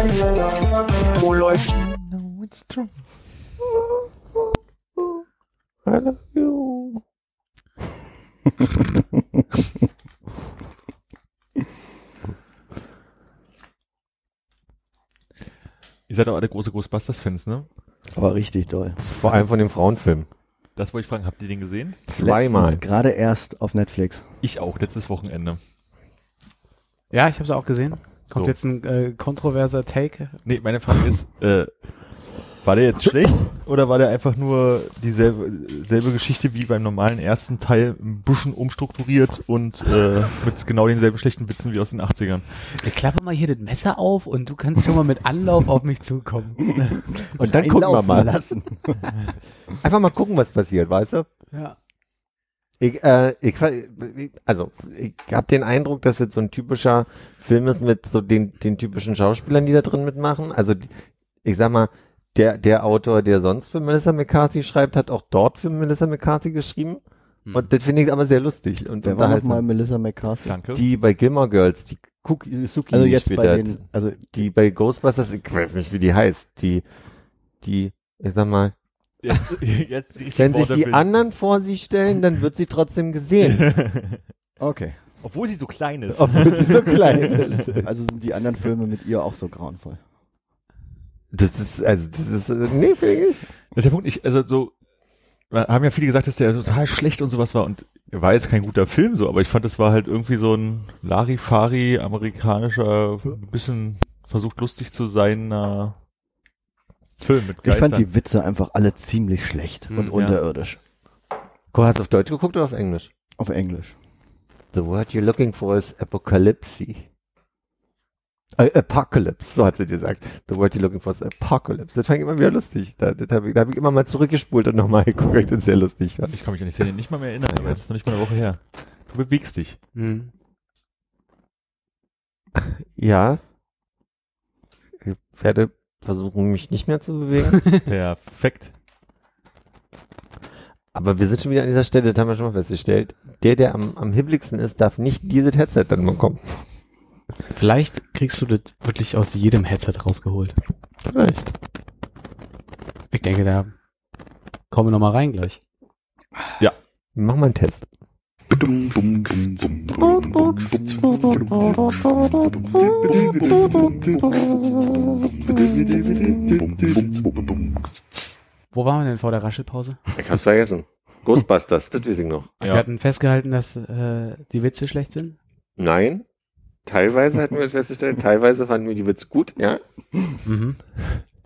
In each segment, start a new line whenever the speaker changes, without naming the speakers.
Wo läuft?
No, it's true. I love you.
Ihr seid auch alle große Ghostbusters-Fans, ne?
Aber richtig doll.
Vor allem von dem Frauenfilm.
Das wollte ich fragen, habt ihr den gesehen?
Zweimal.
Gerade erst auf Netflix.
Ich auch, letztes Wochenende.
Ja, ich habe es auch gesehen. Kommt
So.
jetzt ein äh, kontroverser Take.
Nee, meine Frage ist, äh, war der jetzt schlecht oder war der einfach nur dieselbe selbe Geschichte wie beim normalen ersten Teil ein bisschen umstrukturiert und äh, mit genau denselben schlechten Witzen wie aus den 80ern?
Ich klappe mal hier das Messer auf und du kannst schon mal mit Anlauf auf mich zukommen.
Und dann gucken wir mal.
Lassen.
Einfach mal gucken, was passiert, weißt du?
Ja.
Ich, äh, ich, also, ich habe den Eindruck, dass jetzt so ein typischer Film ist mit so den, den typischen Schauspielern, die da drin mitmachen. Also, ich sag mal, der, der Autor, der sonst für Melissa McCarthy schreibt, hat auch dort für Melissa McCarthy geschrieben.
Hm.
Und das finde ich aber sehr lustig. Und
Wer war
unterhaltsam.
nochmal Melissa McCarthy?
Danke.
Die bei Gilmore Girls, die Cookie, Suki
Also jetzt
später
bei den, also
die bei Ghostbusters, ich weiß nicht, wie die heißt, die, die, ich sag mal,
Jetzt, jetzt
wenn sich die
finden.
anderen vor sie stellen, dann wird sie trotzdem gesehen,
okay.
Obwohl sie so klein ist.
obwohl sie so klein ist.
Also sind die anderen Filme mit ihr auch so grauenvoll.
Das ist, also, das ist, äh, nee, finde ich.
Das ist der Punkt, ich, also so, wir haben ja viele gesagt, dass der total schlecht und sowas war und er war jetzt kein guter Film so, aber ich fand, es war halt irgendwie so ein Larifari, amerikanischer, bisschen versucht lustig zu sein, äh, Film mit
Ich
Geistern.
fand die Witze einfach alle ziemlich schlecht
Hm,
und
ja.
unterirdisch.
Guck, hast du auf Deutsch geguckt oder auf Englisch?
Auf Englisch.
The word you're looking for is apocalypse. Äh, Apocalypse, so hat sie gesagt. The word you're looking for is apocalypse. Das fand ich immer wieder lustig. Da, das hab ich, da habe ich immer mal zurückgespult und nochmal geguckt, weil ich das sehr lustig fand.
ich kann mich an die Szene nicht mal mehr erinnern, aber es ist noch nicht mal eine Woche her. Du bewegst dich.
Hm.
Ja. Ich werde versuchen, mich nicht mehr zu bewegen.
Perfekt.
Aber wir sind schon wieder an dieser Stelle, das haben wir schon mal festgestellt. Der, der am, am hibbligsten ist, darf nicht dieses Headset dann bekommen.
Vielleicht kriegst du das wirklich aus jedem Headset rausgeholt.
Vielleicht.
Ich denke, da kommen wir noch mal rein gleich.
Mach mal einen Test.
Wo waren wir denn vor der Raschelpause?
Ich hab's vergessen. Ghostbusters, das weiß ich noch.
Wir hatten festgehalten, dass äh, die Witze schlecht sind.
Nein. Teilweise hatten wir festgestellt, teilweise fanden wir die Witze gut, ja.
Mhm.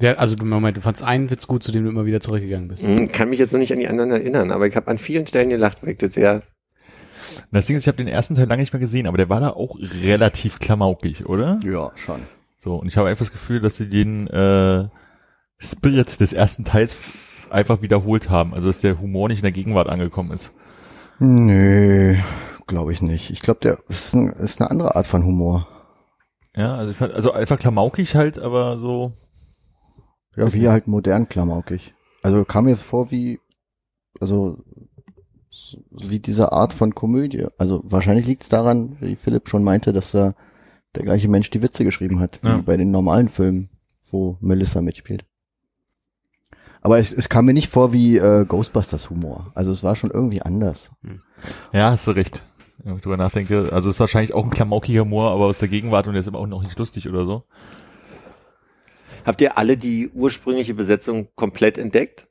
Ja, also du Moment, du fandst einen Witz gut, zu dem du immer wieder zurückgegangen bist.
Hm, Kann mich jetzt noch nicht an die anderen erinnern, aber ich habe an vielen Stellen gelacht, weil ich das sehr.
Das Ding ist, ich habe den ersten Teil lange nicht mehr gesehen, aber der war da auch relativ klamaukig, oder?
Ja, schon.
So, und ich habe einfach das Gefühl, dass sie den äh, Spirit des ersten Teils einfach wiederholt haben. Also dass der Humor nicht in der Gegenwart angekommen ist.
Nö, glaube ich nicht. Ich glaube, der ist, ein, ist eine andere Art von Humor.
Ja, also ich fand, also einfach klamaukig halt, aber so.
Ja, wie halt modern klamaukig. Also kam mir vor wie, also wie diese Art von Komödie. Also wahrscheinlich liegt es daran, wie Philipp schon meinte, dass da der gleiche Mensch die Witze geschrieben hat, wie
Ja.
bei den normalen Filmen, wo Melissa mitspielt. Aber es, es kam mir nicht vor wie äh, Ghostbusters Humor. Also es war schon irgendwie anders.
Ja, hast du recht. Wenn ich drüber nachdenke. Also es ist wahrscheinlich auch ein klamaukiger Humor, aber aus der Gegenwart und der ist aber auch noch nicht lustig oder so.
Habt ihr alle die ursprüngliche Besetzung komplett entdeckt?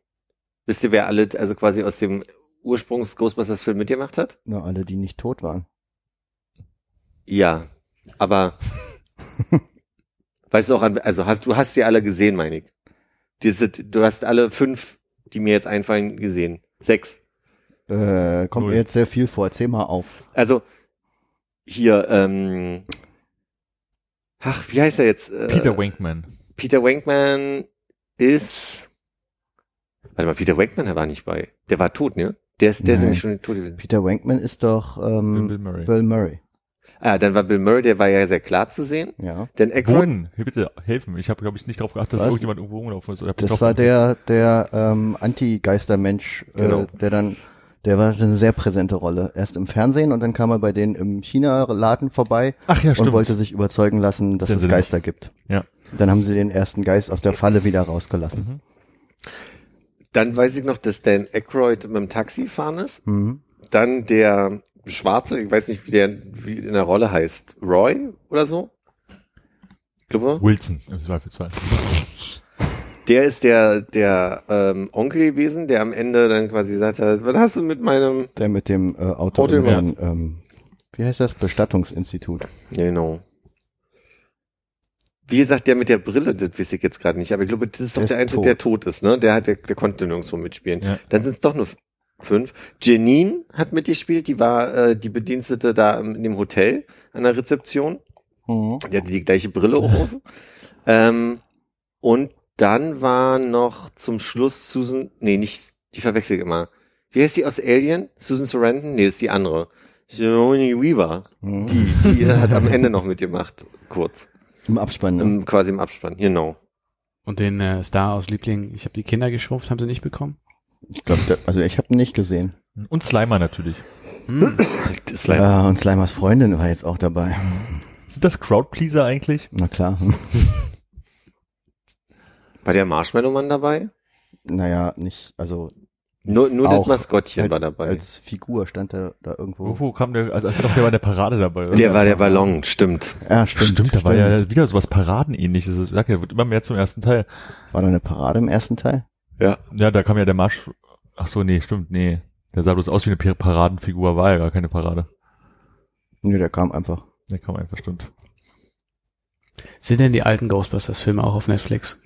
Wisst ihr, wer alle, also quasi aus dem Ursprungs Ghostbusters Film mitgemacht hat?
Na, alle, die nicht tot waren.
Ja, aber weißt du auch an, also hast du hast sie alle gesehen, meine ich. Diese, du hast alle fünf, die mir jetzt einfallen, gesehen. Sechs.
Äh, kommt
Null.
mir jetzt sehr viel vor. Zähl mal auf.
Also hier, ähm, Ach, wie heißt er jetzt? Äh,
Peter Wankman.
Peter Wankman ist. Warte mal, Peter Wankman der war nicht bei. Der war tot, ne? Der ist, der ist nämlich schon tot gewesen.
Peter Wankman ist doch ähm,
Bill Murray.
Bill Murray.
Ah, dann war Bill Murray, der war ja sehr klar zu sehen.
Ja.
Denn Aykroyd,
Wohnen, hier bitte helfen. Ich habe, glaube ich, nicht darauf geachtet, dass
Was?
irgendjemand irgendwo rumgelaufen ist. Oder
Das war der, der ähm, Anti-Geistermensch,
Genau.
äh, der dann, der war eine sehr präsente Rolle. Erst im Fernsehen und dann kam er bei denen im China-Laden vorbei
Ach ja,
und
stimmt.
wollte sich überzeugen lassen, dass
Sehr
es. Geister gibt.
Ja.
Dann haben sie den ersten Geist aus der Falle wieder rausgelassen.
Mhm.
Dann weiß ich noch, dass Dan Aykroyd mit dem Taxi fahren ist.
Mhm.
Dann der Schwarze, ich weiß nicht, wie der wie in der Rolle heißt. Roy oder so? Ich glaube,
Wilson im Zweifelsfall.
der ist der, der ähm, Onkel gewesen, der am Ende dann quasi gesagt hat, was hast du mit meinem
Der mit dem äh, Auto,
Auto
dem, ähm, wie heißt das? Bestattungsinstitut.
Genau. Wie gesagt, der mit der Brille, das weiß ich jetzt gerade nicht, aber ich glaube, das ist doch
Der
der Einzige,
tot.
der tot ist, ne? Der hat, der, der konnte nirgendwo mitspielen.
Ja.
Dann sind es doch nur fünf. Janine hat mitgespielt, die war äh, die Bedienstete da im- in dem Hotel an der Rezeption.
Mhm.
Die hatte die gleiche Brille auch auf. Ähm, und dann war noch zum Schluss Susan, nee, nicht, die verwechsel ich immer. Wie heißt die aus Alien? Susan Sarandon? Nee, das ist die andere. Sigourney Weaver.
Mhm.
Die, die hat am Ende noch mitgemacht, kurz.
Im Abspann. Ne?
Im, quasi im Abspann, genau.
Und den äh, Star aus Liebling, ich habe die Kinder geschrumpft, haben sie nicht bekommen?
Ich glaube, also ich habe ihn nicht gesehen.
Und Slimer natürlich.
Hm.
Leider.
Äh, und Slimers Freundin war jetzt auch dabei.
Sind das Crowdpleaser eigentlich?
Na klar.
War der Marshmallow-Mann dabei?
naja, nicht, also
Nur, nur das Maskottchen
als,
war dabei.
als Figur stand er da irgendwo.
Irgendwo kam der, also doch, der war in der Parade dabei. oder?
der war der Ballon, stimmt.
Ja, stimmt.
Stimmt, da war ja wieder sowas Paradenähnliches. Ich sag ja, wird immer mehr zum ersten Teil.
War da eine Parade im ersten Teil?
Ja.
Ja, da kam ja der Marsch. Ach so, nee, stimmt, nee. Der sah bloß aus wie eine Par- Paradenfigur, war ja gar keine Parade.
Nö, der kam einfach.
Der kam einfach, stimmt.
Sind denn die alten Ghostbusters-Filme auch auf Netflix?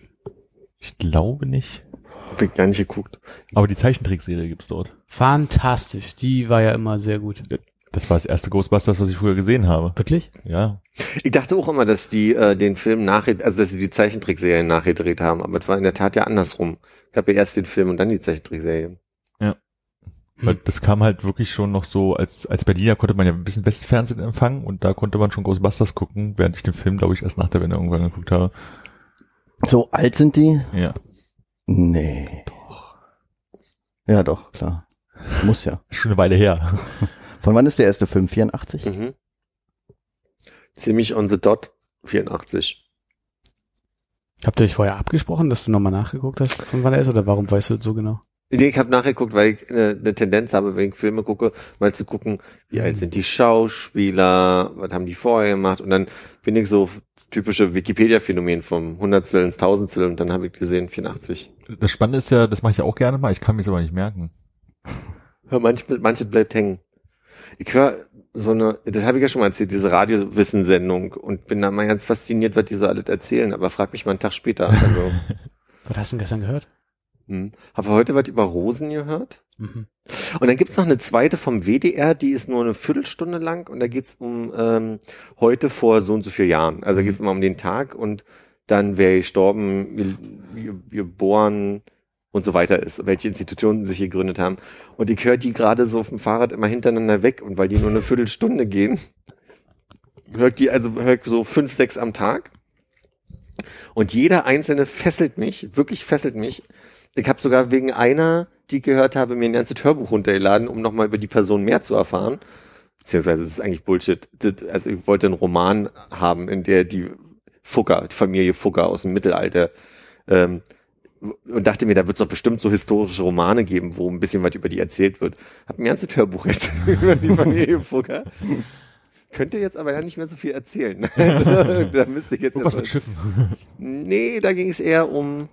Ich glaube nicht.
Hab ich gar nicht geguckt.
Aber die Zeichentrickserie gibt's dort.
Fantastisch. Die war ja immer sehr gut.
Das war das erste Ghostbusters, was ich früher gesehen habe.
Wirklich?
Ja.
Ich dachte auch immer, dass die äh, den Film nachgedreht, also dass sie die Zeichentrickserien nachgedreht haben, aber es war in der Tat ja andersrum. Es gab ja erst den Film und dann die Zeichentrickserie.
Weil
Hm.
das kam halt wirklich schon noch so, als, als Berliner konnte man ja ein bisschen Westfernsehen empfangen und da konnte man schon Ghostbusters gucken, während ich den Film, glaube ich, erst nach der Wende irgendwann geguckt habe.
So alt sind die?
Ja.
Nee. Doch. Ja, doch, klar. Muss ja.
Schon eine Weile her.
Von wann ist der erste Film? 84?
Mhm. Ziemlich on the dot. 84.
Habt ihr euch vorher abgesprochen, dass du nochmal nachgeguckt hast, von wann er ist, oder warum weißt du das so genau?
Nee, ich habe nachgeguckt, weil ich eine, eine Tendenz habe, wenn ich Filme gucke, mal zu gucken, wie alt sind die Schauspieler, was haben die vorher gemacht und dann bin ich so typische Wikipedia-Phänomen vom Hundertstel ins Tausendstel und dann habe ich gesehen 84.
Das Spannende ist ja, das mache ich ja auch gerne mal, ich kann es aber nicht merken.
Ja, manche, manche bleibt hängen. Ich höre so eine, das habe ich ja schon mal erzählt, diese Radiowissensendung und bin da mal ganz fasziniert, was die so alles erzählen, aber frag mich mal einen Tag später. Also,
Was hast du denn gestern gehört?
hm. habe heute was über Rosen gehört.
Mhm.
Und dann gibt's noch eine zweite vom WDR, die ist nur eine Viertelstunde lang und da geht's um ähm, heute vor so und so vielen Jahren. Also da geht's immer um den Tag und dann wer gestorben, ge- ge- geboren und so weiter ist, welche Institutionen sich hier gegründet haben. Und ich höre die gerade so dem Fahrrad immer hintereinander weg und weil die nur eine Viertelstunde gehen, höre ich die also ich so fünf, sechs am Tag. Und jeder einzelne fesselt mich, wirklich fesselt mich. Ich habe sogar wegen einer, die ich gehört habe, mir ein ganzes Hörbuch runtergeladen, um nochmal über die Person mehr zu erfahren. Beziehungsweise das ist eigentlich Bullshit. Also ich wollte einen Roman haben, in der die Fugger, die Familie Fugger aus dem Mittelalter, ähm, und dachte mir, da wird es doch bestimmt so historische Romane geben, wo ein bisschen was über die erzählt wird. Hab mir ein ganzes Hörbuch jetzt über die Familie Fugger. Könnte jetzt aber ja nicht mehr so viel erzählen. Also, da müsste ich jetzt
Irgendwas
erst-
mit Schiffen.
Nee, da ging es eher um,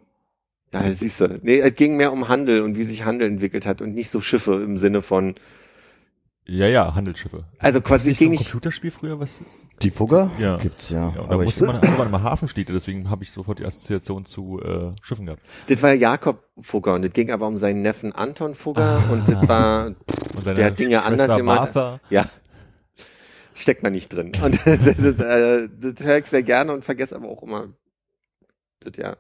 ja, siehst du, nee, es ging mehr um Handel und wie sich Handel entwickelt hat und nicht so Schiffe im Sinne von,
Ja, ja, Handelsschiffe.
also quasi
Nicht
es
so
ging
ein
nicht,
Computerspiel früher, was?
Die Fugger?
Ja.
Gibt's ja.
Ja, und da
aber ich,
musste man, hatte man immer Hafenstädte, deswegen habe ich sofort die Assoziation zu äh, Schiffen gehabt.
das war Jakob Fugger und das ging aber um seinen Neffen Anton Fugger und das war,
Und seine
Der hat Dinge
Schwester
anders gemacht. Ja. steckt man nicht drin. Und das, das, äh, das höre ich sehr gerne und vergesse aber auch immer. Das, ja.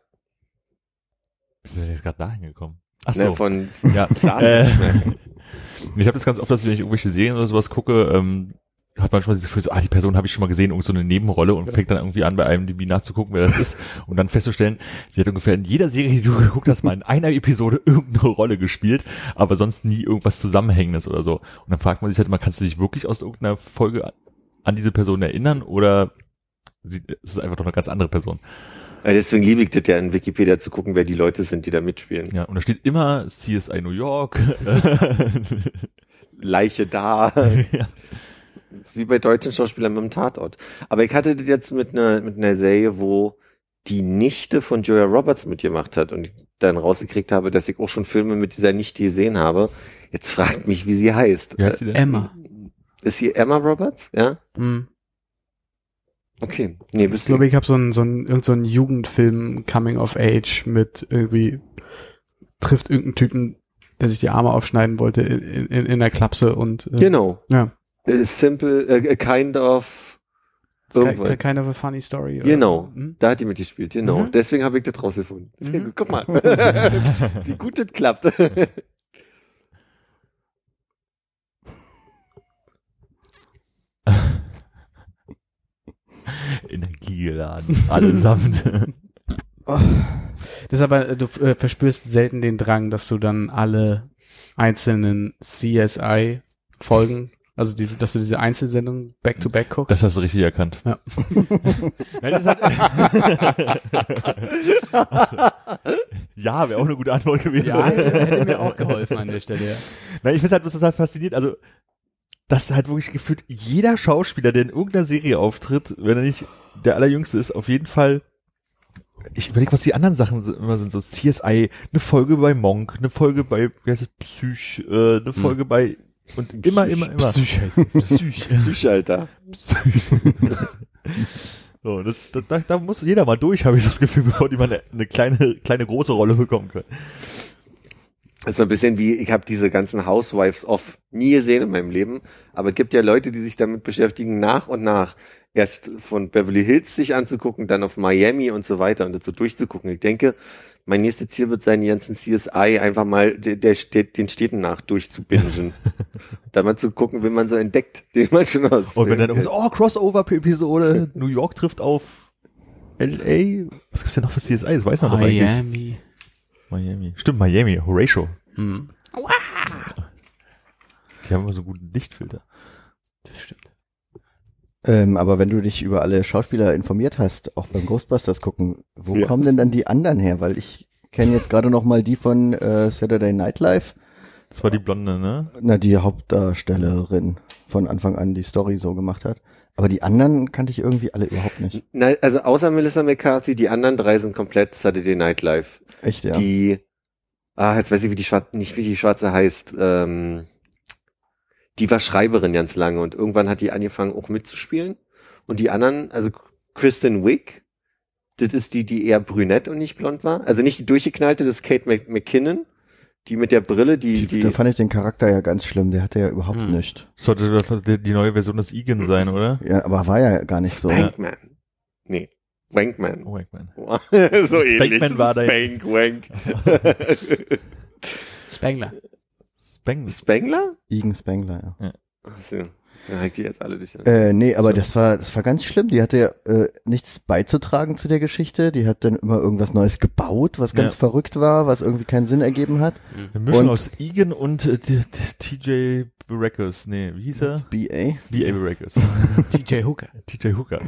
Bist du denn jetzt gerade dahin gekommen? Ach
Ne,
so.
von
ja.
da
Äh, ich habe das ganz oft, dass ich, wenn ich irgendwelche Serien oder sowas gucke, ähm, hat manchmal das Gefühl, so, ah, die Person habe ich schon mal gesehen, irgend so eine Nebenrolle und fängt dann irgendwie an, bei einem DB nachzugucken, wer das ist und dann festzustellen, die hat ungefähr in jeder Serie, die du geguckt hast, mal in einer Episode irgendeine Rolle gespielt, aber sonst nie irgendwas Zusammenhängendes oder so. Und dann fragt man sich halt mal, kannst du dich wirklich aus irgendeiner Folge an diese Person erinnern oder sie, es ist einfach doch eine ganz andere Person?
Ja, deswegen liebe ich das ja in Wikipedia zu gucken, wer die Leute sind, die da mitspielen.
Ja, und da steht immer CSI New York.
Leiche da.
ja.
Ist wie bei deutschen Schauspielern mit dem Tatort. Aber ich hatte das jetzt mit einer, mit einer Serie, wo die Nichte von Julia Roberts mitgemacht hat und ich dann rausgekriegt habe, dass ich auch schon Filme mit dieser Nichte gesehen habe. Jetzt fragt mich, wie sie heißt.
Wie heißt sie denn?
Emma.
Ist sie Emma Roberts? Ja?
Hm.
Okay. Nee,
Ich
bist
glaube,
du.
ich habe so einen so einen, irgend so einen Jugendfilm Coming of Age mit irgendwie trifft irgendeinen Typen, der sich die Arme aufschneiden wollte in, in, in der Klapse und äh,
Genau.
ja.
Äh, Simple, äh, a kind of. Irgendwas.
kind of a funny story. oder-
Genau.
Hm?
Da hat die mitgespielt, genau.
Mhm.
Deswegen habe ich das rausgefunden. Sehr
Mhm.
gut. Guck mal. wie gut das klappt.
Energiegeladen. Allesamt.
Das ist aber, äh, du äh, verspürst selten den Drang, dass du dann alle einzelnen CSI-Folgen, also diese, dass du diese Einzelsendungen back-to-back guckst.
Das hast du richtig erkannt.
Ja.
Also, ja, wäre auch eine gute Antwort gewesen.
ja, hätte, hätte mir auch geholfen an der Stelle. Ja.
Nein, ich finde halt was total fasziniert. Also, dass halt wirklich gefühlt jeder Schauspieler, der in irgendeiner Serie auftritt, wenn er nicht der allerjüngste ist, auf jeden Fall. Ich überlege, was die anderen Sachen sind- immer sind. So CSI, eine Folge bei Monk, eine Folge bei, wie heißt es, Psych, äh, eine Folge bei und immer, immer, immer.
Psych heißt das.
Psych.
Psych, Alter.
Psych. so, das, da, da, da muss jeder mal durch, habe ich das Gefühl, bevor die mal eine, eine kleine, kleine große Rolle bekommen können.
Das ist so ein bisschen wie, ich habe diese ganzen Housewives of nie gesehen in meinem Leben, aber es gibt ja Leute, die sich damit beschäftigen, nach und nach erst von Beverly Hills sich anzugucken, dann auf Miami und so weiter und das so durchzugucken. Ich denke, mein nächstes Ziel wird sein, die ganzen CSI einfach mal der, der den Städten nach durchzubingen. da mal zu gucken, wen man so entdeckt, den man schon aus.
Und wenn dann irgendwie so, oh, Crossover-Episode, New York trifft auf LA. Was gibt's denn noch für CSI? Das weiß man doch eigentlich.
Miami.
Miami. Stimmt, Miami. Horatio.
Hm.
Die haben immer so einen guten Lichtfilter.
Das stimmt.
Ähm, aber wenn du dich über alle Schauspieler informiert hast, auch beim Ghostbusters gucken, wo
Ja.
kommen denn dann die anderen her? Weil ich kenne jetzt gerade noch mal die von äh, Saturday Night Live,
Das war die Blonde, ne?
na die Hauptdarstellerin von Anfang an die Story so gemacht hat. Aber die anderen kannte ich irgendwie alle überhaupt nicht.
Nein, also außer Melissa McCarthy, die anderen drei sind komplett Saturday Night Live.
Echt, ja.
Die, ah, jetzt weiß ich, wie die schwarze, nicht wie die schwarze heißt, ähm, die war Schreiberin ganz lange und irgendwann hat die angefangen auch mitzuspielen. Und die anderen, also Kristen Wiig, das ist die, die eher brünett und nicht blond war. Also nicht die durchgeknallte, das ist Kate Mc McKinnon, die mit der Brille, die,
die,
die,
da fand ich den Charakter ja ganz schlimm. Der hatte ja überhaupt
Hm.
nichts.
Sollte die die neue Version des Egan sein, oder?
Ja, aber war ja gar nicht so.
Spankman. Nee, Wankman.
Oh, Wankman.
so
Spankman
ähnlich.
war da-
Spank, Wank.
Spangler.
Spang.
Spengler?
Egan Spangler, ja.
Achso, dann halt die jetzt alle durch.
Äh, nee, aber
So.
das war, das war ganz schlimm. Die hatte ja äh, nichts beizutragen zu der Geschichte. Die hat dann immer irgendwas Neues gebaut, was ganz
Ja.
verrückt war, was irgendwie keinen Sinn ergeben hat.
Eine Mischung
Und-
aus Egan und äh, TJ Barackers. Nee, wie hieß er?
BA.
B.A. Barackers.
TJ Hooker.
TJ Hooker.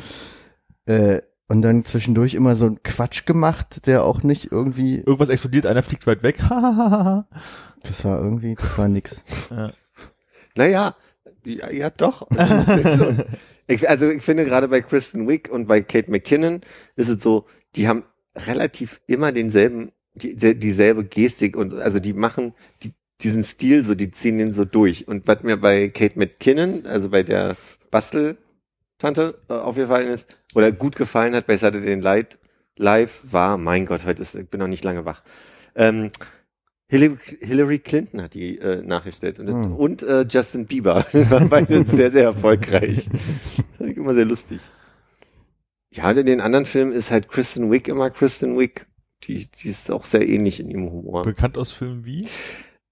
Äh, und dann zwischendurch immer so ein Quatsch gemacht, der auch nicht irgendwie,
Irgendwas explodiert, einer fliegt weit weg. Hahaha.
das war irgendwie, das war nix.
ja.
Naja, ja, ja doch. Ich, also ich finde gerade bei Kristen Wiig und bei Kate McKinnon ist es so, die haben relativ immer denselben, die, die- dieselbe Gestik und so. also die machen die, diesen Stil so, die ziehen den so durch. Und was mir bei Kate McKinnon, also bei der Basteltante äh, aufgefallen ist, oder gut gefallen hat bei Saturday Night Live, war, mein Gott, heute ist, ich bin noch nicht lange wach. Ähm, Hillary, Hillary Clinton hat die äh, nachgestellt und,
Hm.
und äh, Justin Bieber. Die waren beide sehr, sehr erfolgreich. Immer sehr lustig. Ja, und in den anderen Filmen ist halt Kristen Wiig immer Kristen Wiig. Die, die ist auch sehr ähnlich in ihrem Humor.
Bekannt aus Filmen wie?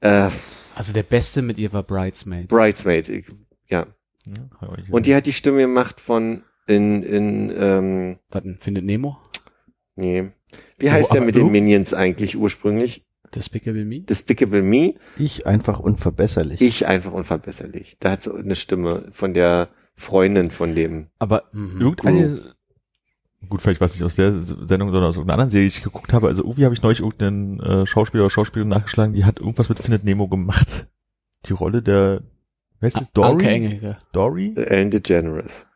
Äh,
Also der Beste mit ihr war Bridesmaids.
Bridesmaid, ich, ja.
Ja,
Und die hat die Stimme gemacht von in, in, ähm,
Was denn? Findet Nemo?
nee. Wie heißt
Oh,
der mit den? Minions eigentlich ursprünglich?
Despicable Me?
Despicable Me.
Ich einfach unverbesserlich.
Ich einfach unverbesserlich. Da hat so eine Stimme von der Freundin von dem.
Aber
Mhm.
irgendeine, gut, vielleicht weiß ich aus der Sendung, sondern aus irgendeiner anderen Serie, die ich geguckt habe. Also irgendwie habe ich neulich irgendeinen äh, Schauspieler oder Schauspielerin nachgeschlagen, die hat irgendwas mit Findet Nemo gemacht. Die Rolle der, wer ist?
Ah, Anke
Dory?
Engelke.
Dory?
Ellen DeGeneres.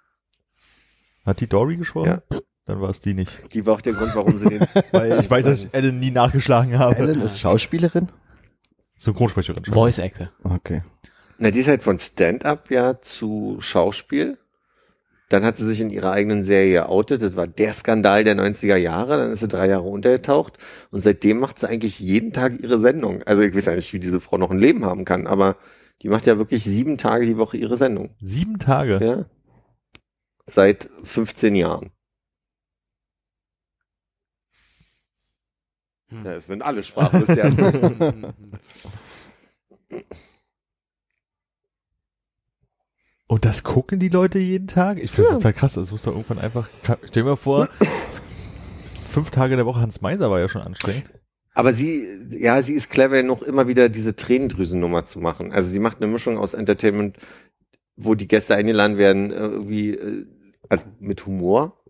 Hat die Dory gesprochen?
Ja.
Dann war es die nicht.
Die war auch der Grund, warum sie den.
Weil ich weiß, dass ich Ellen nie nachgeschlagen habe.
Ellen ist Schauspielerin?
Synchronsprecherin.
Voice Actor.
Okay.
Na, die ist halt von Stand-up ja zu Schauspiel. Dann hat sie sich in ihrer eigenen Serie outet. Das war der Skandal der 90er Jahre. Dann ist sie drei Jahre untergetaucht. Und seitdem macht sie eigentlich jeden Tag ihre Sendung. Also ich weiß ja nicht, wie diese Frau noch ein Leben haben kann, aber die macht ja wirklich sieben Tage die Woche ihre Sendung.
Sieben Tage.
Ja. Seit 15 Jahren.
Hm.
Ja, es sind alle Sprachen bisher.
Und das gucken die Leute jeden Tag? Ich finde das total krass. Das muss doch irgendwann einfach, stell dir mal vor, fünf Tage der Woche Hans Meiser war ja schon anstrengend.
Aber sie, ja, sie ist clever noch immer wieder diese Tränendrüsennummer zu machen. Also sie macht eine Mischung aus Entertainment, wo die Gäste eingeladen werden, äh, irgendwie, äh, also mit Humor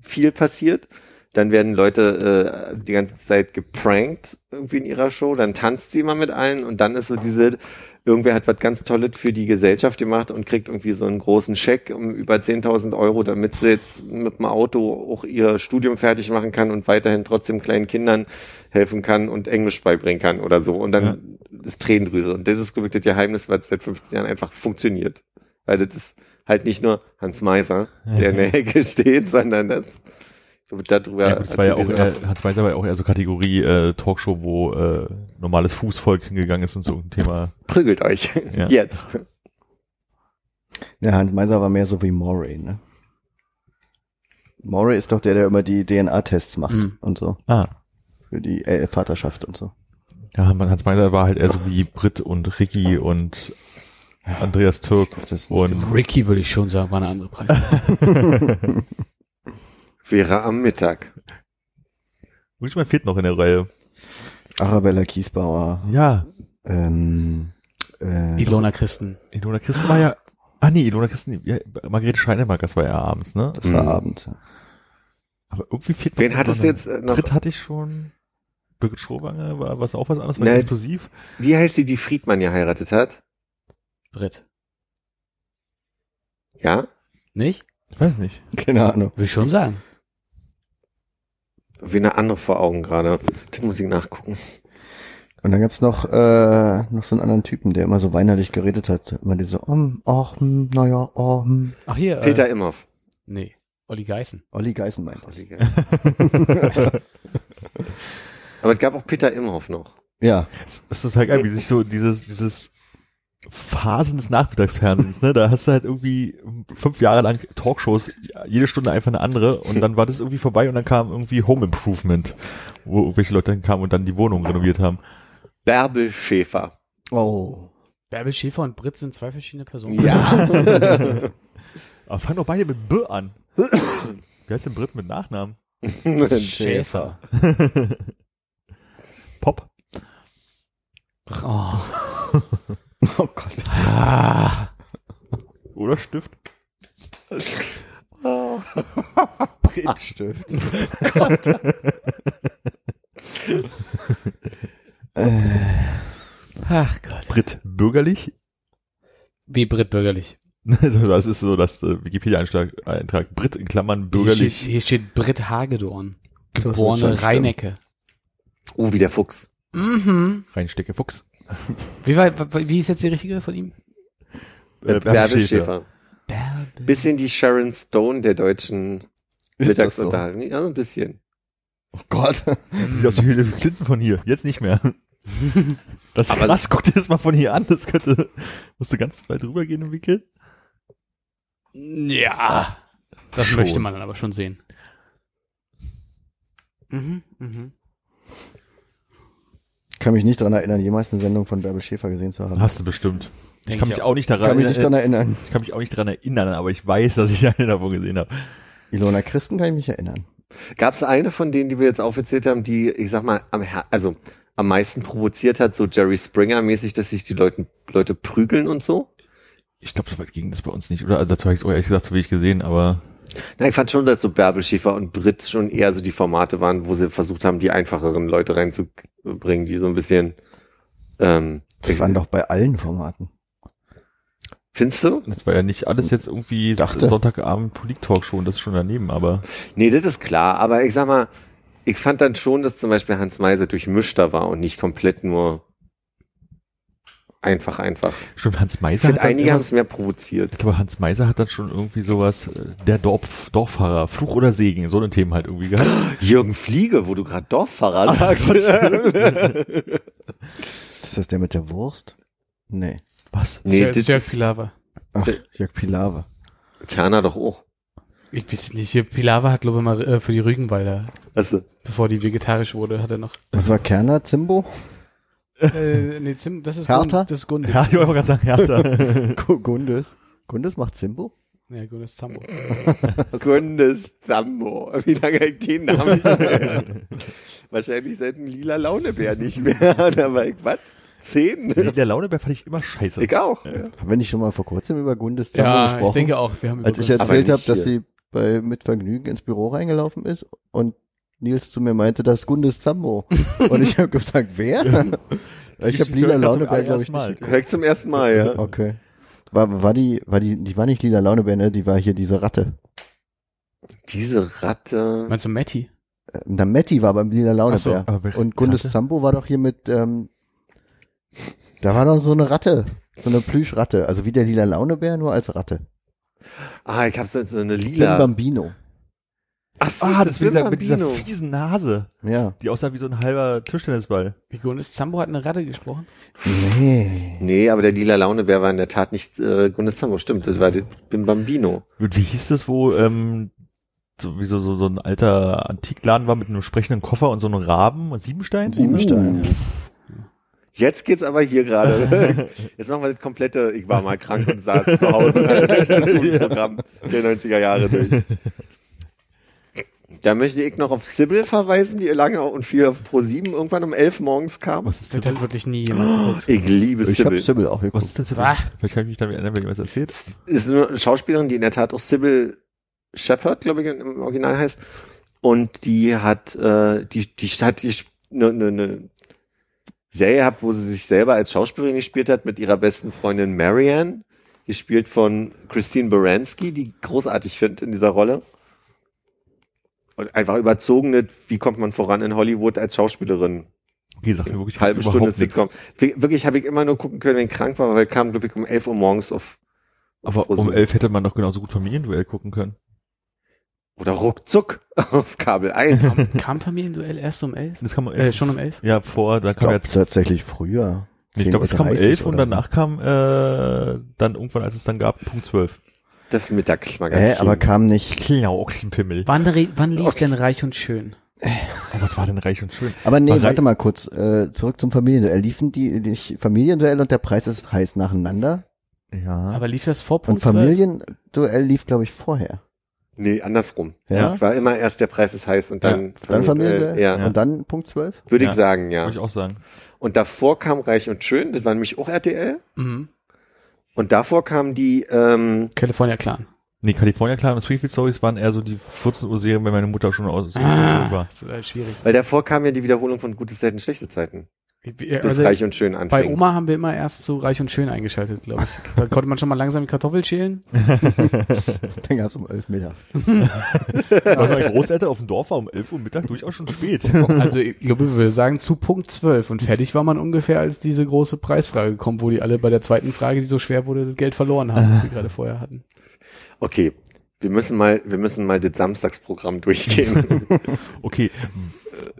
viel passiert. Dann werden Leute äh, die ganze Zeit geprankt irgendwie in ihrer Show. Dann tanzt sie immer mit allen und dann ist so diese, irgendwer hat was ganz Tolles für die Gesellschaft gemacht und kriegt irgendwie so einen großen Scheck um über 10.000 Euro, damit sie jetzt mit dem Auto auch ihr Studium fertig machen kann und weiterhin trotzdem kleinen Kindern helfen kann und Englisch beibringen kann oder so. Und dann ist Tränendrüse. Und das ist glaube ich das Geheimnis, weil es seit 15 Jahren einfach funktioniert. Weil das ist halt nicht nur Hans Meiser, der in der Hecke steht, sondern das wird darüber
Ja, war ja auch
erzählt
eher, Hans Meiser war ja auch eher so Kategorie äh, Talkshow, wo äh, normales Fußvolk hingegangen ist und so ein Thema.
prügelt euch.
Ja.
Jetzt.
Der Hans Meiser war mehr so wie Moray, ne? Moray ist doch der, der immer die DNA-Tests macht
Mhm.
und so.
Ah.
Für die äh, Vaterschaft und so.
Ja, Hans Meiser war halt eher so wie Britt und Ricky und Andreas Türk und
Ricky würde ich schon sagen, war eine andere Preis.
Wäre am Mittag.
manchmal fehlt noch in der Reihe.
Arabella Kiesbauer,
Ja,
ähm, äh,
Ilona Christen.
Ilona Christen war ja, ah nee, Ilona Christen, ja, Margarete Scheinemark, das war ja abends, ne?
das war
Mhm.
abends. ja.
Aber irgendwie fehlt noch
Wen hattest du jetzt äh, noch?
Britt hatte ich schon. Birgit Schrowange war was auch was anderes, war
Nee.
explosiv.
Wie heißt die, die Friedmann geheiratet hat?
Brit.
Ja?
Nicht?
Ich weiß nicht.
Keine Ahnung.
Würde ich schon sagen.
Wie eine andere vor Augen gerade. Das muss ich nachgucken.
Und dann gab's noch, äh, noch so einen anderen Typen, der immer so weinerlich geredet hat. Immer diese, um, ach, hm, naja, oh, hm.
Ach hier.
Peter
Äh,
Imhoff.
nee. Olli Geißen.
Olli Geißen meint
Oh,
ich.
wie geil. Aber es gab auch Peter Imhoff noch.
Ja,
Es ist total geil, wie sich so dieses, dieses Phasen des Nachmittagsfernsehens, ne? Da hast du halt irgendwie fünf Jahre lang Talkshows, jede Stunde einfach eine andere und dann war das irgendwie vorbei und dann kam irgendwie Home Improvement, wo irgendwelche Leute dann kamen und dann die Wohnung renoviert haben.
Bärbel Schäfer.
oh.
Bärbel Schäfer und Brit sind zwei verschiedene Personen.
Ja.
Aber fang doch beide mit B an. Wie heißt denn Brit mit Nachnamen?
Schäfer.
Pop?
Oh.
oh Gott.
Ah.
Oder Stift?
Brittstift. äh,
Ach Gott.
Brit bürgerlich?
Wie Brit bürgerlich.
Also das ist so das äh, Wikipedia-Eintrag Eintrag. Brit in Klammern
Hier
bürgerlich.
steht, hier steht Brit Hagedorn. Geborene. Reinecke.
Oh, wie der Fuchs.
Mhm.
Reinstecke Fuchs.
Wie, war, wie ist jetzt die richtige von ihm?
Äh,
Bärbel Schäfer.
Bärbel.
Bisschen die Sharon Stone der deutschen
Ist das so?
Mittagsunterhaltung. Ja, so ein bisschen.
Oh Gott.
Sieht aus wie Hillary Clinton von hier. Jetzt nicht mehr. Das ist
Aber-
krass, guck dir das mal von hier an. Das könnte, musst du ganz weit rübergehen im Winkel.
Ja. Das
schon.
möchte man dann aber schon sehen. Mhm, mhm.
Ich kann mich nicht daran erinnern, jemals eine Sendung von Bärbel Schäfer gesehen zu haben.
Hast du bestimmt. Ich
Denk
kann
ich
mich
auch.
auch nicht daran
kann mich nicht daran
erinnern. Ich kann mich auch nicht daran erinnern, aber ich weiß, dass ich eine davon gesehen habe.
Ilona Christen kann ich mich erinnern.
Gab es eine von denen, die wir jetzt aufgezählt haben, die, ich sag mal, am, also am meisten provoziert hat, so Jerry Springer-mäßig, dass sich die Leute, Leute prügeln und so?
Ich glaube, so weit ging das bei uns nicht, oder? Also dazu habe ich es ehrlich gesagt zu wenig gesehen, aber
Na, ich fand schon, dass so Bärbel Schäfer und Brit schon eher so die Formate waren, wo sie versucht haben, die einfacheren Leute reinzubringen, die so ein bisschen, ähm,
Das waren doch bei allen Formaten.
findest du?
das war ja nicht alles jetzt irgendwie
Dachte.
Sonntagabend Polit-Talk schon, das ist schon daneben, aber
Nee, das ist klar, aber ich sag mal, ich fand dann schon, dass zum Beispiel Hans Meise durchmischter war und nicht komplett nur einfach, einfach.
schon Hans
Ich
Meiser
finde,
hat dann
einige haben es mehr provoziert.
Ich glaube, Hans Meiser hat dann schon irgendwie sowas, äh, der Dorf, Dorffahrer, Fluch oder Segen, so eine Themen halt irgendwie gehabt.
Jürgen Fliege, wo du gerade Dorffahrer sagst.
Ist das der mit der Wurst? Nee.
Was?
nee,
Jörg-
das
Jörg
ist
Pilawa.
Ach, Jörg Pilawa.
Kerner doch auch.
Ich weiß nicht, Jörg Pilawa hat, glaube ich, mal äh, für die Rügenwalder,
Also,
bevor die vegetarisch wurde, hat er noch.
Was war Kerner? Zimbo?
Äh, nee, Zim, das ist
Hertha?
Gund, das ist Gundes.
Ja, ich wollte gerade sagen, Hertha.
Gu- Gundes? Gundes macht Zimbo?
Ja, Gundes Zambo.
Gundes Zambo. Wie lange ich den Namen nicht mehr gehört? Wahrscheinlich seit dem lila Launebär nicht mehr. Da war ich, was? Zehn?
Der Launebär fand ich immer scheiße.
Ich auch.
Haben wir nicht schon mal vor kurzem über Gundes Zimbo
Ja,
gesprochen?
ich denke auch, wir haben über
Als ich erzählt habe, dass sie bei mit Vergnügen ins Büro reingelaufen ist und Nils zu mir meinte, das ist Gundes Zambo. und ich habe gesagt, wer? ich habe lila Launebär, glaube ich,
Mal.
nicht.
Hör ich zum ersten Mal, ja.
Okay. War, war die, war die, die war nicht lila Launebär, ne? Die war hier diese Ratte.
Diese Ratte.
Meinst du Matti?
Äh, Na, Matti war beim lila Launebär.
wer-
und Gundes
Ratte?
Zambo war doch hier mit, ähm, da war doch so eine Ratte. So eine Plüschratte. Also wie der lila Launebär, nur als Ratte.
Ah, ich hab so so eine lila.
Bambino.
Ach, so,
Ah, das mit dieser, mit dieser fiesen Nase,
Ja.
die aussah wie so ein halber Tischtennisball.
Wie Gundes Zambo hat eine Ratte gesprochen?
Nee.
Nee, aber der lila Launebär war in der Tat nicht äh, Gundes Zambo. Stimmt, das war der Bim Bambino.
Und wie hieß das, wo ähm, so, wie so, so, so ein alter Antikladen war mit einem sprechenden Koffer und so einem Raben und Siebenstein?
Siebenstein.
Jetzt geht's aber hier gerade. Jetzt machen wir das komplette, ich war mal krank und saß zu Hause und hatte nichts zu tun Programm der 90er Jahre durch. Da möchte ich noch auf Sybil verweisen, die lange und viel auf Pro7 irgendwann um 11 morgens kam.
Was ist
Das hat wirklich nie jemand geguckt.
Ich liebe
Ich habe
Sybil.
Sybil auch
Was
geguckt.
ist das? denn?
Ah.
Vielleicht kann ich mich dann erinnern, wenn jemand erzählt.
Ist nur eine Schauspielerin, die in der Tat auch Sybil Shepard, glaube ich, im Original heißt. Und die hat, äh, die, die hat die eine ne, ne Serie gehabt, wo sie sich selber als Schauspielerin gespielt hat mit ihrer besten Freundin Marianne, gespielt von Christine Baranski, die ich großartig finde in dieser Rolle. Und einfach überzogene, wie kommt man voran in Hollywood als Schauspielerin?
Okay, sagt mir wirklich
Halbe Stunde
nichts.
Sitcom. Wir- Wirklich habe ich immer nur gucken können, wenn ich krank war, weil ich kam, glaube ich, um 11 Uhr morgens auf, auf
Aber um elf hätte man doch genauso gut Familienduell gucken können.
Oder ruckzuck auf Kabel 1.
Kam Familienduell erst um elf?
Das kam um
Äh,
elf.
schon um elf?
Ja, vor, da
Ich
kam jetzt,
tatsächlich früher.
ich glaube, es kam um
10.30
elf und danach kam, äh, dann irgendwann, als es dann gab, Punkt zwölf.
Das. Mittagsmagazin.
Äh, aber kam nicht.
Klau, Ochsenpimmel.
Wann, wann lief
Okay.
denn Reich und Schön?
Oh, was war denn reich und schön?
Aber nee,
War
warte mal kurz. Äh, zurück zum Familienduell. Liefen die, die Familienduell und der Preis ist heiß nacheinander?
Ja.
Aber lief das vor
Und
Punkt 12?
Familienduell lief, glaube ich, vorher.
nee, andersrum.
Ja?
Es war immer erst der Preis ist heiß und dann,
Dann Familienduell?
äh, ja,
Ja.
Und dann Punkt 12?
würde
Ja.
ich sagen, ja.
Würde ich auch sagen.
Und davor kam Reich und Schön, das war nämlich auch RTL.
Mhm.
Und davor kam die, ähm,
California Clan.
Nee, California Clan und Sweetfield Stories waren eher so die 14 Uhr Serien, wenn meine Mutter schon aus
Ah,
war.
das ist halt schwierig.
weil davor kam ja die Wiederholung von Gute Zeiten, schlechte Zeiten.
Wir-
Bis
Also,
Reich und Schön anfing.
bei Oma haben wir immer erst so Reich und Schön eingeschaltet, glaube ich. Da konnte man schon mal langsam die Kartoffel schälen.
Dann gab's um 11 Mittag.
Weil meine Großeltern auf dem Dorf war um 11 Uhr Mittag durchaus schon spät.
Also ich glaube, wir würden sagen zu Punkt 12 und fertig war man ungefähr, als diese große Preisfrage kommt, wo die alle bei der zweiten Frage, die so schwer wurde, das Geld verloren haben, das sie gerade vorher hatten.
Okay. Wir müssen mal, wir müssen mal das Samstagsprogramm durchgehen.
Okay.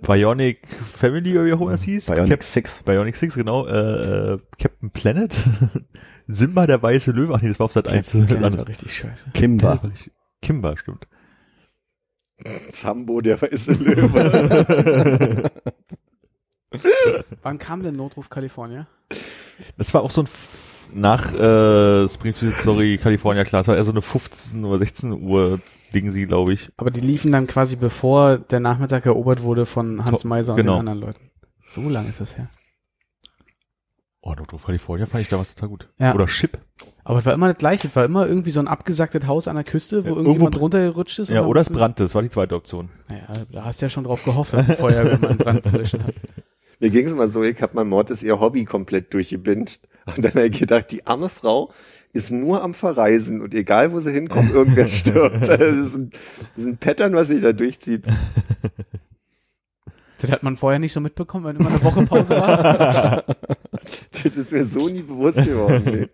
Bionic Family, oder wie auch immer es hieß.
Bionic
Cap
6.
Bionic 6, genau. Äh, äh, Captain Planet. Simba, der weiße Löwe. Ach nee, das war auf Sat 1.
Das
Das
war richtig scheiße.
Kimba.
Kimba, stimmt.
Zambo, der weiße Löwe.
Wann kam denn Notruf California?
Das war auch so ein F nach äh, Springfield Story California klar, das war eher so eine 15 oder 16 Uhr Ding sie, glaube ich.
Aber die liefen dann quasi bevor der Nachmittag erobert wurde von Hans Meiser und
genau.
den anderen Leuten. So lange ist das her.
Oh, Notruf California fand ich damals total gut.
Ja.
Oder Chip.
Aber es war immer das gleiche. Es war immer irgendwie so ein abgesacktes Haus an der Küste, wo
Ja,
irgendjemand
irgendwo-
runtergerutscht ist.
Ja, oder es brannte, das war die zweite Option.
Naja, da hast du ja schon drauf gehofft, dass die Feuerwehr mal einen Brand zu löschen hat.
Mir ging es mal so, ich habe mein Mortis ihr Hobby komplett durchgebinged. Und dann habe ich gedacht, die arme Frau ist nur am Verreisen und egal wo sie hinkommt, irgendwer stirbt. Das ist ein, das ist ein Pattern, was sich da durchzieht.
Das hat man vorher nicht so mitbekommen, wenn immer eine Woche Pause war.
Das ist mir so nie bewusst geworden. Nee.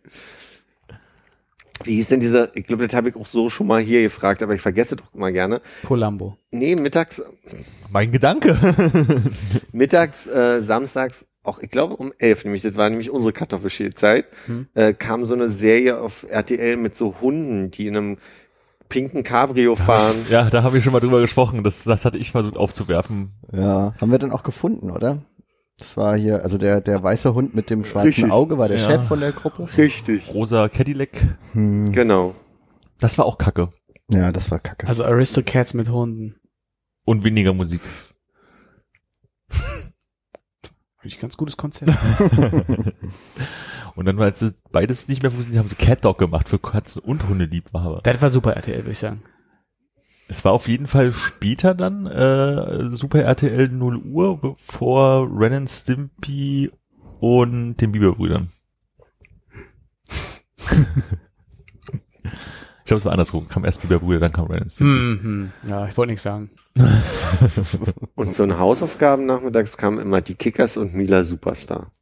Wie hieß denn dieser, ich glaube, das habe ich auch so schon mal hier gefragt, aber ich vergesse doch immer gerne.
Columbo.
Nee, mittags,
Mein Gedanke.
mittags, äh, samstags, auch ich glaube um elf, nämlich, das war nämlich unsere Kartoffelschälzeit,
Hm.
äh, kam so eine Serie auf RTL mit so Hunden, die in einem pinken Cabrio fahren.
ja, da habe ich schon mal drüber gesprochen. Das, das hatte ich versucht aufzuwerfen.
Ja, haben wir dann auch gefunden, oder? Das war hier, also der, der weiße Hund mit dem schwarzen
Richtig.
Auge war der
Ja.
Chef von der Gruppe.
Richtig.
Rosa Cadillac.
Hm.
Genau.
Das war auch kacke.
Ja, das war kacke.
Also Aristocats mit Hunden.
Und weniger Musik.
Eigentlich ganz gutes Konzept.
Und dann, als sie beides nicht mehr funktioniert, haben sie Cat Dog gemacht für Katzen und Hundeliebhaber.
das war super RTL, würde ich sagen.
Es war auf jeden Fall später dann äh, Super RTL 0 Uhr, bevor Ren and Stimpy und den Bieberbrüdern. ich glaube, es war andersrum. Kam erst Bieberbrüder, dann kam Ren Stimpy.
Hm, hm. Ja, ich wollte nichts sagen.
Und so ein Hausaufgaben nachmittags kamen immer die Kickers und Mila Superstar.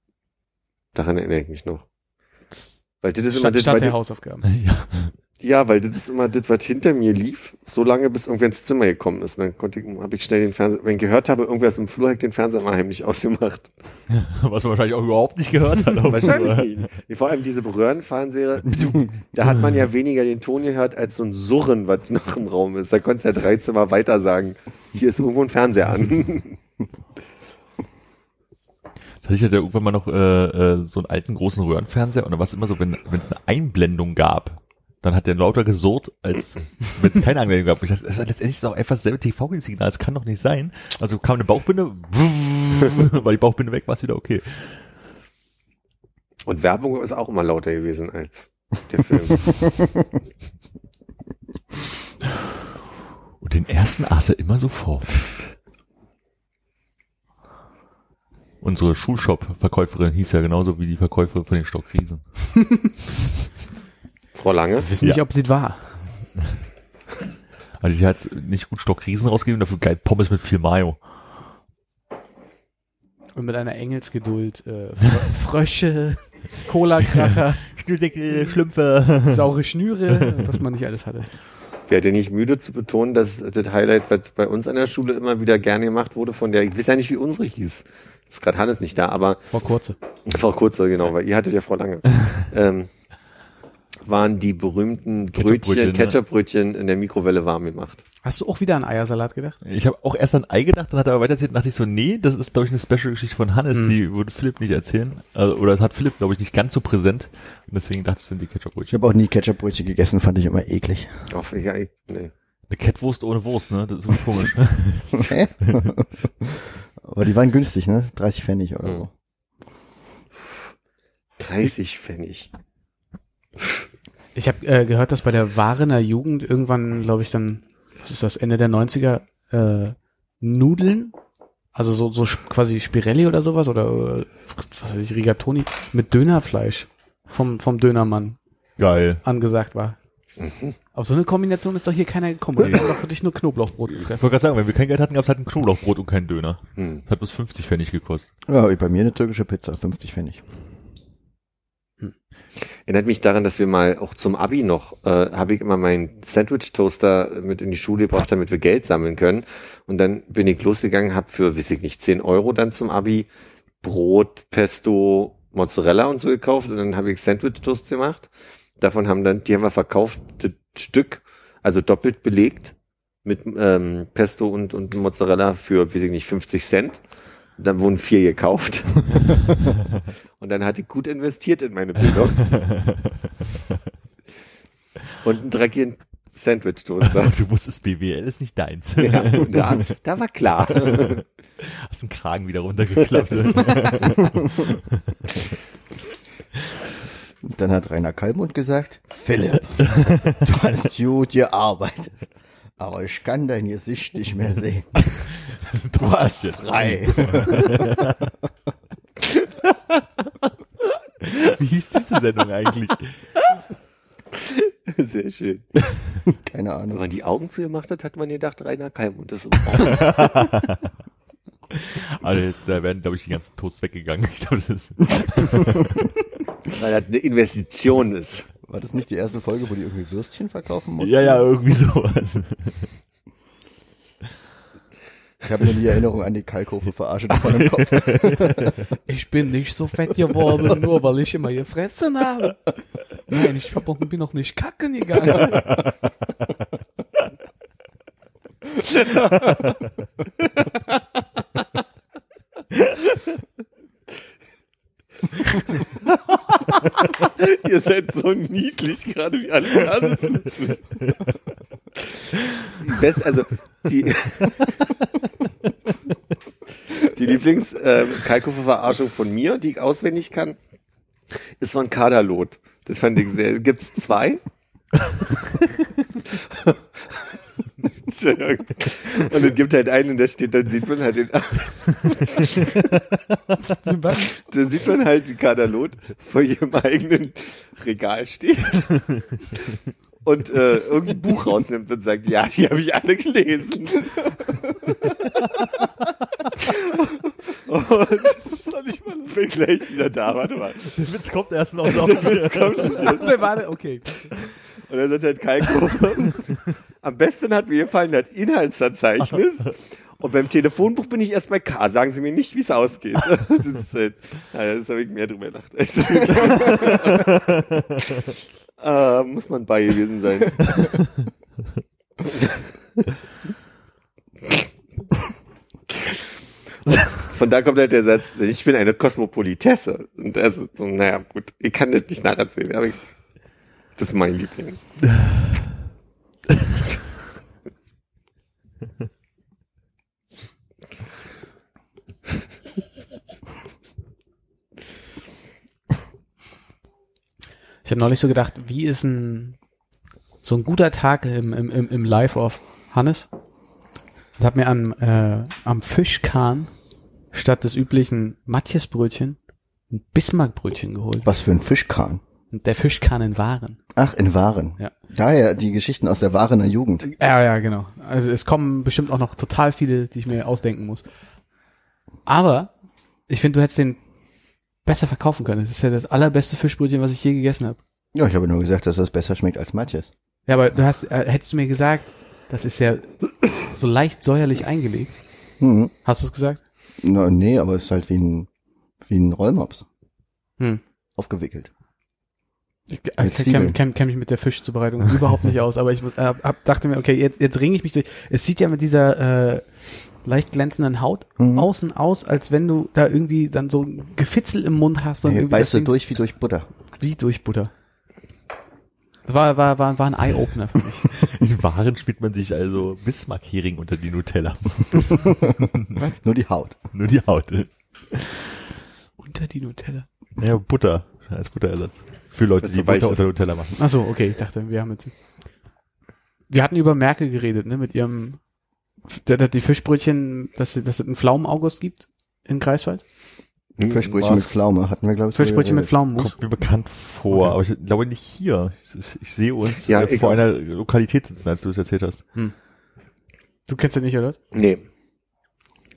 Daran erinnere ich mich noch. Weil das ist immer
Statt,
das,
statt
weil
der Hausaufgaben.
Ja.
Ja, weil das ist immer das, was hinter mir lief, so lange bis irgendwer ins Zimmer gekommen ist. Und dann konnte ich, habe ich schnell den Fernseher, wenn ich gehört habe, irgendwer ist im Flur, habe ich den Fernseher immer heimlich ausgemacht.
Was man wahrscheinlich auch überhaupt nicht gehört hat.
Wahrscheinlich nicht. Vor allem diese Röhrenfernseher, da hat man ja weniger den Ton gehört als so ein Surren, was noch im Raum ist. Da konntest du ja drei Zimmer weiter sagen, hier ist irgendwo ein Fernseher an.
Das hatte ich ja irgendwann mal noch äh, äh, so einen alten großen Röhrenfernseher und da war es immer so, wenn es eine Einblendung gab, dann hat der lauter gesurrt, als wenn es keine Einblendung gab. Ich dachte, das ist letztendlich ist doch einfach dasselbe TV-Signal, das kann doch nicht sein. Also kam eine Bauchbinde, war die Bauchbinde weg, war es wieder okay.
Und Werbung ist auch immer lauter gewesen als der Film.
Und den ersten aß er immer sofort. Unsere Schulshop-Verkäuferin hieß ja genauso wie die Verkäuferin von den Stockriesen.
Frau Lange?
Wir wissen
Ja.
nicht, ob sie es war.
Also die hat nicht gut Stockriesen rausgegeben, dafür geil Pommes mit viel Mayo.
Und mit einer Engelsgeduld. Äh, Fr Frösche, Cola-Kracher,
Schnürdeckel, Schlümpfe.
saure Schnüre, was man nicht alles hatte.
Werde nicht müde zu betonen, dass das Highlight, was bei uns an der Schule immer wieder gerne gemacht wurde, von der, ich weiß ja nicht, wie unsere hieß. Ist gerade Hannes nicht da, aber
Frau Kurze.
Frau Kurzer, genau, weil ihr hattet ja Frau Lange. ähm, waren die berühmten
Ketchupbrötchen,
Brötchen,
ne?
Ketchupbrötchen in der Mikrowelle warm gemacht.
Hast du auch wieder an Eiersalat gedacht?
Ich habe auch erst an Ei gedacht, dann hat er aber weiter erzählt, dachte ich so, nee, das ist, glaube ich, eine Special-Geschichte von Hannes,
Mhm.
die würde Philipp nicht erzählen. Also, oder das hat Philipp, glaube ich, nicht ganz so präsent. Und deswegen dachte ich, das sind die
Ich
Ketchup-Brötchen.
habe auch nie Ketchupbrötchen gegessen, fand ich immer eklig.
Auf, ja, ich- nee.
Eine Kettwurst ohne Wurst, ne? Das ist irgendwie komisch.
Hä? Aber die waren günstig, ne? 30 Pfennig oder so.
30 Pfennig.
Ich habe äh, gehört, dass bei der Warener Jugend irgendwann, glaube ich, dann, was ist das, Ende der 90er, äh, Nudeln, also so, so quasi Spirelli oder sowas, oder, oder was weiß ich, Rigatoni, mit Dönerfleisch vom, vom Dönermann
Geil.
angesagt war. Auf so eine Kombination ist doch hier keiner gekommen. Die haben doch wirklich nur Knoblauchbrot
Ich
gefressen.
wollte gerade sagen, wenn wir kein Geld hatten, gab es halt ein Knoblauchbrot und keinen Döner.
Hm.
Das hat bloß 50 Pfennig gekostet.
Ja, bei mir eine türkische Pizza, 50 Pfennig.
Erinnert mich daran, dass wir mal auch zum Abi noch, äh, habe ich immer meinen Sandwich-Toaster mit in die Schule gebracht, damit wir Geld sammeln können. Und dann bin ich losgegangen, habe für, weiß ich nicht, 10 Euro dann zum Abi Brot, Pesto, Mozzarella und so gekauft. Und dann habe ich Sandwich-Toast gemacht. Davon haben dann, die haben wir verkauft, das Stück, also doppelt belegt mit ähm, Pesto und, und Mozzarella für, weiß ich nicht, 50 Cent. Und dann wurden vier gekauft. und dann hatte ich gut investiert in meine Bildung. und einen dreckigen Sandwich-Toaster.
Du wusstest, BWL ist nicht deins.
ja, und da, da war klar.
Hast den Kragen wieder runtergeklappt.
Und dann hat Rainer Kalmund gesagt, Philipp, du hast gut gearbeitet, aber ich kann dein Gesicht nicht mehr sehen. Du hast frei.
Wie hieß diese Sendung eigentlich?
Sehr schön.
Keine
Wenn
Ahnung.
man die Augen zugemacht hat, hat man gedacht, Rainer Kalmund ist
Also, da werden, glaube ich, die ganzen Toasts weggegangen. Ich glaube, das ist
weil das eine Investition ist.
War das nicht die erste Folge, wo die irgendwie Würstchen verkaufen mussten?
ja, ja, irgendwie sowas.
Ich habe nur die Erinnerung an die Kalkofe-Verarsche davon im Kopf.
Ich bin nicht so fett geworden, nur weil ich immer gefressen habe. Nein, ich hab auch, bin noch nicht kacken gegangen.
Ihr seid so niedlich, gerade wie alle da Best, also die, die Lieblings äh, Kalkofe-Verarschung von mir, die ich auswendig kann, ist von Kaderlot. Das fand ich sehr. Gibt's zwei? Und es gibt halt einen, da steht, dann sieht man halt den, dann sieht man halt, wie Kaderlot vor ihrem eigenen Regal steht und äh, irgendein Buch rausnimmt und sagt, ja, die habe ich alle gelesen. und das ist doch nicht mal Ich bin gleich wieder da, warte mal.
Der Witz kommt erst noch. noch.
Wer war der? Okay.
Und dann sagt halt Kalko, am besten hat mir gefallen das Inhaltsverzeichnis. Und beim Telefonbuch bin ich erst bei K. Sagen Sie mir nicht, wie es ausgeht. Das, ist halt, naja, das habe ich mehr drüber gedacht. äh, muss man bei gewesen sein. Von da kommt halt der Satz, ich bin eine Kosmopolitesse. Und also, naja, gut, ich kann das nicht nacherzählen, aber ich, das ist mein Liebling.
Ich habe neulich so gedacht, wie ist ein so ein guter Tag im, im, im, im Life of Hannes? Und habe mir am, äh, am Fischkahn statt des üblichen Matjesbrötchen ein Bismarckbrötchen geholt.
Was für ein Fischkran.
Und der Fischkahn in Waren.
Ach, in Waren.
Ja.
Daher die Geschichten aus der Warener Jugend.
Ja, ja, genau. Also es kommen bestimmt auch noch total viele, die ich mir ausdenken muss. Aber ich finde, du hättest den besser verkaufen können. Das ist ja das allerbeste Fischbrötchen, was ich je gegessen habe.
Ja, ich habe nur gesagt, dass das besser schmeckt als Matjes.
Ja, aber du hast, äh, hättest du mir gesagt, das ist ja so leicht säuerlich eingelegt.
Mhm.
Hast du es gesagt?
Na, nee, aber es ist halt wie ein, wie ein Rollmops.
Hm.
Aufgewickelt.
Ich, ich kenn, kenn, mich mit der Fischzubereitung überhaupt nicht aus, aber ich muss, äh, hab, dachte mir, okay, jetzt, jetzt ringe ich mich durch. Es sieht ja mit dieser äh, leicht glänzenden Haut
Mhm.
außen aus, als wenn du da irgendwie dann so ein Gefitzel im Mund hast und
Nee,
irgendwie
beißt du durch wie durch Butter.
wie durch Butter. Das war, war, war, war ein Eye-Opener für mich.
In Waren spielt man sich also Bismarck-Hering unter die Nutella.
Nur die Haut.
Nur die Haut.
Unter die Nutella.
Ja, Butter als Butterersatz. Für Leute, die Butter
ist.
unter Nutella machen.
Ach so, okay, ich dachte, wir haben jetzt. Wir hatten über Merkel geredet, ne, mit ihrem, der, der, die Fischbrötchen, dass, es- dass es einen Pflaumen-August gibt in Greifswald.
Fischbrötchen mit Pflaume hatten wir, glaube ich.
Fischbrötchen mit. Pflaumenmus.
Kommt mir bekannt vor,
Okay.
aber ich glaube nicht hier. Ich, ich sehe uns
Ja,
äh, vor einer Lokalität sitzen, als du es erzählt hast.
Du kennst den nicht, oder?
Nee.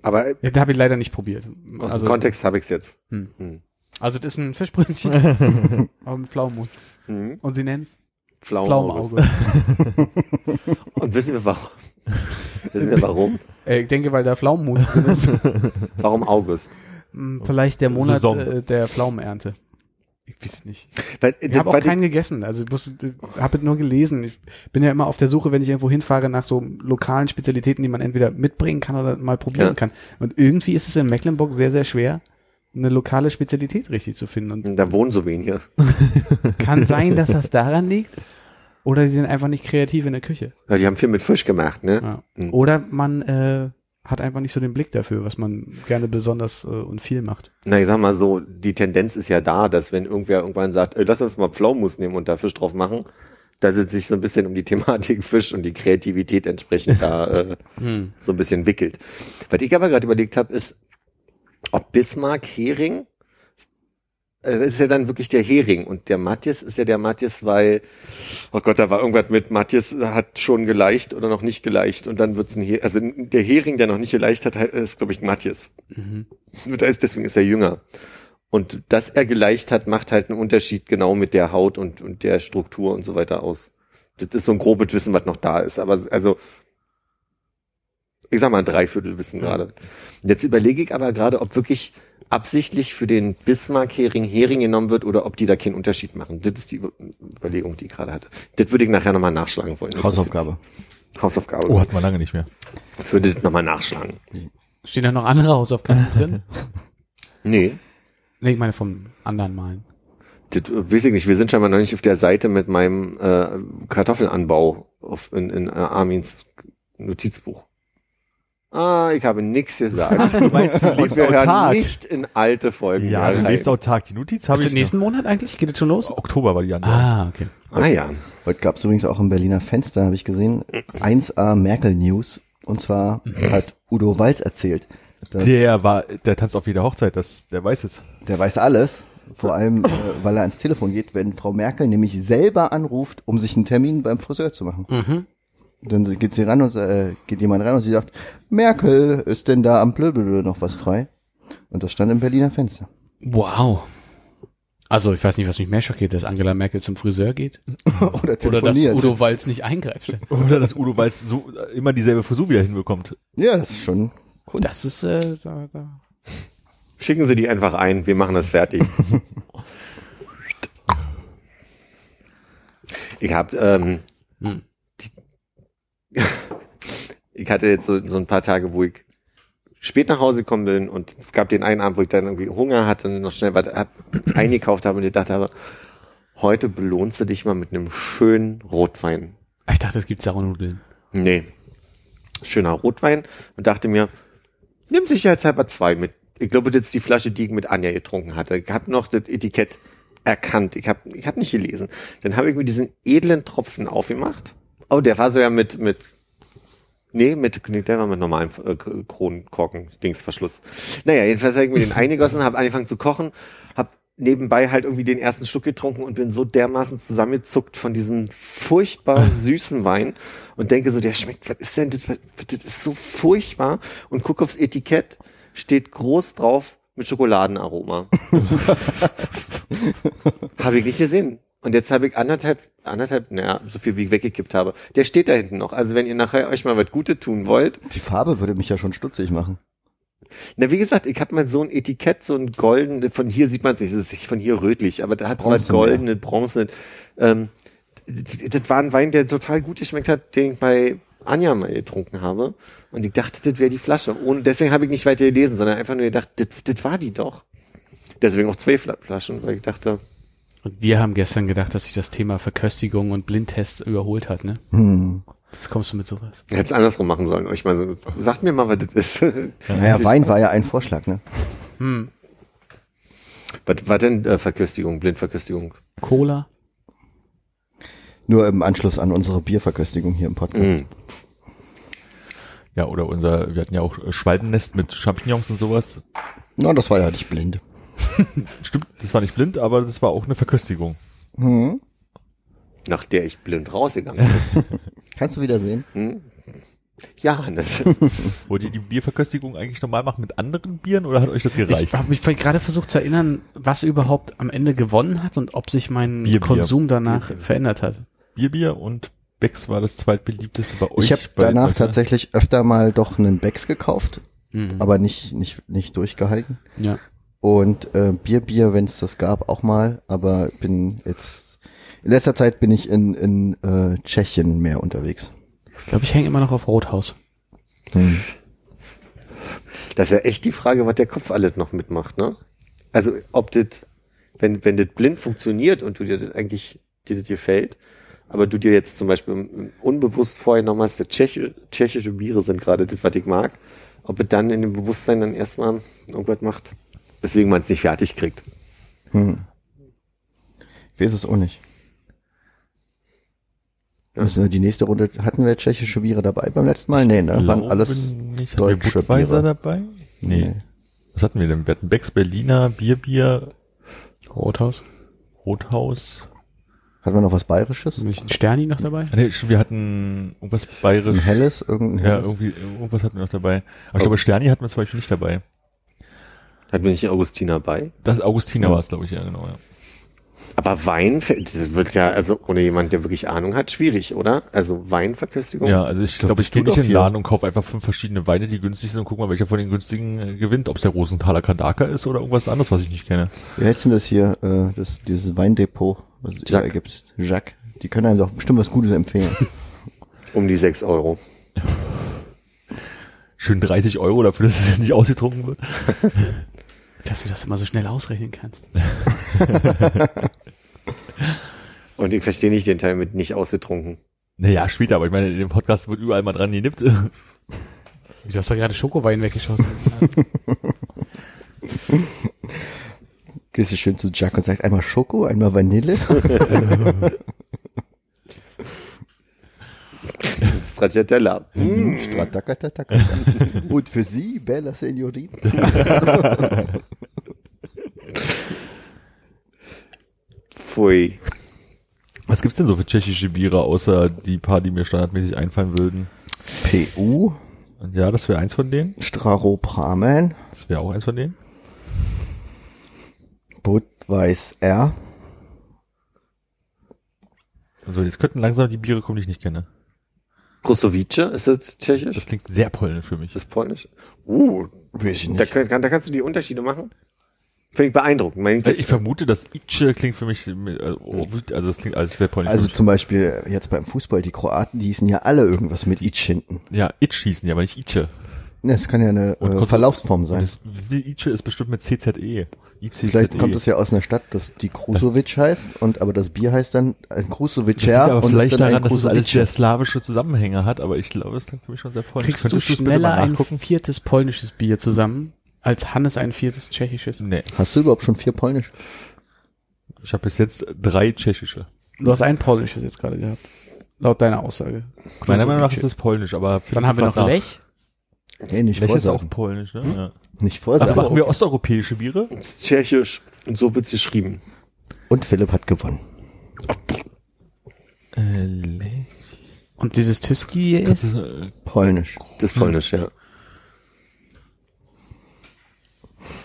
Aber
Ja, da habe ich leider nicht probiert.
aus
also,
dem Kontext habe ich es jetzt.
Hm.
Hm.
Also das ist ein Fischbrötchen, aber mit Pflaumenmus.
Mhm.
Und sie nennt's
Pflaumenauge.
Pflaumenauge.
Und wissen wir warum? wissen wir warum?
äh, ich denke, weil da Pflaumenmus drin ist.
Warum August?
Hm, Vielleicht der Monat
Saison.
äh, der Pflaumenernte. Ich weiß es nicht.
Weil,
Ich habe auch keinen gegessen. Also ich wusste, habe nur gelesen. Ich bin ja immer auf der Suche, wenn ich irgendwo hinfahre, nach so lokalen Spezialitäten, die man entweder mitbringen kann oder mal probieren
Ja.
kann. Und irgendwie ist es in Mecklenburg sehr, sehr schwer, eine lokale Spezialität richtig zu finden. Und
da wohnen so wenige.
kann sein, dass das daran liegt. Oder sie sind einfach nicht kreativ in der Küche.
Ja, die haben viel mit Fisch gemacht, ne?
Ja.
Mhm.
Oder man äh, hat einfach nicht so den Blick dafür, was man gerne besonders äh, und viel macht.
Na, ich sag mal so, die Tendenz ist ja da, dass wenn irgendwer irgendwann sagt, ey, lass uns mal Pflaumenmus nehmen und da Fisch drauf machen, da es sich so ein bisschen um die Thematik Fisch und die Kreativität entsprechend da äh,
Hm.
so ein bisschen wickelt. Was ich aber gerade überlegt habe, ist, ob Bismarck Hering, äh, ist ja dann wirklich der Hering und der Matthias ist ja der Matthias, weil, oh Gott, da war irgendwas mit Matthias hat schon geleicht oder noch nicht geleicht und dann wird's ein Hering, also der Hering, der noch nicht geleicht hat, ist glaube ich Matthias.
Mhm.
Da ist, deswegen ist er jünger. Und dass er geleicht hat, macht halt einen Unterschied genau mit der Haut und, und der Struktur und so weiter aus. Das ist so ein grobes Wissen, was noch da ist. Aber also, ich sag mal ein Dreiviertelwissen gerade. Jetzt überlege ich aber gerade, ob wirklich absichtlich für den Bismarck-Hering Hering genommen wird oder ob die da keinen Unterschied machen. Das ist die Über- Überlegung, die ich gerade hatte. Das würde ich nachher nochmal nachschlagen wollen.
Hausaufgabe.
Hausaufgabe.
Oh, hat man lange nicht mehr.
Ich würde das nochmal nachschlagen.
Stehen da noch andere Hausaufgaben drin?
Nee.
Nee, ich meine vom anderen Malen.
Das äh, weiß ich nicht. Wir sind scheinbar noch nicht auf der Seite mit meinem äh, Kartoffelanbau auf, in, in äh, Armins Notizbuch. Ah, ich habe nichts gesagt.
Du meinst, du
Und
lebst
wir hören
autark.
nicht in alte Folgen.
Ja, du
rein.
lebst autark. Die Notiz habe
Ist
ich
im nächsten Monat eigentlich? Geht es schon los?
Oktober war die andere.
Ah, okay.
Ah ja.
Heute gab es übrigens auch im Berliner Fenster, habe ich gesehen, 1A Merkel News. Und zwar hat Udo Walz erzählt. Dass
Der war, der tanzt auf jeder Hochzeit, das, der weiß es.
der weiß alles. Vor allem, äh, weil er ans Telefon geht, wenn Frau Merkel nämlich selber anruft, um sich einen Termin beim Friseur zu machen.
Mhm.
Dann sie- geht sie ran und äh, geht jemand ran und sie sagt, Merkel, ist denn da am Blöblö noch was frei? Und das stand im Berliner Fenster.
Wow. Also ich weiß nicht, was mich mehr schockiert, dass Angela Merkel zum Friseur geht
Oder
oder dass. Udo Walz nicht eingreift.
Oder dass Udo Walz so immer dieselbe Frisur wieder hinbekommt.
ja, das ist schon Kunst.
Das ist äh, da, da.
Schicken Sie die einfach ein. Wir machen das fertig. ich habe ähm,
Hm.
ich hatte jetzt so, so ein paar Tage, wo ich spät nach Hause gekommen bin und gab den einen Abend, wo ich dann irgendwie Hunger hatte und noch schnell was hab, eingekauft habe und ich dachte habe, heute belohnst du dich mal mit einem schönen Rotwein.
Ich dachte, es gibt Sauernudeln.
Nee. Schöner Rotwein und dachte mir, nimm sicherheitshalber zwei mit. Ich glaube, das ist die Flasche, die ich mit Anja getrunken hatte. Ich habe noch das Etikett erkannt. Ich habe ich hab nicht gelesen. Dann habe ich mir diesen edlen Tropfen aufgemacht. Oh, der war so ja mit, mit, nee, mit, nee, der war mit normalen äh, Kronkorken, Dingsverschluss. Naja, jedenfalls habe ich mir den eingegossen, habe angefangen zu kochen, habe nebenbei halt irgendwie den ersten Schluck getrunken und bin so dermaßen zusammengezuckt von diesem furchtbar süßen Wein und denke so, der schmeckt, was ist denn das, was, das ist so furchtbar und guck aufs Etikett, steht groß drauf mit Schokoladenaroma. habe ich nicht gesehen. Und jetzt habe ich anderthalb, anderthalb, naja, so viel wie ich weggekippt habe. Der steht da hinten noch. Also wenn ihr nachher euch mal was Gutes tun wollt,
Die Farbe würde mich ja schon stutzig machen.
na, wie gesagt, ich habe mal so ein Etikett, so ein golden, von hier sieht man es nicht, es ist von hier rötlich, aber da hat so was
Bronzen,
goldene, bronzene. Ähm, das war ein Wein, der total gut geschmeckt hat, den ich bei Anja mal getrunken habe. Und ich dachte, das wäre die Flasche. Und deswegen habe ich nicht weiter gelesen, sondern einfach nur gedacht, das, das war die doch. Deswegen auch zwei Fla- Flaschen, weil ich dachte,
Und wir haben gestern gedacht, dass sich das Thema Verköstigung und Blindtests überholt hat, ne?
Hm.
Jetzt kommst du mit sowas.
ich hätte es andersrum machen sollen. Mal so, sagt mir mal, was das ist.
Naja, Wein war ja ein Vorschlag, ne?
Hm.
was war denn äh, Verköstigung, Blindverköstigung?
Cola?
Nur im Anschluss an unsere Bierverköstigung hier im Podcast.
Mhm.
Ja, oder unser, wir hatten ja auch Schwalbennest mit Champignons und sowas.
Na, das war ja nicht blind.
Stimmt, das war nicht blind, aber das war auch eine Verköstigung.
Hm.
Nach der ich blind rausgegangen bin.
Kannst du wieder sehen?
Hm? Ja, Hannes.
Wollt ihr die Bierverköstigung eigentlich normal machen mit anderen Bieren oder hat euch das gereicht?
Ich habe mich gerade versucht zu erinnern, was überhaupt am Ende gewonnen hat und ob sich mein
Bier, Bier.
Konsum danach verändert hat.
Bier, Bier und Becks war das zweitbeliebteste bei euch.
Ich habe danach
euch, ne?
tatsächlich öfter mal doch einen Becks gekauft,
Mhm.
aber nicht, nicht, nicht durchgehalten.
ja.
Und äh, Bier, Bier, wenn es das gab, auch mal, aber bin jetzt in letzter Zeit bin ich in, in äh, Tschechien mehr unterwegs.
Ich glaube, ich hänge immer noch auf Rothaus.
Hm.
Das ist ja echt die Frage, was der Kopf alles noch mitmacht, ne? Also, ob das, wenn, wenn das blind funktioniert und du dir das eigentlich, dir das gefällt, aber du dir jetzt zum Beispiel unbewusst vorgenommen hast, der Tscheche, tschechische Biere sind gerade das, was ich mag, ob es dann in dem Bewusstsein dann erstmal irgendwas macht, weswegen man es nicht fertig kriegt.
Hm. Ich weiß es auch nicht.
Ja.
Wir die nächste Runde, hatten wir tschechische Biere dabei beim letzten Mal? Nee, ne? Waren alles
nicht.
Deutsche Biere.
dabei? Nee. Was hatten wir denn? Wir hatten Becks Berliner, Bier, Bier,
Rothaus.
Rothaus.
Hatten wir noch was Bayerisches?
Ist nicht ein Sterni noch dabei?
Ah, Nee, wir hatten irgendwas bayerisch.
Ein helles? Irgendein
Ja,
helles?
irgendwie, irgendwas hatten wir noch dabei. Aber ich glaube, Sterni hatten wir zum Beispiel nicht dabei.
Hat mir nicht Augustiner bei.
Das Augustiner
Ja.
war es, glaube ich, ja, genau, ja.
Aber Wein, das wird ja, also ohne jemand, der wirklich Ahnung hat, schwierig, oder? Also Weinverköstigung.
Ja, also ich
glaub,
glaube, ich
bist
gehe nicht in den. Laden und kaufe einfach fünf verschiedene Weine, die günstig sind und guck mal, welcher von den günstigen äh, gewinnt. Ob es der Rosenthaler Kandaka ist oder irgendwas anderes, was ich nicht kenne.
Wie heißt denn das hier, äh, das, dieses Weindepot, was es
Jacques.
überall gibt? Jacques. Die können einem doch bestimmt was Gutes empfehlen.
Um die sechs Euro.
Schön 30 Euro dafür, dass es nicht ausgetrunken wird.
Dass du das immer so schnell ausrechnen kannst.
Und ich verstehe nicht den Teil mit nicht ausgetrunken.
Naja, später, aber ich meine, in dem Podcast wird überall mal dran genippt.
Du hast doch gerade Schokowein weggeschossen.
Gehst du schön zu Jacques und sagst einmal Schoko, einmal Vanille.
Stracciatella. Mm.
Stratakataka. Und für Sie, Bella Signorina.
Pfui.
Was gibt's denn so für tschechische Biere, außer die paar, die mir standardmäßig einfallen würden?
PU,
ja, das wäre eins von denen.
Straropramen,
Das wäre auch eins von denen.
Budweiser,
Also jetzt könnten langsam die Biere kommen, die ich nicht kenne.
Krusowice, ist das tschechisch?
Das klingt sehr polnisch für mich.
Das ist polnisch? Uh,
weiß ich
da,
nicht.
kann, da kannst du die Unterschiede machen. Finde ich beeindruckend. Mein
Äh, Ich vermute, dass Ice klingt für mich, äh, also es klingt alles sehr polnisch.
Also zum Beispiel jetzt beim Fußball, die Kroaten, die hießen ja alle irgendwas mit Itch hinten.
ja, Itch hießen die, aber nicht Ice.
Ne, Das kann ja eine äh, Verlaufsform sein.
das, die Ice ist bestimmt mit CZE. ICZE.
Vielleicht kommt es ja aus einer Stadt, dass die Krusovic heißt und aber das Bier heißt dann ein
Das liegt
Krusovicer
aber
und
vielleicht daran,
ein
dass es alles sehr slawische Zusammenhänge hat, aber ich glaube, es klingt für mich schon sehr polnisch.
Kriegst du
Könntest bitte
schneller ein viertes polnisches Bier zusammen, als Hannes ein viertes tschechisches?
Nee,
Hast du überhaupt schon vier Polnisch?
ich habe bis jetzt drei tschechische.
Du hast ein polnisches jetzt gerade gehabt. Laut deiner Aussage.
Meiner Meinung nach ist es polnisch, aber
Dann haben wir noch Lech.
Nee, nicht
Lech ist auch polnisch, ne? Ja.
Nicht
Also
vorsagen.
machen wir osteuropäische Biere?
Das ist tschechisch. Und so wird's geschrieben.
Und Philipp hat gewonnen.
Äh.
Und dieses Tyski
Das
ist,
ist, äh,
Polnisch.
Das ist polnisch, ja.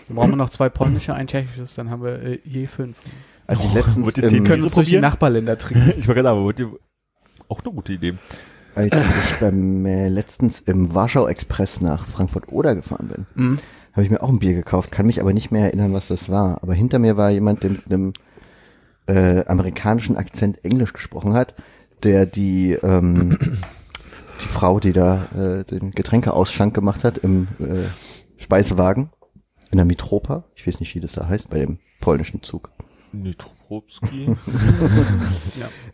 dann brauchen wir noch zwei polnische, ein tschechisches, dann haben wir äh, je fünf.
Als ich
Oh,
letztens
wird die
Wir können uns durch die? Nachbarländer trinken.
ich war gerade, aber wollt ihr auch eine gute Idee.
Als ich beim äh, letztens im Warschau Express nach Frankfurt Oder gefahren bin,
Mhm.
habe ich mir auch ein Bier gekauft, kann mich aber nicht mehr erinnern, was das war. Aber hinter mir war jemand, der mit einem äh, amerikanischen Akzent Englisch gesprochen hat, der die ähm, die Frau, die da äh, den Getränkeausschank gemacht hat im äh, Speisewagen in der Mitropa, ich weiß nicht, wie das da heißt, bei dem polnischen Zug.
Nitropropski.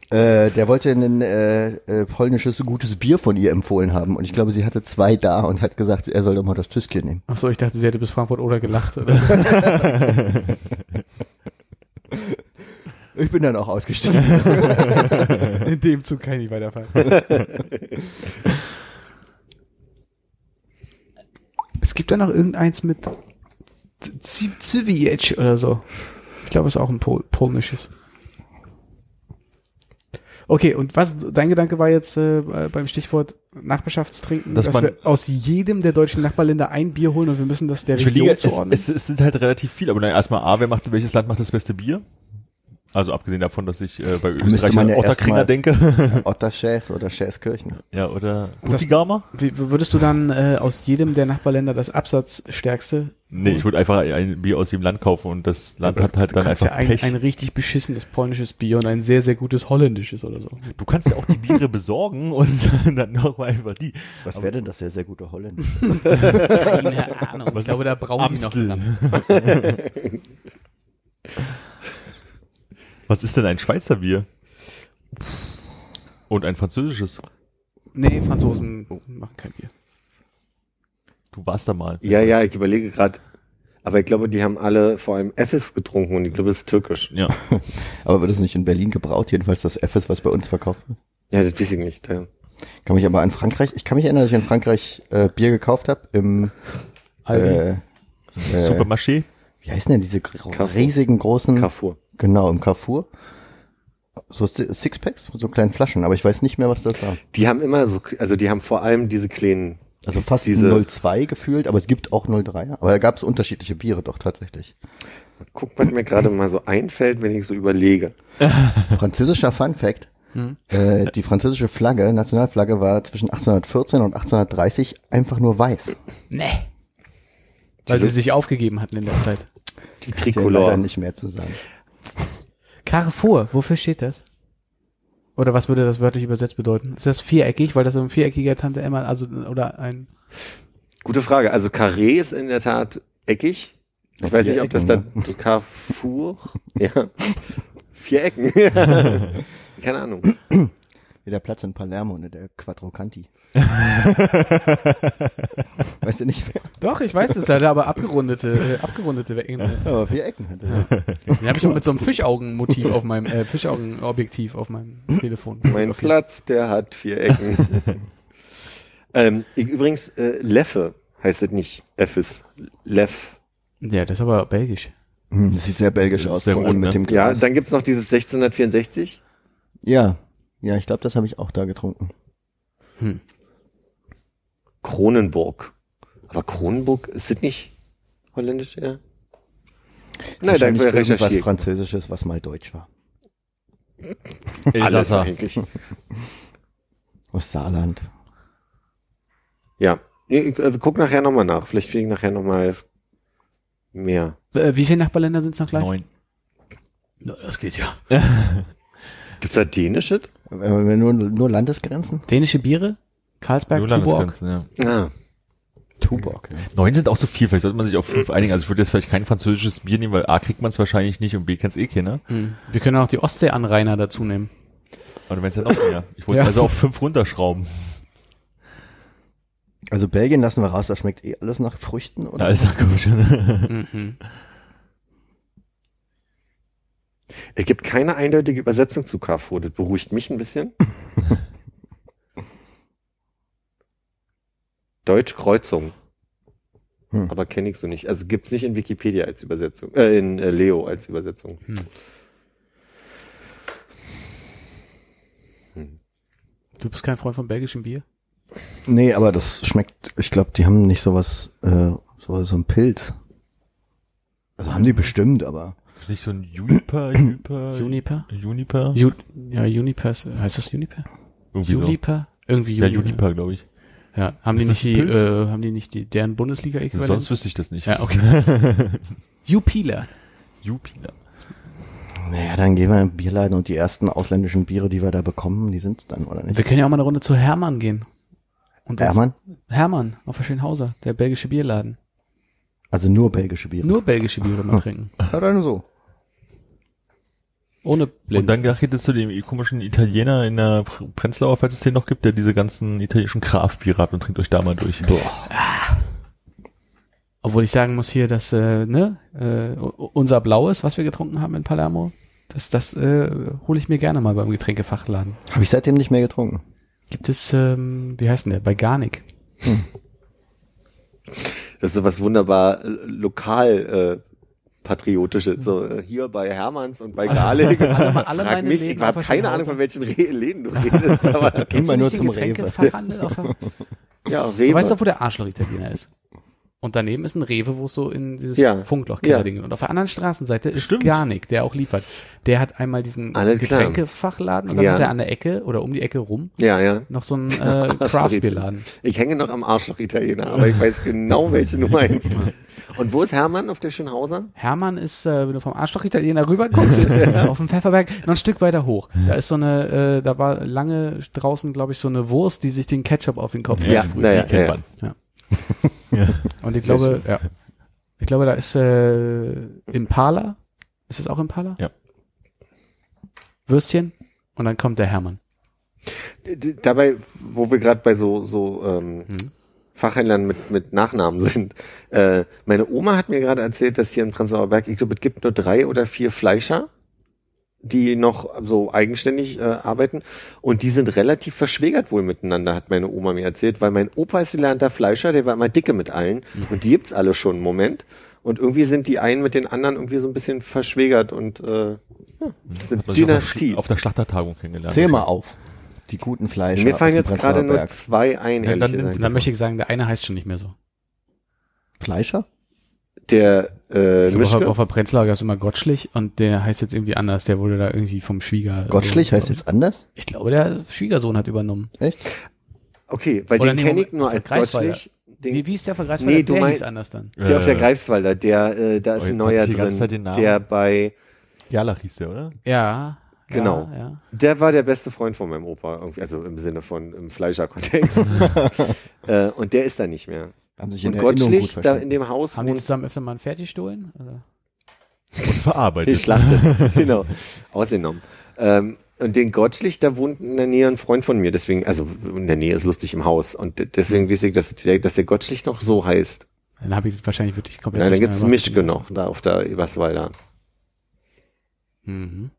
Äh, der wollte ein äh, äh, polnisches gutes Bier von ihr empfohlen haben und ich glaube, sie hatte zwei da und hat gesagt, er soll doch mal das Tüskchen nehmen.
Ach so, ich dachte, sie hätte bis Frankfurt oder gelacht. Oder?
Ich bin dann auch ausgestiegen.
In dem Zug kann ich nicht weiterfahren. es gibt da noch irgendeins mit Z- Zwiec oder so. Ich glaube, es ist auch ein Pol polnisches. Okay, und was, dein Gedanke war jetzt äh, beim Stichwort Nachbarschaftstrinken,
Dass
dass, wir aus jedem der deutschen Nachbarländer ein Bier holen und wir müssen das der Region
überlege, es,
zuordnen?
es, es sind halt relativ viele, aber dann erstmal A, wer macht, welches Land macht das beste Bier? Also abgesehen davon, dass ich äh, bei Österreich an Otterkringer denke.
Otterschäs oder Schäskirchen.
ja, oder?
Wie, würdest du dann äh, aus jedem der Nachbarländer das Absatzstärkste?
Nee, ich würde einfach ein Bier aus dem Land kaufen und das Land hat halt
Du
dann einfach
ja ein,
Pech.
ein richtig beschissenes polnisches Bier und ein sehr, sehr gutes holländisches oder so.
du kannst ja auch die Biere besorgen und dann nochmal einfach die.
Was wäre denn das sehr, sehr gute Holländisch?
Keine Ahnung.
Was
ich glaube, da brauchen die noch
Amstel?
dran.
Was ist denn ein Schweizer Bier? Und ein französisches.
Nee, Franzosen machen kein Bier.
Du warst da mal.
Ja, ja, ich überlege gerade. Aber ich glaube, die haben alle vor allem Effes getrunken und ich glaube, es ist türkisch.
Ja.
Aber wird es nicht in Berlin gebraut? Jedenfalls das ist, was bei uns verkauft wird.
Ja, das weiß ich nicht. Ja.
Kann mich aber an Frankreich, ich kann mich erinnern, dass ich in Frankreich äh, Bier gekauft habe im
Aldi.
äh, äh,
Supermarché?
wie heißen denn diese riesigen großen
Carrefour.
Genau, im Carrefour. So Si- Sixpacks mit so kleinen Flaschen, aber ich weiß nicht mehr, was das war.
Die haben immer so, also die haben vor allem diese kleinen,
Also fast
Diese-
02 gefühlt, aber es gibt auch 03. Aber da gab es unterschiedliche Biere doch tatsächlich.
guck, was mir gerade mal so einfällt, wenn ich so überlege.
Französischer Fun Fact.
Hm?
Äh, die französische Flagge, Nationalflagge, war zwischen 1814 und 1830 einfach nur weiß.
Nee. Weil sie sich aufgegeben hatten in der Zeit.
Die
Ist ja leider nicht mehr zu sagen.
Carrefour, wofür steht das? Oder was würde das wörtlich übersetzt bedeuten? Ist das viereckig, weil das so ein viereckiger Tante Emma, also oder ein
Gute Frage. Also Carré ist in der Tat eckig. Ich
Auf
weiß nicht, ob das dann so Carrefour, ja, vier Ecken. Keine Ahnung.
Wie der Platz in Palermo, ne, der Quattro Canti. weißt du nicht mehr?
Doch, ich weiß es, hatte aber abgerundete, äh, abgerundete Ecken. äh.
Aber vier Ecken hat er.
Den habe ich auch mit so einem Fischaugenmotiv auf meinem, äh, Fischaugenobjektiv auf meinem Telefon.
Mein Platz, der hat vier Ecken. ähm, übrigens, äh, Leffe heißt es nicht. Effes. Leff.
Ja, das ist aber belgisch.
Hm, Das sieht sehr belgisch
Das ist
aus,
sehr rot,
allem mit
ne?
dem
Ja,
Glas.
dann gibt's noch dieses 1664.
ja, ja, ich glaube, das habe ich auch da getrunken.
Hm.
Kronenburg. Aber Kronenburg, ist das nicht holländisch, ja? Nein, dann
irgendwas
recherchiert.
Französisches, was mal deutsch war.
Alles eigentlich.
Aus Saarland.
Ja. Ich, ich, äh, guck nachher nochmal nach. Vielleicht ich nachher nochmal mehr.
Äh, wie viele Nachbarländer sind es noch gleich?
Neun.
Ja, das geht ja.
Gibt's da dänisches?
Wenn wir nur, nur Landesgrenzen?
Dänische Biere? Carlsberg,
Nur
Tuborg?
Landesgrenzen, ja.
Ah.
Tuborg, ja.
Neun sind auch so viel, vielleicht sollte man sich auf fünf einigen. Also ich würde jetzt vielleicht kein französisches Bier nehmen, weil A kriegt man es wahrscheinlich nicht und B kennt's eh keiner.
Hm. Wir können auch die Ostseeanrainer dazu nehmen.
Aber wenn es ja noch mehr. Ich wollte
Ja.
also auf fünf runterschrauben.
Also Belgien lassen wir raus, da schmeckt eh alles nach Früchten, oder?
Ja, ist doch gut.
Mhm.
Es gibt keine eindeutige Übersetzung zu Carrefour. Das beruhigt mich ein bisschen. Deutsch Kreuzung.
Hm.
Aber kenne ich so nicht. Also gibt's nicht in Wikipedia als Übersetzung. Äh, in äh, Leo als Übersetzung.
Du bist kein Freund von belgischem Bier?
Nee, aber das schmeckt, ich glaube, die haben nicht sowas, äh, so, so ein Pilz. Also haben die bestimmt, aber.
Ist nicht so ein Juniper, Juniper,
Juniper?
Juniper?
Ju ja, Juniper, ist- heißt das Juniper?
Irgendwie so.
Juniper? Irgendwie
Ja,
Juniper.
Juniper, glaube ich.
Ja, haben die
Ist
nicht die,
ein Pilz?
äh, haben die nicht die, deren Bundesliga-Äquivalent?
Sonst wüsste ich das nicht.
Ja, okay. Jupiler.
Jupiler.
Naja, dann gehen wir in den Bierladen und die ersten ausländischen Biere, die wir da bekommen, die sind's dann, oder nicht?
Wir können ja auch mal eine Runde zu Hermann gehen. Und
Hermann?
Hermann, auf der Schönhauser, der belgische Bierladen.
Also nur belgische Biere.
Nur belgische Biere mal trinken.
Ja, dann so.
Und
Ohne blind.
dann geht es zu dem komischen Italiener in der Pr- Prenzlauer, falls es den noch gibt, der diese ganzen italienischen Kraftbiere hat und trinkt euch da mal durch.
Obwohl ich sagen muss hier, dass äh, ne, äh, unser Blaues, was wir getrunken haben in Palermo, das, das äh, hole ich mir gerne mal beim Getränkefachladen.
Habe ich seitdem nicht mehr getrunken.
Gibt es, ähm, wie heißt denn der? Bei Garnic.
Das ist so was wunderbar äh, lokal äh, patriotische, so äh, hier bei Hermanns und bei Garlig.
Alle- alle
Frag
meine
mich,
Läden
ich habe keine. Ahnung, von welchen Re Läden du redest, aber
Kennst du
nur
den
zum Rewe.
Ja,
Du
Rewe.
weißt doch, wo der Arschloch-Italiener ist. Und daneben ist ein Rewe, wo es so in dieses
Ja.
Funkloch-Keller-Ding. Und auf der anderen Straßenseite ist
Stimmt.
Garnik, der auch liefert. Der hat einmal diesen
Alles klar.
Getränkefachladen und dann
Ja.
hat er an der Ecke oder um die Ecke rum
ja, ja.
noch so einen äh, Craft-Bier-Laden.
Ich hänge noch am Arschloch-Italiener, aber ich weiß genau, welche du meinst. Und wo ist Hermann auf der Schönhauser?
Hermann ist, äh, wenn du vom Arschloch-Italiener rüber guckst, auf dem Pfefferberg, noch ein Stück weiter hoch. Da ist so eine, äh, da war lange draußen, glaube ich, so eine Wurst, die sich den Ketchup auf den Kopf
Ja,
sprüht.
naja,
Die kennt
ja.
Ja. Und ich glaube, ja. Ich glaube, da ist äh, Impala. Ist es auch Impala?
Ja.
Würstchen. Und dann kommt der Hermann.
Dabei, wo wir gerade bei so, so ähm,
Hm.
Fachhändlern mit, mit Nachnamen sind. Äh, meine Oma hat mir gerade erzählt, dass hier in Prenzlauer Berg, ich glaube, es gibt nur drei oder vier Fleischer, die noch so eigenständig äh, arbeiten. Und die sind relativ verschwägert wohl miteinander, hat meine Oma mir erzählt, weil mein Opa ist gelernter Fleischer, der war immer dicke mit allen. Und die gibt's alle schon im Moment. Und irgendwie sind die einen mit den anderen irgendwie so ein bisschen verschwägert und äh, ja, das ist eine Dynastie.
Auf der Schlachtertagung kennengelernt.
Zähl mal auf. Die guten Fleischer.
Mir fallen jetzt gerade nur zwei ein,
Ja, dann
dann möchte ich sagen, der eine heißt schon nicht mehr so.
Fleischer?
Der äh,
auf,
Mischke,
auf der Prenzlauer gab es immer Gottschlich und der heißt jetzt irgendwie anders. Der wurde da irgendwie vom Schwieger.
Gottschlich heißt jetzt anders?
Ich glaube, der Schwiegersohn hat übernommen.
Echt?
okay, weil
Oder
den kenne ich nur als. Gottschlich. Den,
Wie, wie ist der von Greifswalder?
Nee, du
der
mein-
hieß anders dann.
der auf der
Äh,
Greifswalder, der, äh, da ist
Oh,
ein neuer drin,
den Namen.
der bei,
Jalach hieß der, oder?
Ja.
Genau.
Ja, ja.
der war der beste Freund von meinem Opa, irgendwie, also im Sinne von im Fleischer-Kontext. äh, und der ist da nicht mehr.
Haben sich in
Und
Erinnerung gut
Gottschlich, da in dem Haus
Haben die zusammen öfter mal einen Fertigstohlen? Oder?
Und verarbeitet.
geschlachtet. genau. Ausgenommen. Ähm, und den Gottschlich, da wohnt in der Nähe ein Freund von mir, deswegen, also in der Nähe ist lustig im Haus. Und de- deswegen weiß ich, dass der, dass der Gottschlich noch so heißt.
Dann habe ich wahrscheinlich wirklich komplett.
Nein, dann gibt's Mischke noch, da auf der Eberswalder.
Mhm.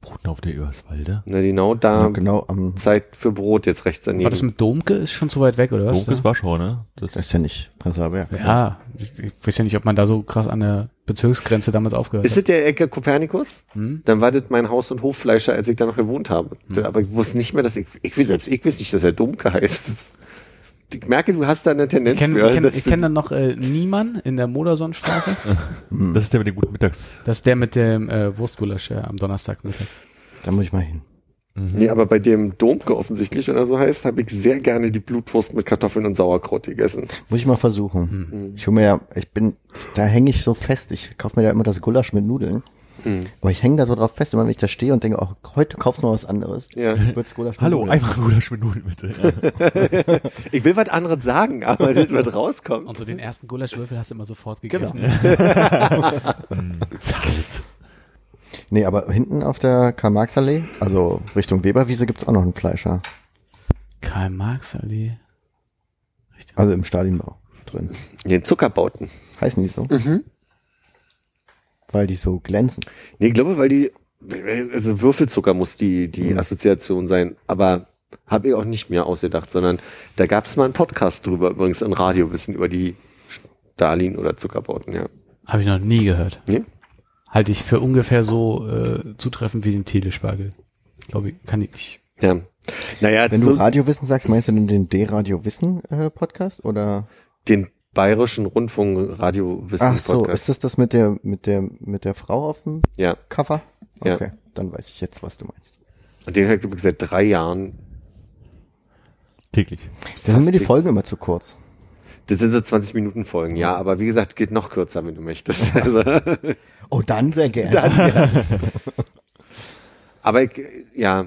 Bruten auf der Eberswalde.
Na, genau da
Ja, genau am,
Zeit für Brot jetzt rechts daneben.
War das mit Domke? Ist schon zu weit weg, oder was?
Dunkles Warschau, ne? Das
das ist ja nicht Prenzlauer Berg.
Ja, ich, ich weiß ja nicht, ob man da so krass an der Bezirksgrenze damals aufgehört
ist
hat.
es der Ecke Kopernikus?
Hm?
Dann war das mein Haus- und Hoffleischer, als ich da noch gewohnt habe.
Hm.
Aber ich wusste nicht mehr, dass ich, ich will selbst, ich weiß nicht, dass er Domke heißt. Ich merke, du hast da eine
Ich
Tendenz
kenne
für.
kenn, ich kenn dann noch äh, Niemann in der Modersonnenstraße.
das ist der mit dem guten Mittags.
Das ist der mit dem äh, Wurstgulasch ja, am Donnerstagmittag.
Da muss ich mal hin.
Nee, aber bei dem Domke offensichtlich, wenn er so heißt, habe ich sehr gerne die Blutwurst mit Kartoffeln und Sauerkraut gegessen.
Muss ich mal versuchen.
Hm.
Ich hole mir ja, ich bin, da hänge ich so fest. Ich kaufe mir da immer das Gulasch mit Nudeln.
Hm.
Aber ich hänge da so drauf fest, immer wenn ich da stehe und denke, oh, heute kaufst du mal was anderes.
Ja.
Wird's Gulasch mit
Hallo,
Nudeln.
einmal Gulasch mit Nudeln bitte. Ja.
Ich will was anderes sagen, aber das wird rauskommen.
Und so den ersten Gulaschwürfel hast du immer sofort gegessen.
Zart.
Nee, aber hinten auf der Karl-Marx-Allee, also Richtung Weberwiese, gibt's auch noch einen Fleischer.
Karl-Marx-Allee.
Also im Stadionbau drin.
Den Zuckerbauten.
Heißen die so?
Mhm.
Weil die so glänzen.
Nee, ich glaube, weil die, also Würfelzucker muss die, die
Mhm.
Assoziation sein, aber habe ich auch nicht mehr ausgedacht, sondern da gab es mal einen Podcast drüber, übrigens ein Radiowissen über die Stalin oder Zuckerbauten, ja.
Habe ich noch nie gehört.
Nee?
Halte ich für ungefähr so äh, zutreffend wie den Telespargel. Glaube ich, kann ich nicht.
Ja. Naja,
Wenn du Radiowissen sagst, meinst du denn den D-Radio-Wissen-Podcast? oder?
den bayerischen Rundfunk Radiowissen
Ach so,
Podcast.
ist das das mit der, mit der, mit der Frau auf dem
ja.
Cover?
Ja.
Okay, dann weiß ich jetzt, was du meinst.
Und den habe ich seit drei Jahren.
Täglich.
Da sind mir die Folgen immer zu kurz.
Das sind so 20 Minuten Folgen, ja, aber wie gesagt, geht noch kürzer, wenn du möchtest. Also,
Oh, dann sehr gerne.
dann, ja. Aber ich, ja,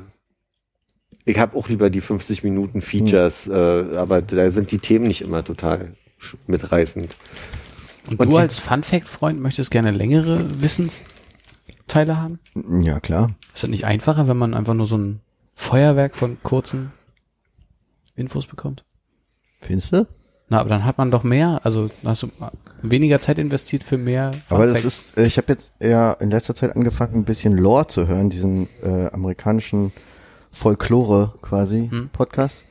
ich habe auch lieber die 50 Minuten Features, äh, aber da sind die Themen nicht immer total mitreißend.
Und,
Und
du als Fun-Fact-Freund möchtest gerne längere Wissensteile haben?
Ja, klar.
Ist das nicht einfacher, wenn man einfach nur so ein Feuerwerk von kurzen Infos bekommt?
Findest du?
Na, aber dann hat man doch mehr, also hast du weniger Zeit investiert für mehr.
Aber das ist, äh, ich habe jetzt ja in letzter Zeit angefangen, ein bisschen Lore zu hören, diesen äh, amerikanischen Folklore quasi
Hm.
Podcast.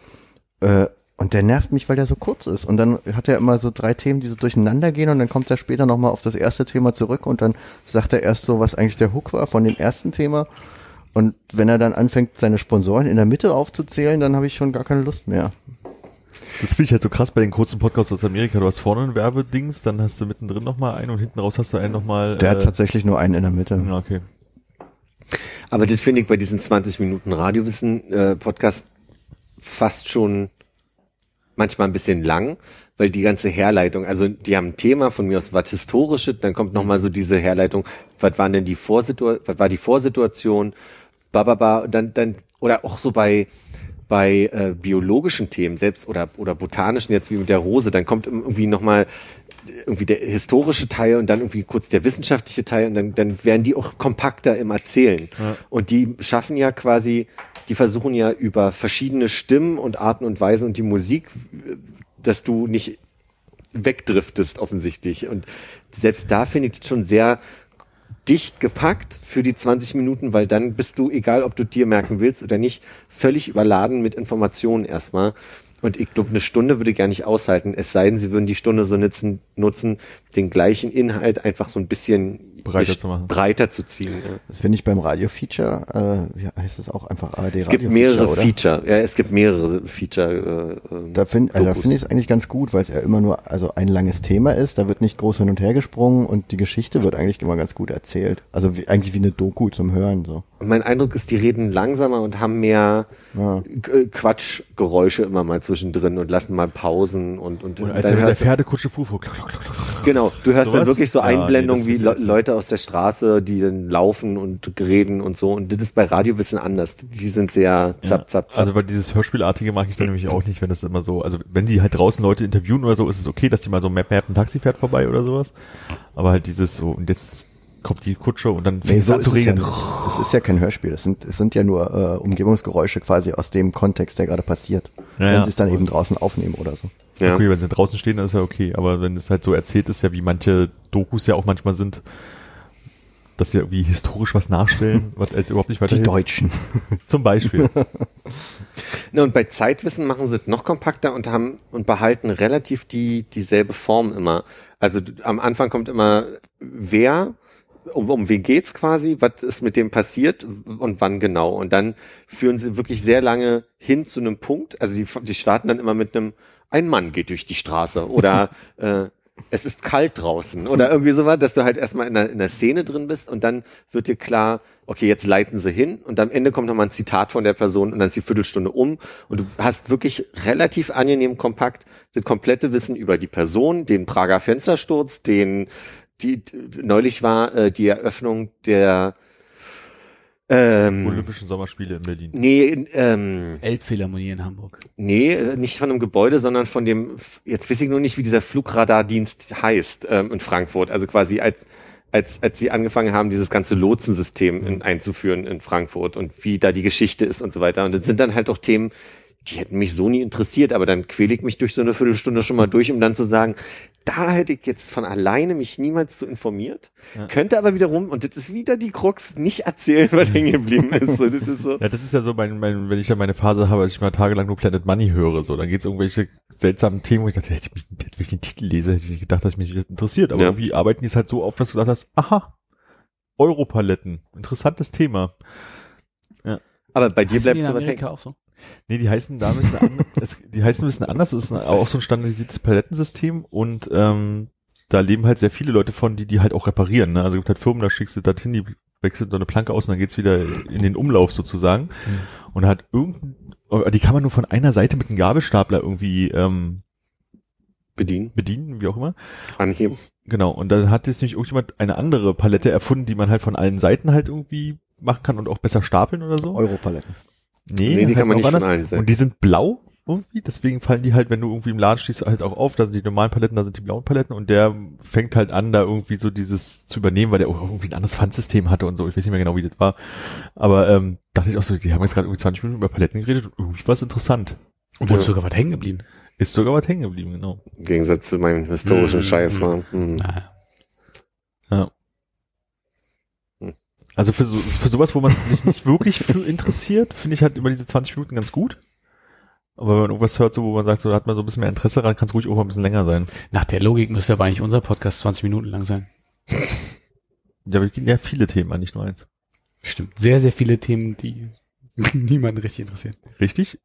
Äh, Und der nervt mich, weil der so kurz ist. Und dann hat er immer so drei Themen, die so durcheinander gehen und dann kommt er später nochmal auf das erste Thema zurück und dann sagt er erst so, was eigentlich der Hook war von dem ersten Thema. Und wenn er dann anfängt, seine Sponsoren in der Mitte aufzuzählen, dann habe ich schon gar keine Lust mehr.
Das finde ich halt so krass bei den kurzen Podcasts aus Amerika. Du hast vorne ein Werbedings, dann hast du mittendrin nochmal einen und hinten raus hast du einen nochmal.
Der hat tatsächlich nur einen in der Mitte.
Ja, okay.
Aber das finde ich bei diesen 20 Minuten Radiowissen äh, Podcast fast schon manchmal ein bisschen lang, weil die ganze Herleitung, also die haben ein Thema von mir aus was historisches, dann kommt nochmal so diese Herleitung, was waren denn die Vorsituation, was war die Vorsituation, bababa, dann dann oder auch so bei bei äh, biologischen Themen selbst oder oder botanischen jetzt wie mit der Rose, dann kommt irgendwie nochmal irgendwie der historische Teil und dann irgendwie kurz der wissenschaftliche Teil und dann, dann werden die auch kompakter im Erzählen.
Ja.
Und die schaffen ja quasi, die versuchen ja über verschiedene Stimmen und Arten und Weisen und die Musik, dass du nicht wegdriftest offensichtlich. Und selbst da finde ich das schon sehr dicht gepackt für die 20 Minuten, weil dann bist du, egal ob du dir merken willst oder nicht, völlig überladen mit Informationen erstmal. Und ich glaube, eine Stunde würde ich gar nicht aushalten, es sei denn, sie würden die Stunde so nutzen, nutzen den gleichen Inhalt einfach so ein bisschen
Breiter zu machen.
breiter zu ziehen. Ja.
Das finde ich beim Radio-Feature, äh, wie heißt das auch einfach ARD
Es gibt mehrere Feature, ja, es gibt mehrere Feature. Äh, ähm,
Da finde also da finde ich es eigentlich ganz gut, weil es ja immer nur also ein langes Thema ist. Da wird nicht groß hin und her gesprungen und die Geschichte wird eigentlich immer ganz gut erzählt. Also wie, eigentlich wie eine Doku zum Hören so.
Und mein Eindruck ist, die reden langsamer und haben mehr
Ja.
G- Quatschgeräusche immer mal zwischendrin und lassen mal Pausen und und,
Und
und
als
dann
er der Pferdekutsche fuhr, fuhr, klock.
genau, du hörst dann
Sowas?
wirklich so
Ja, nee,
Einblendungen wie Le. Leute aus der Straße, die dann laufen und reden und so und das ist bei Radiowissen anders. Die sind sehr zapp zapp zapp.
Also weil dieses Hörspielartige mag ich dann nämlich auch nicht, wenn das immer so, also wenn die halt draußen Leute interviewen oder so, ist es okay, dass die mal so Map Map ein Taxi fährt vorbei oder sowas. Aber halt dieses so, und jetzt kommt die Kutsche und dann fängt es an
ist
zu
es ja
regnen.
Es ist ja kein Hörspiel. Es sind, es sind ja nur äh, Umgebungsgeräusche quasi aus dem Kontext, der gerade passiert.
Ja,
wenn
ja.
sie es dann eben draußen aufnehmen oder so.
ja.
Okay, wenn sie draußen stehen, dann ist ja okay. Aber wenn es halt so erzählt ist, ja wie manche Dokus ja auch manchmal sind, dass sie irgendwie historisch was nachstellen, was als überhaupt nicht
Die
weiterhilft.
Deutschen.
Zum Beispiel.
Ne, und bei Zeitwissen machen sie es noch kompakter und haben und behalten relativ die dieselbe Form immer. Also am Anfang kommt immer wer, um, um wen geht's quasi, was ist mit dem passiert und wann genau. Und dann führen sie wirklich sehr lange hin zu einem Punkt. Also die, die starten dann immer mit einem, ein Mann geht durch die Straße oder äh, es ist kalt draußen oder irgendwie sowas, dass du halt erstmal in der, in der Szene drin bist und dann wird dir klar, okay, jetzt leiten sie hin und am Ende kommt nochmal ein Zitat von der Person und dann ist die Viertelstunde um und du hast wirklich relativ angenehm kompakt das komplette Wissen über die Person, den Prager Fenstersturz, den, die, neulich war äh, die Eröffnung der, ähm,
Olympischen Sommerspiele in Berlin.
nee, ähm,
Elbphilharmonie in Hamburg.
Nee, äh, nicht von einem Gebäude, sondern von dem, jetzt weiß ich nur nicht, wie dieser Flugradardienst heißt ähm, in Frankfurt. Also quasi als, als, als sie angefangen haben, dieses ganze Lotsensystem in, einzuführen in Frankfurt und wie da die Geschichte ist und so weiter. Und das sind dann halt auch Themen, die hätten mich so nie interessiert, aber dann quäle ich mich durch so eine Viertelstunde schon mal durch, um dann zu sagen, da hätte ich jetzt von alleine mich niemals zu informiert.
Ja.
Könnte aber wiederum, und das ist wieder die Krux, nicht erzählen, was hängen geblieben ist. So, das ist so.
Ja, das ist ja so, mein, mein, wenn ich dann meine Phase habe, als ich mal tagelang nur Planet Money höre, so, dann geht's irgendwelche seltsamen Themen, wo ich dachte, hätte ich mich, wenn ich den Titel lese, hätte ich nicht gedacht, dass mich das interessiert. Aber
Ja.
irgendwie arbeiten die es halt so auf, dass du gedacht hast, aha, Europaletten, interessantes Thema.
Aber bei dir bleibt was hängen.
Auch so?
Nee, die heißen da ein bisschen anders, es, die heißen ein bisschen anders, es ist ein, auch so ein standardisiertes Palettensystem und ähm, da leben halt sehr viele Leute von, die die halt auch reparieren. Ne? Also es gibt halt Firmen, da schickst du das hin, die wechseln so eine Planke aus und dann geht's wieder in den Umlauf sozusagen. Und hat irgendein, die kann man nur von einer Seite mit einem Gabelstapler irgendwie ähm,
Bedienen,
bedienen, wie auch immer.
anheben.
Genau, und dann hat jetzt nämlich irgendjemand eine andere Palette erfunden, die man halt von allen Seiten halt irgendwie machen kann und auch besser stapeln oder so.
Europaletten.
Nee,
Nee, die kann man nicht von
anders.
allen Seiten.
Und die sind blau irgendwie, deswegen fallen die halt, wenn du irgendwie im Laden stehst, halt auch auf. Da sind die normalen Paletten, da sind die blauen Paletten und der fängt halt an, da irgendwie so dieses zu übernehmen, weil der auch irgendwie ein anderes Pfandsystem hatte und so. Ich weiß nicht mehr genau, wie das war. Aber ähm, dachte ich auch so, die haben jetzt gerade irgendwie 20 Minuten über Paletten geredet und irgendwie war es interessant.
Und da ist sogar was hängen geblieben.
Ist sogar was hängen geblieben, genau.
Im Gegensatz zu meinem historischen
Mm.
Scheiß war. Mm.
Naja.
Ja.
Hm.
Also für, so, für sowas, wo man sich nicht wirklich für interessiert, finde ich halt immer diese 20 Minuten ganz gut. Aber wenn man irgendwas hört, so, wo man sagt, so da hat man so ein bisschen mehr Interesse dran, kann es ruhig auch mal ein bisschen länger sein.
Nach der Logik müsste aber eigentlich unser Podcast 20 Minuten lang sein.
Ja, aber es gibt ja viele Themen an, nicht nur eins.
Stimmt. Sehr, sehr viele Themen, die niemanden richtig interessieren.
Richtig?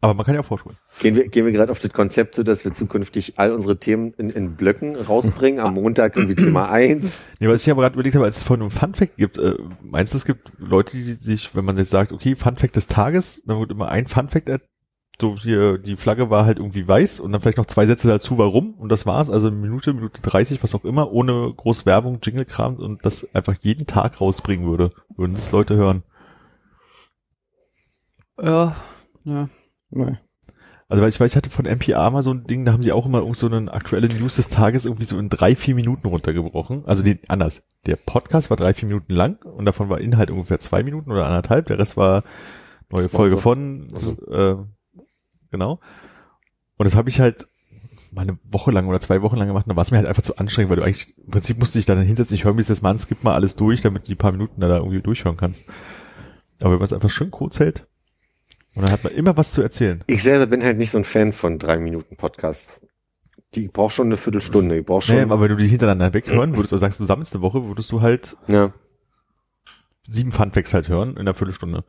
Aber man kann ja auch vorspulen.
Gehen wir, gehen wir gerade auf das Konzept zu, dass wir zukünftig all unsere Themen in, in Blöcken rausbringen. Am Montag irgendwie Thema eins.
Nee, was ich aber gerade überlegt habe, als es von einem Funfact gibt, äh, meinst du, es gibt Leute, die sich, wenn man jetzt sagt, okay, Funfact des Tages, dann wird immer ein Funfact, er- so hier, die Flagge war halt irgendwie weiß und dann vielleicht noch zwei Sätze dazu, warum und das war's, also eine Minute, Minute 30, was auch immer, ohne groß Werbung, Jingle-Kram und das einfach jeden Tag rausbringen würde, würden das Leute hören.
Ja, ja.
Nee.
Also weil ich weiß, ich hatte von NPR mal so ein Ding, da haben sie auch immer so eine aktuelle News des Tages irgendwie so in drei, vier Minuten runtergebrochen. Also nee, anders. Der Podcast war drei, vier Minuten lang und davon war Inhalt ungefähr zwei Minuten oder anderthalb. Der Rest war neue
Sponsor.
Folge von, äh, genau. Und das habe ich halt mal eine Woche lang oder zwei Wochen lang gemacht, und da war es mir halt einfach zu anstrengend, weil du eigentlich, im Prinzip musste ich da dann hinsetzen, ich höre mir das mal an, skip mal alles durch, damit du die paar Minuten da, da irgendwie durchhören kannst. Aber wenn man es einfach schön kurz hält, und dann hat man immer was zu erzählen.
Ich selber bin halt nicht so ein Fan von drei Minuten Podcasts. Die braucht schon eine Viertelstunde. Ich brauch schon.
Nee, aber wenn du die hintereinander weghören würdest, oder sagst du sammelst eine Woche, würdest du halt
ja.
sieben Funfacts halt hören in einer Viertelstunde.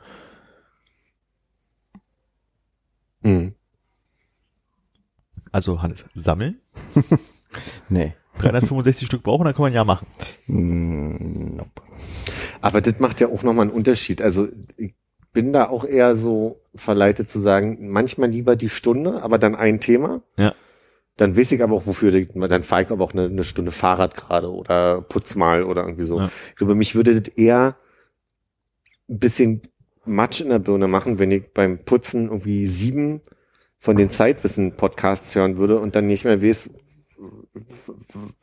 Mhm.
Also Hannes, sammeln,
Nee.
365 Stück brauchen, dann kann man ja machen.
Mm, nope.
Aber das macht ja auch nochmal einen Unterschied. Also ich bin da auch eher so verleitet zu sagen, manchmal lieber die Stunde, aber dann ein Thema.
Ja.
Dann weiß ich aber auch, wofür, dann fahre ich aber auch eine, eine Stunde Fahrrad gerade oder putz mal oder irgendwie so.
Ja.
Ich glaube, mich würde das eher ein bisschen Matsch in der Birne machen, wenn ich beim Putzen irgendwie sieben von den Zeitwissen-Podcasts hören würde und dann nicht mehr weiß,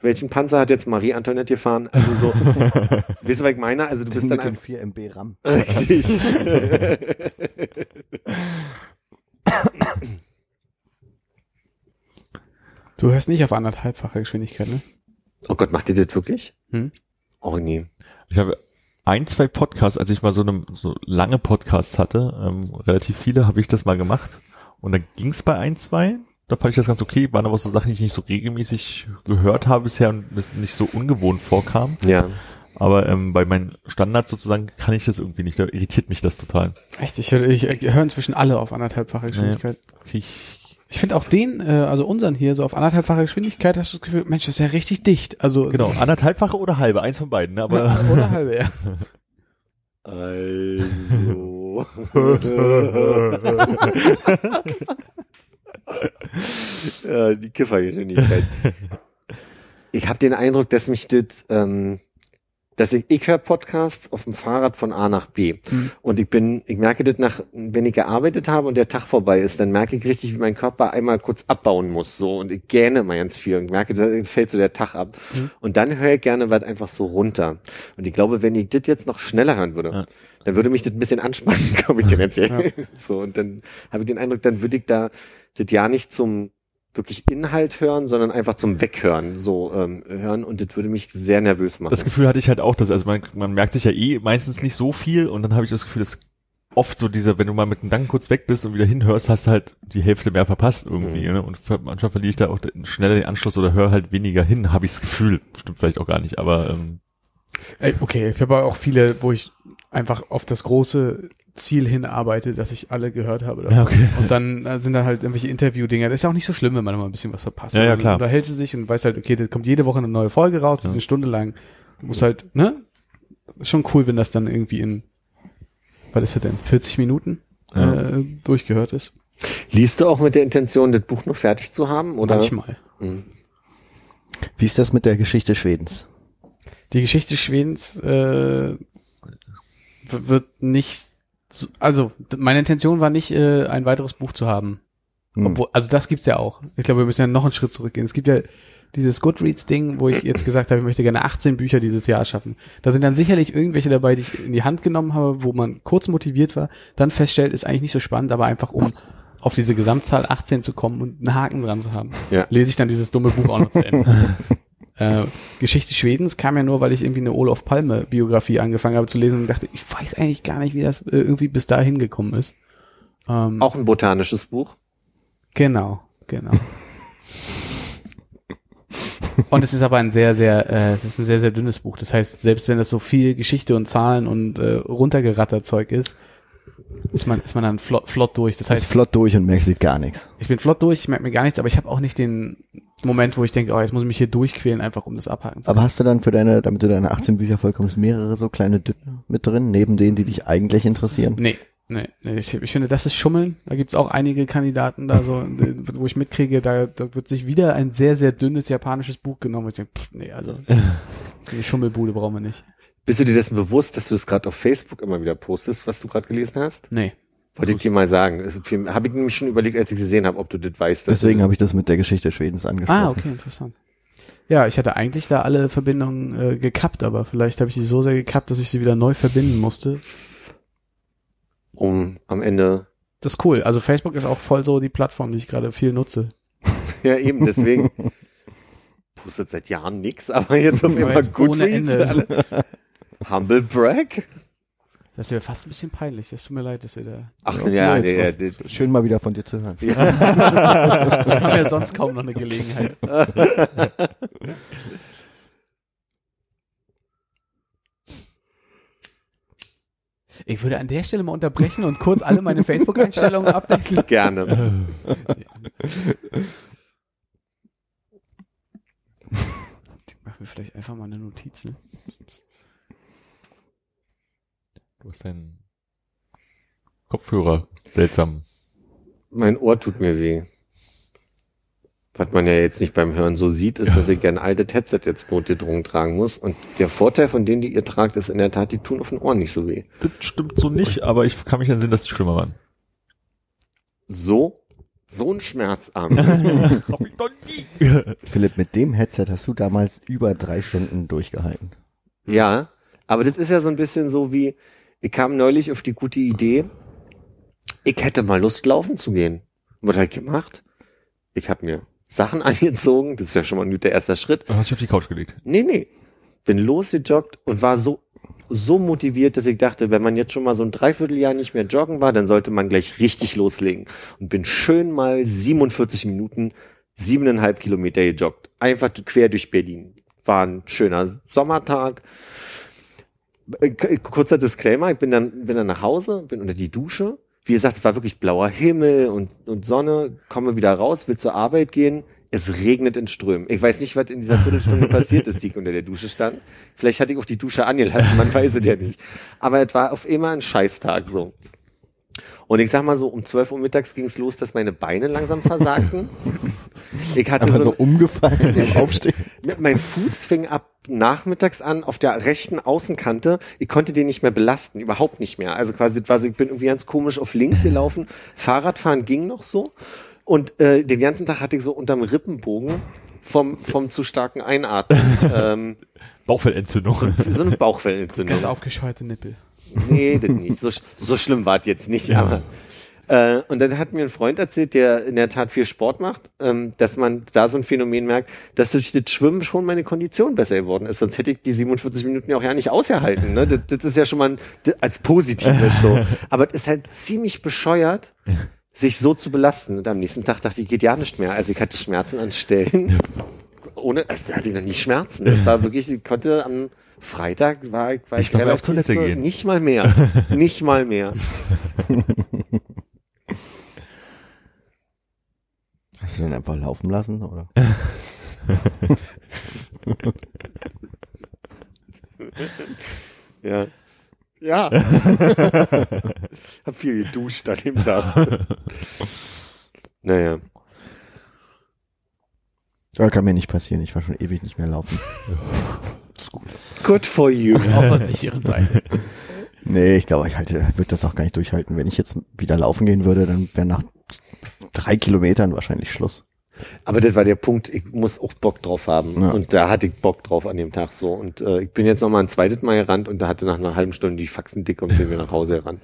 welchen Panzer hat jetzt Marie Antoinette gefahren? Also so, weißt du, was ich meine? Also du
Den
bist dann
mit den
einfach
4 MB RAM.
Richtig.
Du hörst nicht auf anderthalbfache Geschwindigkeit, ne?
oh Gott, macht ihr das wirklich?
Hm?
Oh nee.
Ich habe ein, zwei Podcasts, als ich mal so eine so lange Podcasts hatte, ähm, relativ viele, habe ich das mal gemacht. Und dann ging es bei ein, zwei. Da fand ich das ganz okay, waren aber so Sachen, die ich nicht so regelmäßig gehört habe bisher und nicht so ungewohnt vorkam.
Ja.
Aber ähm, bei meinen Standards sozusagen kann ich das irgendwie nicht. Da irritiert mich das total.
Echt, ich, höre- ich, ich höre inzwischen alle auf anderthalbfache Geschwindigkeit.
Okay, ich,
Ich finde auch den, äh, also unseren hier, so auf anderthalbfache Geschwindigkeit hast du das Gefühl, Mensch, das ist ja richtig dicht. Also
genau, anderthalbfache oder halbe, eins von beiden. Ne? Aber
oder halbe, ja.
Also. ja, die Kiffergeschwindigkeit. Ich habe den Eindruck, dass mich das, ähm, dass ich, ich höre Podcasts auf dem Fahrrad von A nach B.
Mhm.
Und ich bin, ich merke das nach, wenn ich gearbeitet habe und der Tag vorbei ist, dann merke ich richtig, wie mein Körper einmal kurz abbauen muss, so. Und ich gähne mal ganz viel und merke, da fällt so der Tag ab.
Mhm.
Und dann höre ich gerne was einfach so runter. Und ich glaube, wenn ich das jetzt noch schneller hören würde,
Ja.
dann würde mich das ein bisschen anspannen, glaube ich dir erzählen.
Ja.
So, und dann habe ich den Eindruck, dann würde ich da das ja nicht zum wirklich Inhalt hören, sondern einfach zum Weghören so ähm, hören und das würde mich sehr nervös machen.
das Gefühl hatte ich halt auch, dass also man, man merkt sich ja eh meistens nicht so viel und dann habe ich das Gefühl, dass oft so dieser, wenn du mal mit dem Gedanken kurz weg bist und wieder hinhörst, hast du halt die Hälfte mehr verpasst irgendwie.
Mhm.
Ne? Und manchmal verliere ich da auch schneller den Anschluss oder höre halt weniger hin, habe ich das Gefühl. Stimmt vielleicht auch gar nicht, aber ähm,
Ey, Okay, ich habe auch viele, wo ich einfach auf das große Ziel hinarbeite, dass ich alle gehört habe. davon.
Ja, okay.
Und dann äh, sind da halt irgendwelche Interview-Dinger. Das ist ja auch nicht so schlimm, wenn man mal ein bisschen was verpasst.
Ja, ja,
Dann
klar.
unterhält sie sich und weiß halt, okay, da kommt jede Woche eine neue Folge raus, die ist eine Stunde lang. Du musst halt, ne? Ist schon cool, wenn das dann irgendwie in, was ist das denn, 40 Minuten
Ja.
äh, durchgehört ist.
Liest du auch mit der Intention, das Buch noch fertig zu haben? Oder?
Manchmal.
Mhm.
Wie ist das mit der Geschichte Schwedens?
Die Geschichte Schwedens äh, wird nicht, also meine Intention war nicht, äh, ein weiteres Buch zu haben.
Hm.
Obwohl, also das gibt's ja auch. Ich glaube, wir müssen ja noch einen Schritt zurückgehen. Es gibt ja dieses Goodreads-Ding, wo ich jetzt gesagt habe, ich möchte gerne 18 Bücher dieses Jahr schaffen. Da sind dann sicherlich irgendwelche dabei, die ich in die Hand genommen habe, wo man kurz motiviert war, dann feststellt, ist eigentlich nicht so spannend, aber einfach um auf diese Gesamtzahl 18 zu kommen und einen Haken dran zu haben,
Ja.
lese ich dann dieses dumme Buch auch noch zu Ende. äh, Geschichte Schwedens kam ja nur, weil ich irgendwie eine Olaf Palme Biografie angefangen habe zu lesen und dachte, ich weiß eigentlich gar nicht, wie das äh, irgendwie bis dahin gekommen ist. Ähm,
Auch ein botanisches Buch.
Genau, genau. und es ist aber ein sehr, sehr, äh, es ist ein sehr, sehr dünnes Buch. Das heißt, selbst wenn das so viel Geschichte und Zahlen und äh, runtergerattert Zeug ist, ist man, ist man dann flott, flott durch. Das heißt,
ist flott durch und merkst sieht gar nichts.
ich bin flott durch, ich merke mir gar nichts, aber ich habe auch nicht den Moment, wo ich denke, oh, jetzt muss ich mich hier durchquälen, einfach um das abhaken zu
Aber hast du dann für deine, damit du deine 18 Bücher vollkommst, mehrere so kleine Dünne mit drin, neben denen, die dich eigentlich interessieren?
Nee, nee, nee ich, ich finde, das ist Schummeln. Da gibt's auch einige Kandidaten da so, wo ich mitkriege, da, da wird sich wieder ein sehr, sehr dünnes japanisches Buch genommen. Ich denke, pff, nee, also die Schummelbude brauchen wir nicht.
Bist du dir dessen bewusst, dass du das gerade auf Facebook immer wieder postest, was du gerade gelesen hast?
Nee.
Wollte ich dir mal sagen. Habe ich nämlich schon überlegt, als ich gesehen habe, ob du das weißt. dass
Deswegen habe ich das mit der Geschichte Schwedens angesprochen.
Ah, okay, interessant. Ja, ich hatte eigentlich da alle Verbindungen äh, gekappt, aber vielleicht habe ich die so sehr gekappt, dass ich sie wieder neu verbinden musste.
um am Ende.
Das ist cool. Also Facebook ist auch voll so die Plattform, die ich gerade viel nutze.
Ja, eben, deswegen. Postet seit Jahren nix, aber jetzt auf einmal gut
ohne Ende.
Humble Brag?
Das wäre fast ein bisschen peinlich. Es tut mir leid, dass ihr da.
Ach
Ja,
ja,
was-
der, der,
Schön mal wieder von dir zu hören.
Wir haben ja sonst kaum noch eine Gelegenheit. Ich würde an der Stelle mal unterbrechen und kurz alle meine Facebook-Einstellungen updaten.
gerne.
Ich mach mir vielleicht einfach mal eine Notiz. Ne?
Du hast deinen Kopfhörer seltsam.
Mein Ohr tut mir weh. Was man ja jetzt nicht beim Hören so sieht, ist, dass ich ein altes Headset jetzt notgedrungen tragen muss. Und der Vorteil von denen, die ihr tragt, ist in der Tat, die tun auf den Ohren nicht so weh.
Das stimmt so nicht, aber ich kann mich entsinnen, dass die schlimmer waren.
So, so ein Schmerzarm.
Hab ich doch nie.
Philipp, mit dem Headset hast du damals über drei Stunden durchgehalten.
Ja, aber das ist ja so ein bisschen so wie, ich kam neulich auf die gute Idee, ich hätte mal Lust, laufen zu gehen. Was hab ich gemacht? Ich habe mir Sachen angezogen, das ist ja schon mal ein guter erster Schritt.
Dann hast du dich auf die Couch gelegt.
Nee, nee. Bin losgejoggt und war so, so motiviert, dass ich dachte, wenn man jetzt schon mal so ein Dreivierteljahr nicht mehr joggen war, dann sollte man gleich richtig loslegen. Und bin schön mal 47 Minuten, siebeneinhalb Kilometer gejoggt. Einfach quer durch Berlin. War ein schöner Sommertag. Äh, Kurzer Disclaimer, ich bin dann, bin dann nach Hause, bin unter die Dusche. Wie gesagt, es war wirklich blauer Himmel und, und Sonne, komme wieder raus, will zur Arbeit gehen. Es regnet in Strömen. Ich weiß nicht, was in dieser Viertelstunde passiert ist, die ich unter der Dusche stand. Vielleicht hatte ich auch die Dusche angelassen, man weiß es ja nicht. Aber es war auf immer ein Scheißtag so. Und ich sag mal so, um 12 Uhr mittags ging es los, dass meine Beine langsam versagten. Ich hatte so,
so umgefallen beim Aufstehen.
mein Fuß fing ab nachmittags an auf der rechten Außenkante. Ich konnte den nicht mehr belasten, überhaupt nicht mehr. Also quasi, war so, ich bin irgendwie ganz komisch auf links gelaufen. Fahrradfahren ging noch so. Und äh, den ganzen Tag hatte ich so unterm Rippenbogen vom, vom zu starken Einatmen ähm,
Bauchfellentzündung.
so eine Bauchwellenentzündung.
Ganz aufgescheuerte Nippel.
Nee, das nicht. So, so schlimm war es jetzt nicht. Aber, äh, und dann hat mir ein Freund erzählt, der in der Tat viel Sport macht, ähm, dass man da so ein Phänomen merkt, dass durch das Schwimmen schon meine Kondition besser geworden ist. Sonst hätte ich die 47 Minuten ja auch ja nicht ausgehalten. Ne? Das, das ist ja schon mal ein, als positiv jetzt so. Aber es ist halt ziemlich bescheuert, sich so zu belasten. Und am nächsten Tag dachte ich, geht ja nicht mehr. Also ich hatte Schmerzen an Stellen. Ohne, also da hatte ich noch nie Schmerzen. Das war wirklich, ich konnte am Freitag war ich, war
Nicht
ich
mal mehr auf Toilette
so-
gehen.
Nicht mal mehr. nicht mal mehr.
Hast du den einfach laufen lassen, oder?
Ja. Ja. Hab viel geduscht an dem Tag. naja.
Ja, kann mir nicht passieren. Ich war schon ewig nicht mehr laufen.
Good for you.
Auf der sicheren Seite.
Nee, ich glaube, ich halte, würde das auch gar nicht durchhalten. Wenn ich jetzt wieder laufen gehen würde, dann wäre nach drei Kilometern wahrscheinlich Schluss.
Aber das war der Punkt, ich muss auch Bock drauf haben.
Ja.
Und da hatte ich Bock drauf an dem Tag so. Und äh, ich bin jetzt noch mal ein zweites Mal gerannt und da hatte nach einer halben Stunde die Faxen dick und bin wieder nach Hause gerannt.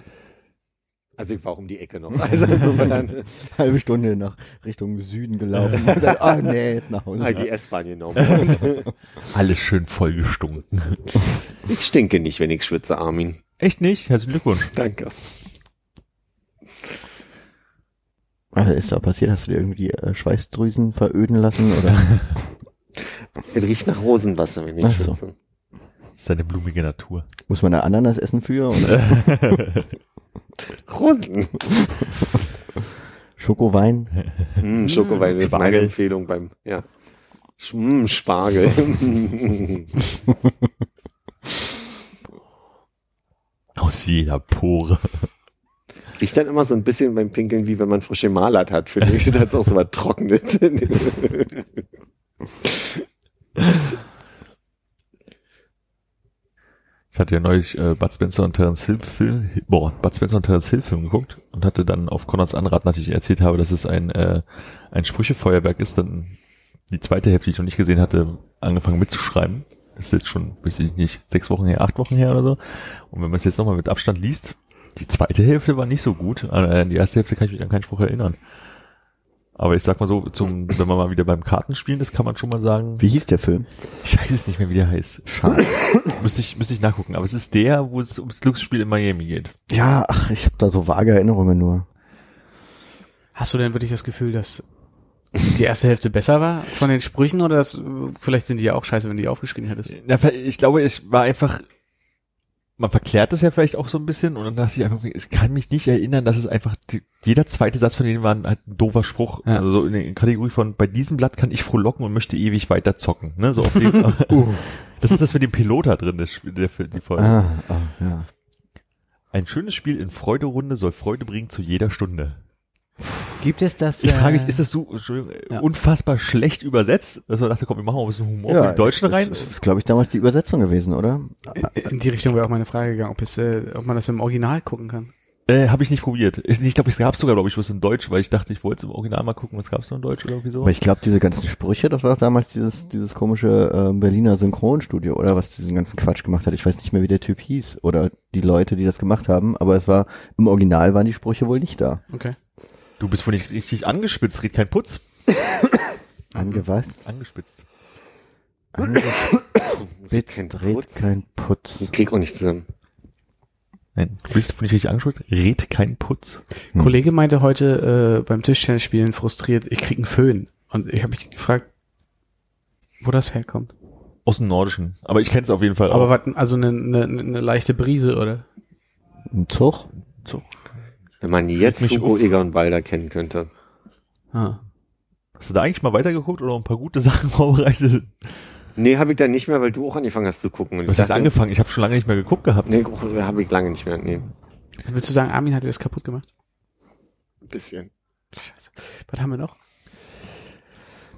Also ich war auch um die Ecke noch. Also insofern
Halbe Stunde nach Richtung Süden gelaufen. Und dann, ah nee, jetzt nach Hause.
halt die S-Bahn genommen.
Alles schön vollgestunken.
ich stinke nicht, wenn ich schwitze, Armin.
Echt nicht? Herzlichen Glückwunsch.
Danke.
Was ist da passiert? Hast du dir irgendwie die äh, Schweißdrüsen veröden lassen? Oder?
Es riecht nach Rosenwasser, wenn ich
Ach so.
schwitze.
Das ist eine blumige Natur.
Muss man da Ananas essen für? Oder?
Rosen.
Schokowein?
Mm, Schokowein ist meine
Spargel.
Empfehlung beim, ja. Sch- Mm, Spargel.
Aus jeder Pore.
Riecht dann immer so ein bisschen beim Pinkeln, wie wenn man frische Malert hat, finde ich. Das ist auch so was Trockenes.
Ich hatte ja neulich äh, Bud Spencer und Terence Hill Film, boah, Bud Spencer und Terence Hill Film geguckt und hatte dann auf Konrads Anrat, nachdem ich erzählt habe, dass es ein, äh, ein Sprüchefeuerwerk ist, dann die zweite Hälfte, die ich noch nicht gesehen hatte, angefangen mitzuschreiben. Das ist jetzt schon, weiß ich nicht, sechs Wochen her, acht Wochen her oder so. Und wenn man es jetzt nochmal mit Abstand liest, die zweite Hälfte war nicht so gut. Äh, An die erste Hälfte kann ich mich an keinen Spruch erinnern. Aber ich sag mal so, zum, wenn man mal wieder beim Kartenspielen ist, kann man schon mal sagen,
Wie hieß der Film?
ich weiß es nicht mehr, wie der heißt.
Schade.
Müsste ich, müsste ich nachgucken. Aber es ist der, wo es ums Glücksspiel in Miami geht.
Ja, ach, ich habe da so vage Erinnerungen nur.
Hast du denn wirklich das Gefühl, dass die erste Hälfte besser war von den Sprüchen oder das, vielleicht sind die ja auch scheiße, wenn du die aufgeschrieben hättest?
Ja, ich glaube, es war einfach, man verklärt es ja vielleicht auch so ein bisschen und dann dachte ich einfach, ich kann mich nicht erinnern, dass es einfach, die, jeder zweite Satz von denen war ein, halt ein doofer Spruch.
Ja.
Also so in der Kategorie von, bei diesem Blatt kann ich frohlocken und möchte ewig weiter zocken. Ne? So auf dem, das ist das mit dem Pilot da drin, das Spiel, der, die Folge.
Ah, ah ja.
Ein schönes Spiel in Freuderunde soll Freude bringen zu jeder Stunde.
Gibt es das?
Ich
äh,
frage mich, ist das so Entschuldigung, äh,
ja.
unfassbar schlecht übersetzt, dass man dachte, komm, wir machen mal ein bisschen Humor für die Deutschen
das,
rein?
Das ist, glaube ich, damals die Übersetzung gewesen, oder?
in die Richtung wäre auch meine Frage gegangen, ob es, äh, ob man das im Original gucken kann.
Äh, habe ich nicht probiert. Ich, ich glaube, es gab sogar, glaube ich, was in Deutsch, weil ich dachte, ich wollte es im Original mal gucken, was gab es noch in Deutsch oder irgendwie so.
Aber ich glaube, diese ganzen Sprüche, das war damals dieses, dieses komische äh, Berliner Synchronstudio, oder was diesen ganzen Quatsch gemacht hat. Ich weiß nicht mehr, wie der Typ hieß oder die Leute, die das gemacht haben, aber es war, im Original waren die Sprüche wohl nicht da.
Okay.
Du bist wohl nicht richtig angespitzt, red kein Putz.
Angewasst,
Angespitzt.
angespitzt,
Putz.
kein Putz.
Ich krieg auch nicht zusammen.
Nein, du bist wohl nicht richtig angespitzt, red kein Putz.
Hm.
Kollege meinte heute äh, beim Tischtennisspielen frustriert, ich krieg einen Föhn. Und ich habe mich gefragt, wo das herkommt.
Aus dem Nordischen. Aber ich kenne es auf jeden Fall
Aber
auch.
was, also eine, eine, eine leichte Brise, oder?
Ein Zug?
So.
Wenn man jetzt
mich
Hugo
auf.
Egon Balder kennen könnte.
Ah.
Hast du da eigentlich mal weitergeguckt oder ein paar gute Sachen vorbereitet?
Nee, habe ich dann nicht mehr, weil du auch angefangen hast zu gucken. Und
Was
ich
hast angefangen? Ich habe schon lange nicht mehr geguckt gehabt.
Nee, habe ich lange nicht mehr. Nee,
Willst du sagen, Armin hat dir das kaputt gemacht?
ein bisschen.
Scheiße. Was haben wir noch?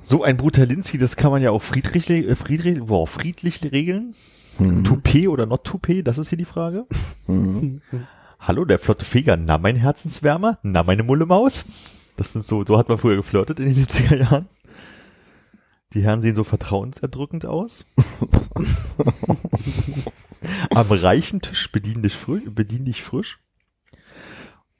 So ein Brutalinski, das kann man ja auch friedlich, äh, friedlich, wow, friedlich regeln.
Mhm.
Toupet oder not Toupet, das ist hier die Frage.
Mhm.
Hallo, der flotte Feger, na mein Herzenswärmer, na meine Mulle Maus. Das sind so, so hat man früher geflirtet in den 70er Jahren. Die Herren sehen so vertrauenserdrückend aus. Am reichen Tisch bedien dich frisch, bedien dich frisch.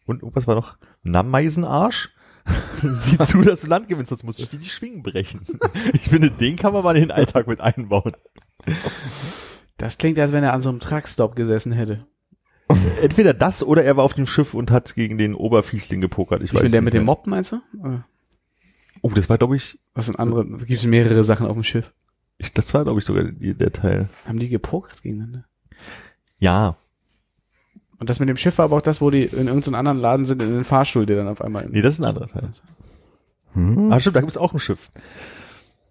Und irgendwas war noch, na Meisenarsch. Sieh zu, dass du Land gewinnst, sonst muss ich dir die Schwingen brechen. Ich finde, den kann man mal in den Alltag mit einbauen.
Das klingt, als wenn er an so einem Truckstop gesessen hätte.
Entweder das oder er war auf dem Schiff und hat gegen den Oberfiesling gepokert. Ich,
Ich
weiß
bin der mit dem. Mob, meinst du?
Oh, das war, glaube ich,
Was sind andere? Gibt es mehrere Sachen auf dem Schiff?
ich, das war, glaube ich, sogar die, der Teil.
Haben die gepokert gegeneinander?
Ja.
Und das mit dem Schiff war aber auch das, wo die in irgendeinem anderen Laden sind, in den Fahrstuhl, der dann auf einmal...
Nee, das ist ein anderer Teil.
Hm?
Ah, stimmt, da gibt es auch ein Schiff.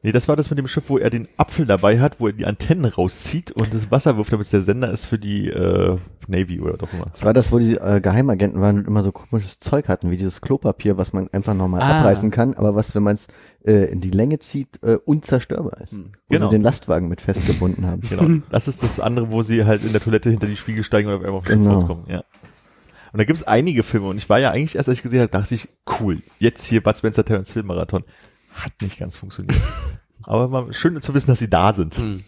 Nee, das war das mit dem Schiff, wo er den Apfel dabei hat, wo er die Antennen rauszieht und das Wasser wirft, damit es der Sender ist für die äh, Navy oder doch immer.
Das war das, wo die äh, Geheimagenten waren und immer so komisches Zeug hatten, wie dieses Klopapier, was man einfach nochmal
Ah.
abreißen kann, aber was, wenn man es äh, in die Länge zieht, äh, unzerstörbar ist.
Hm.
Wo
Genau.
sie den Lastwagen mit festgebunden haben.
Genau. Das ist das andere, wo sie halt in der Toilette hinter die Spiegel steigen und auf einmal auf Schiff
Genau.
rauskommen. Ja. Und da gibt es einige Filme und ich war ja eigentlich erst, als ich gesehen habe, dachte ich, cool, jetzt hier Bud Spencer Terence Hill Marathon. Hat nicht ganz funktioniert. Aber mal schön zu wissen, dass sie da sind.
Hm.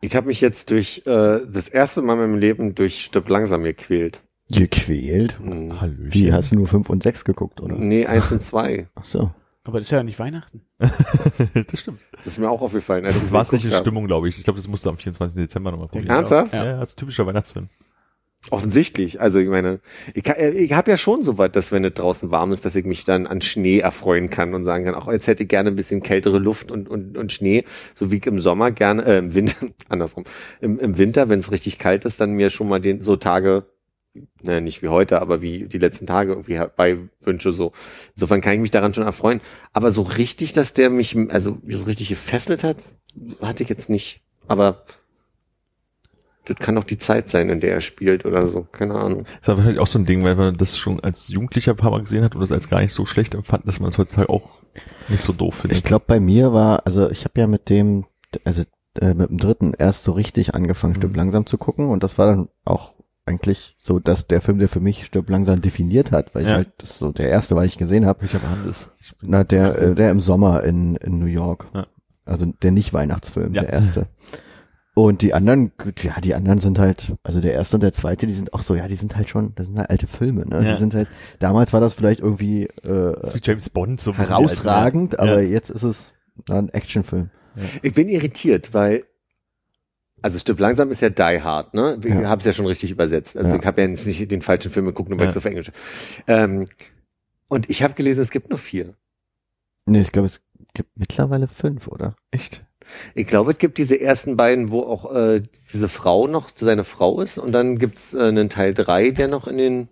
Ich habe mich jetzt durch äh, das erste Mal in meinem Leben durch Stirb langsam gequält.
Gequält?
Hm.
Hallöchen.
Wie, hast du nur fünf und sechs geguckt, oder?
Nee, eins und zwei.
Ach so.
Aber das ist ja nicht Weihnachten.
das stimmt.
Das ist mir auch aufgefallen. Als
Das war es nicht in. Stimmung, glaube ich. Ich glaube, das musst du am 24. Dezember nochmal probieren.
Ja.
Ernsthaft?
Ja, ja, das ist ein typischer Weihnachtsfilm.
Offensichtlich. Also ich meine, ich, kann- ich habe ja schon so weit, dass wenn es draußen warm ist, dass ich mich dann an Schnee erfreuen kann und sagen kann, auch jetzt hätte ich gerne ein bisschen kältere Luft und, und, und Schnee, so wie ich im Sommer gerne, äh, im Winter, andersrum, im, im Winter, wenn es richtig kalt ist, dann mir schon mal den so Tage, ne, nicht wie heute, aber wie die letzten Tage irgendwie herbei wünsche so. Insofern kann ich mich daran schon erfreuen. Aber so richtig, dass der mich, also so richtig gefesselt hat, hatte ich jetzt nicht. Aber das kann doch die Zeit sein, in der er spielt oder so. Keine Ahnung.
Das ist aber wahrscheinlich auch so ein Ding, weil man das schon als Jugendlicher ein paar Mal gesehen hat und das als gar nicht so schlecht empfand, dass man es heutzutage auch nicht so doof findet.
Ich glaube, bei mir war, also ich habe ja mit dem, also äh, mit dem dritten erst so richtig angefangen, Stück
Mhm.
langsam zu gucken und das war dann auch eigentlich so, dass der Film, der für mich Stück langsam definiert hat, weil ich
Ja.
halt das ist so der erste, weil ich gesehen habe.
Welcher war denn das? Ich
Na, der, äh, der im Sommer in, in New York.
Ja.
Also der Nicht-Weihnachtsfilm,
Ja.
der erste. Und die anderen, gut, ja, die anderen sind halt, also der erste und der zweite, die sind auch so, ja, die sind halt schon, das sind halt alte Filme, ne?
Ja.
Die sind halt, damals war das vielleicht irgendwie äh,
ist wie James Bond so bisschen
herausragend, aber
Ja.
jetzt ist es ein Actionfilm.
Ich bin irritiert, weil also Stück langsam ist ja Die Hard, ne? Ich
Ja.
habe es ja schon richtig übersetzt. Also
Ja.
ich habe ja jetzt nicht den falschen Film geguckt, nur weil
Ja.
es auf Englisch. Ähm, und ich habe gelesen, es gibt nur vier.
Nee, ich glaube, es gibt mittlerweile fünf, oder?
Echt?
Ich glaube, es gibt diese ersten beiden, wo auch äh, diese Frau noch seine Frau ist und dann gibt's äh, einen Teil drei, der noch in den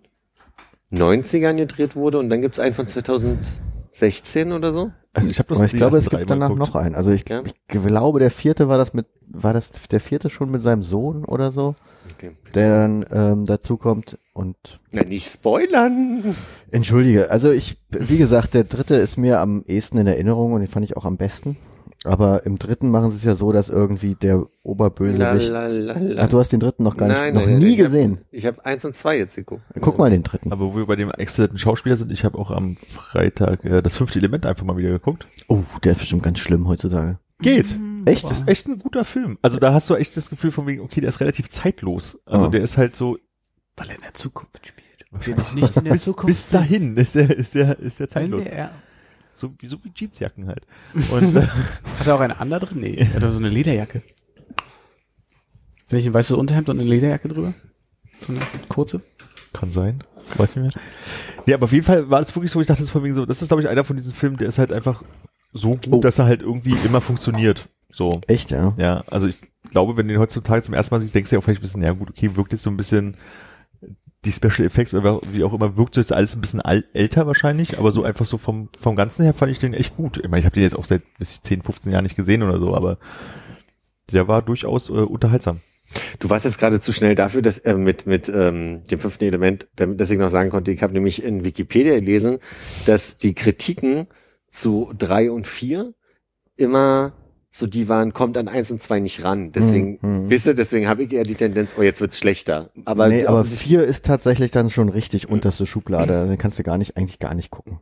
90ern gedreht wurde und dann gibt's einen von 2016 oder so.
Also ich habe das
Aber ich glaube, es gibt danach
geguckt.
noch einen. Also ich,
Ja.
ich glaube, der vierte war das mit, war das der vierte schon mit seinem Sohn oder so,
Okay.
der dann ähm, dazu kommt und
Na, nicht spoilern.
Entschuldige, also ich, wie gesagt, der dritte ist mir am ehesten in Erinnerung und den fand ich auch am besten. Aber im dritten machen sie es ja so, dass irgendwie der Oberbösewicht.
La, la, la, la.
Ach, du hast den dritten noch gar nicht,
Nein,
noch
nein, nein,
nie
ich hab-
gesehen.
Ich habe eins und zwei jetzt geguckt.
Guck mal den dritten.
Aber wo wir bei dem exzellenten Schauspieler sind, ich habe auch am Freitag äh, das fünfte Element einfach mal wieder geguckt.
Oh, der ist bestimmt ganz schlimm heutzutage.
Geht.
Echt?
Das ist echt ein guter Film. Also da hast du echt das Gefühl von wegen, okay, der ist relativ zeitlos. Also
Oh.
der ist halt so
Weil er in der Zukunft spielt. Wir noch nicht in der
bis,
Zukunft
bis dahin ist der ist der ist der zeitlos.
der,
So wie so wie Jeansjacken halt. Und äh,
hat er auch eine andere drin? Nee, er hat so eine Lederjacke. Ist nicht ein weißes Unterhemd und eine Lederjacke drüber? So eine kurze?
Kann sein. Weiß nicht mehr. Nee, aber auf jeden Fall war es wirklich so, ich dachte, das ist von wegen so, das ist, glaube ich, einer von diesen Filmen, der ist halt einfach so gut,
Oh.
dass er halt irgendwie immer funktioniert. So.
Echt, ja?
Ja, also ich glaube, wenn du den heutzutage zum ersten Mal siehst, denkst du ja auch vielleicht ein bisschen, ja gut, okay, wirkt jetzt so ein bisschen die Special Effects oder wie auch immer, wirkt ist alles ein bisschen älter wahrscheinlich, aber so einfach so vom, vom Ganzen her fand ich den echt gut. Ich meine, ich habe den jetzt auch seit bis 10, 15 Jahren nicht gesehen oder so, aber der war durchaus äh, unterhaltsam.
Du warst jetzt gerade zu schnell dafür, dass äh, mit mit ähm, dem fünften Element, damit dass ich noch sagen konnte, ich habe nämlich in Wikipedia gelesen, dass die Kritiken zu drei und vier immer so die waren, kommt an eins und zwei nicht ran. Deswegen,
mhm.
wisst ihr, deswegen habe ich eher die Tendenz, oh, jetzt wird's schlechter. Aber,
nee, aber vier ist tatsächlich dann schon richtig hm. unterste Schublade. Also, den kannst du gar nicht, eigentlich gar nicht gucken.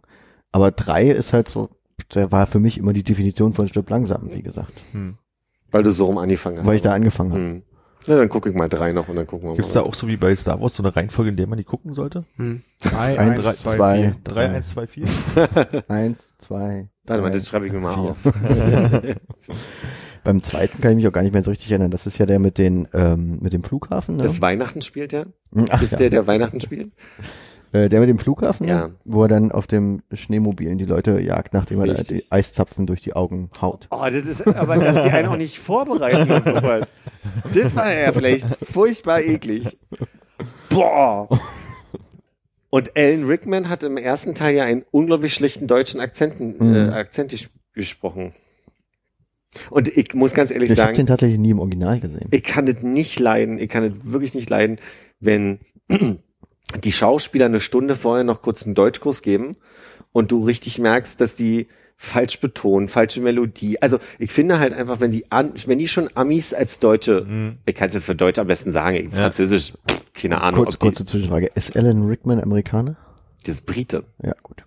Aber drei ist halt so, war für mich immer die Definition von Stück langsam, wie gesagt.
Hm.
Weil du so rum angefangen hast.
Weil ich da angefangen habe.
Hm. Ja, dann gucke ich mal drei noch und dann gucken wir
Gibt's
mal.
Gibt's da auch so wie bei Star Wars so eine Reihenfolge, in der man die gucken sollte?
Hm.
3,
1,
2,
3,
1, 2, 4.
1, 2,
Warte mal,
drei,
das schreibe ich mir mal auf.
Beim zweiten kann ich mich auch gar nicht mehr so richtig erinnern. Das ist ja der mit den, ähm, mit dem Flughafen, ne?
Das Weihnachten spielt ja?
Ach,
Ist
ja.
der, der Weihnachten spielt?
Äh, der mit dem Flughafen,
Ja.
ne? wo er dann auf dem Schneemobilen die Leute jagt, nachdem er die Eiszapfen durch die Augen haut.
Oh, das ist, aber dass die einen auch nicht vorbereiten und sowas. Das war ja vielleicht furchtbar eklig. Boah. Und Alan Rickman hat im ersten Teil ja einen unglaublich schlechten deutschen Akzenten, äh,
Mhm.
Akzent ges- gesprochen. Und ich muss ganz ehrlich
Ich habe
sagen,
den tatsächlich nie im Original gesehen.
ich kann es nicht leiden, ich kann es wirklich nicht leiden, wenn die Schauspieler eine Stunde vorher noch kurz einen Deutschkurs geben und du richtig merkst, dass die falsch betonen, falsche Melodie. Also ich finde halt einfach, wenn die an, wenn die schon Amis als Deutsche,
Mhm.
ich kann es jetzt für Deutsch am besten sagen,
Ja.
Französisch, pff, keine Ahnung,
Kurz,
die,
kurze Zwischenfrage. Ist Alan Rickman Amerikaner?
das ist Brite.
Ja, gut.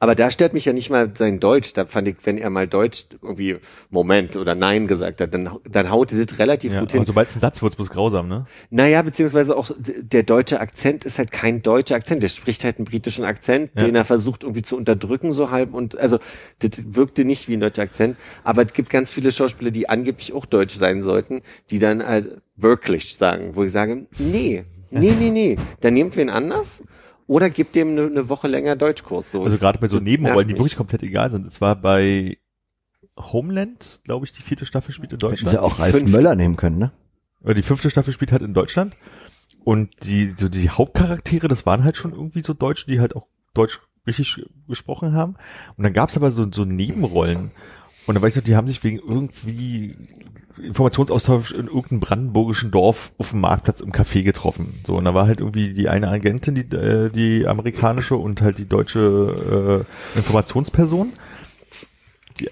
Aber da stört mich ja nicht mal sein Deutsch. Da fand ich, wenn er mal Deutsch irgendwie Moment oder Nein gesagt hat, dann, dann haut das relativ
Ja,
gut hin.
sobald es ein Satz wird, bloß grausam, ne?
Naja, beziehungsweise auch der deutsche Akzent ist halt kein deutscher Akzent. Der spricht halt einen britischen Akzent,
Ja.
den er versucht irgendwie zu unterdrücken so halb und also das wirkte nicht wie ein deutscher Akzent. Aber es gibt ganz viele Schauspieler, die angeblich auch deutsch sein sollten, die dann halt wirklich sagen, wo ich sage, nee, nee, nee, nee, dann nehmt wen anders oder gebt dem eine, eine Woche länger Deutschkurs. So.
Also gerade bei so Nebenrollen, die wirklich komplett egal sind. Es war bei Homeland, glaube ich, die vierte Staffel spielt in
Hätten
Deutschland.
sie auch Ralf
fünfte.
Möller nehmen können, ne?
Oder die fünfte Staffel spielt halt in Deutschland. Und die, so die Hauptcharaktere, das waren halt schon irgendwie so Deutsche, die halt auch Deutsch richtig gesprochen haben. Und dann gab's aber so, so Nebenrollen. Und dann weiß ich noch, die haben sich wegen irgendwie Informationsaustausch in irgendeinem brandenburgischen Dorf auf dem Marktplatz im Café getroffen. So, und da war halt irgendwie die eine Agentin, die, äh, die amerikanische und halt die deutsche äh, Informationsperson. Die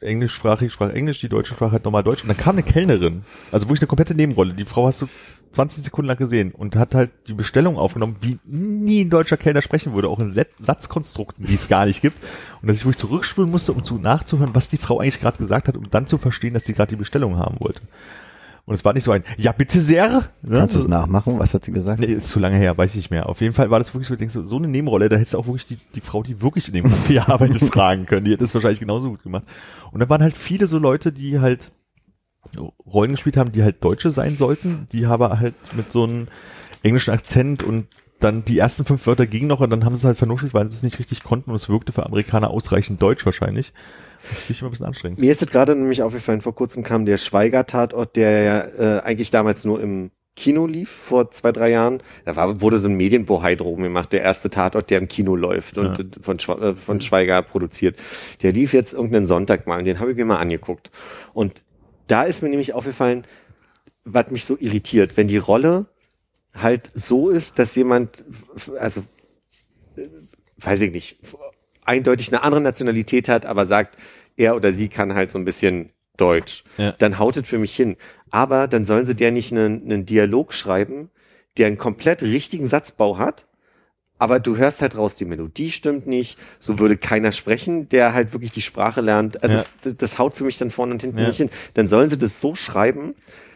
englischsprachig sprach Englisch, die deutsche Sprache hat normal Deutsch. Und dann kam eine Kellnerin, also wirklich eine komplette Nebenrolle. Die Frau hast du 20 Sekunden lang gesehen und hat halt die Bestellung aufgenommen, wie nie ein deutscher Kellner sprechen würde, auch in Satzkonstrukten, die es gar nicht gibt. Und dass ich wirklich zurückspulen musste, um zu nachzuhören, was die Frau eigentlich gerade gesagt hat, um dann zu verstehen, dass sie gerade die Bestellung haben wollte. Und es war nicht so ein, ja bitte sehr. Ne?
Kannst du es nachmachen? Was hat sie gesagt?
Nee, ist zu lange her, weiß ich nicht mehr. Auf jeden Fall war das wirklich so, ich denk so, so eine Nebenrolle, da hättest du auch wirklich die, die Frau, die wirklich in dem Café arbeitet, fragen können. Die hätte es wahrscheinlich genauso gut gemacht. Und da waren halt viele so Leute, die halt Rollen gespielt haben, die halt Deutsche sein sollten, die aber halt mit so einem englischen Akzent und dann die ersten fünf Wörter gingen noch und dann haben sie es halt vernuschelt, weil sie es nicht richtig konnten und es wirkte für Amerikaner ausreichend Deutsch wahrscheinlich. Ich immer ein bisschen anstrengend.
Mir ist es gerade nämlich aufgefallen, vor kurzem kam der Schweiger-Tatort, der ja äh, eigentlich damals nur im Kino lief, vor zwei, drei Jahren. Da war, wurde so ein Medienbohai drum gemacht, der erste Tatort, der im Kino läuft und
Ja.
von, Schwa äh, von Schweiger produziert. Der lief jetzt irgendeinen Sonntag mal und den habe ich mir mal angeguckt. Und da ist mir nämlich aufgefallen, was mich so irritiert, wenn die Rolle halt so ist, dass jemand, also äh, weiß ich nicht, eindeutig eine andere Nationalität hat, aber sagt, er oder sie kann halt so ein bisschen Deutsch,
Ja.
dann haut es für mich hin. Aber dann sollen sie der nicht einen, einen Dialog schreiben, der einen komplett richtigen Satzbau hat, aber du hörst halt raus, die Melodie stimmt nicht, so würde keiner sprechen, der halt wirklich die Sprache lernt. Also
Ja.
es, das haut für mich dann vorne und hinten
Ja.
nicht hin. Dann sollen sie das so schreiben,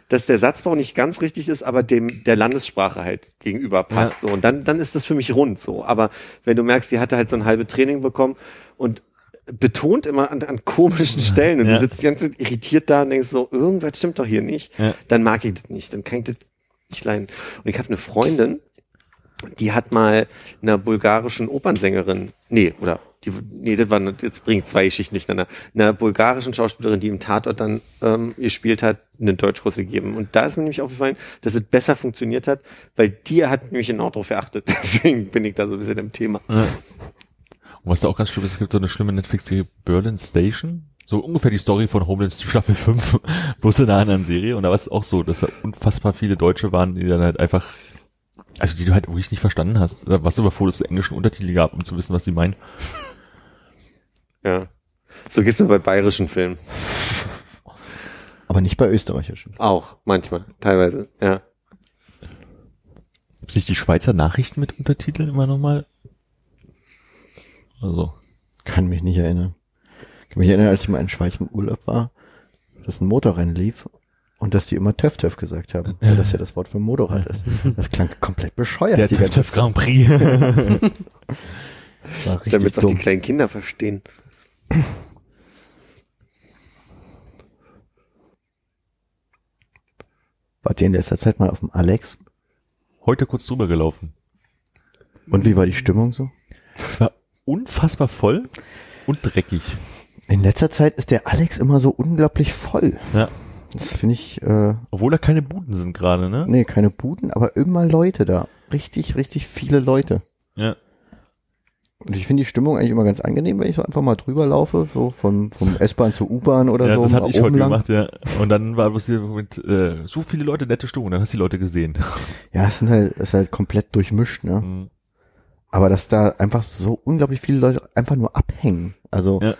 dass der Satzbau nicht ganz richtig ist, aber dem der Landessprache halt gegenüber passt so und dann dann ist das für mich rund so. Aber wenn du merkst, sie hatte halt so ein halbe Training bekommen und betont immer an, an komischen Stellen und
Ja.
du sitzt die ganze Zeit irritiert da und denkst so, irgendwas stimmt doch hier nicht,
Ja.
dann mag ich das nicht, dann kann ich das nicht leiden. Und ich habe eine Freundin, die hat mal einer bulgarischen Opernsängerin, nee, oder die, nee, das war, jetzt bringt zwei Geschichten durcheinander, einer bulgarischen Schauspielerin, die im Tatort dann ähm, gespielt hat, einen Deutschkurs gegeben. Und da ist mir nämlich aufgefallen, dass es besser funktioniert hat, weil die hat nämlich genau darauf geachtet. Deswegen bin ich da so ein bisschen im Thema.
Und was da auch ganz schlimm ist, es gibt so eine schlimme Netflix-Serie Berlin Station. So ungefähr die Story von Homeland Staffel 5, bloß in einer anderen Serie. Und da war es auch so, dass da unfassbar viele Deutsche waren, die dann halt einfach, also die du halt wirklich nicht verstanden hast. Da warst du aber froh, dass es englischen Untertitel gab, um zu wissen, was sie meinen.
Ja. So geht's mir bei bayerischen Filmen.
Aber nicht bei österreichischen.
Auch, manchmal, teilweise, ja.
Gibt's nicht die Schweizer Nachrichten mit Untertiteln immer nochmal? Also,
Kann mich nicht erinnern. Ich kann mich erinnern, als ich mal in Schweiz im Urlaub war, dass ein Motorrennen lief und dass die immer Töff Töff gesagt haben, weil das ja das Wort für Motorrad ist. Das klang komplett bescheuert.
der
ganze Zeit.
Grand Prix.
Das war richtig
Damit auch die kleinen Kinder verstehen.
Wart ihr in letzter Zeit mal auf dem Alex?
Heute kurz drüber gelaufen.
Und wie war die Stimmung so?
Es war unfassbar voll und dreckig.
In letzter Zeit ist der Alex immer so unglaublich voll.
Ja.
Das finde ich, äh,
Obwohl da keine Buden sind gerade, ne?
nee, keine Buden, aber immer Leute da. Richtig, richtig viele Leute.
Ja.
Und ich finde die Stimmung eigentlich immer ganz angenehm, wenn ich so einfach mal drüber laufe, so vom, vom S-Bahn zur U-Bahn oder
ja,
so.
das hatte ich heute
lang.
gemacht, ja. Und dann war bloß hier mit, äh, so viele Leute, nette Stimmung, dann hast du die Leute gesehen.
Ja, es sind halt, es ist halt komplett durchmischt, ne?
Mhm.
Aber dass da einfach so unglaublich viele Leute einfach nur abhängen. Also
Ja.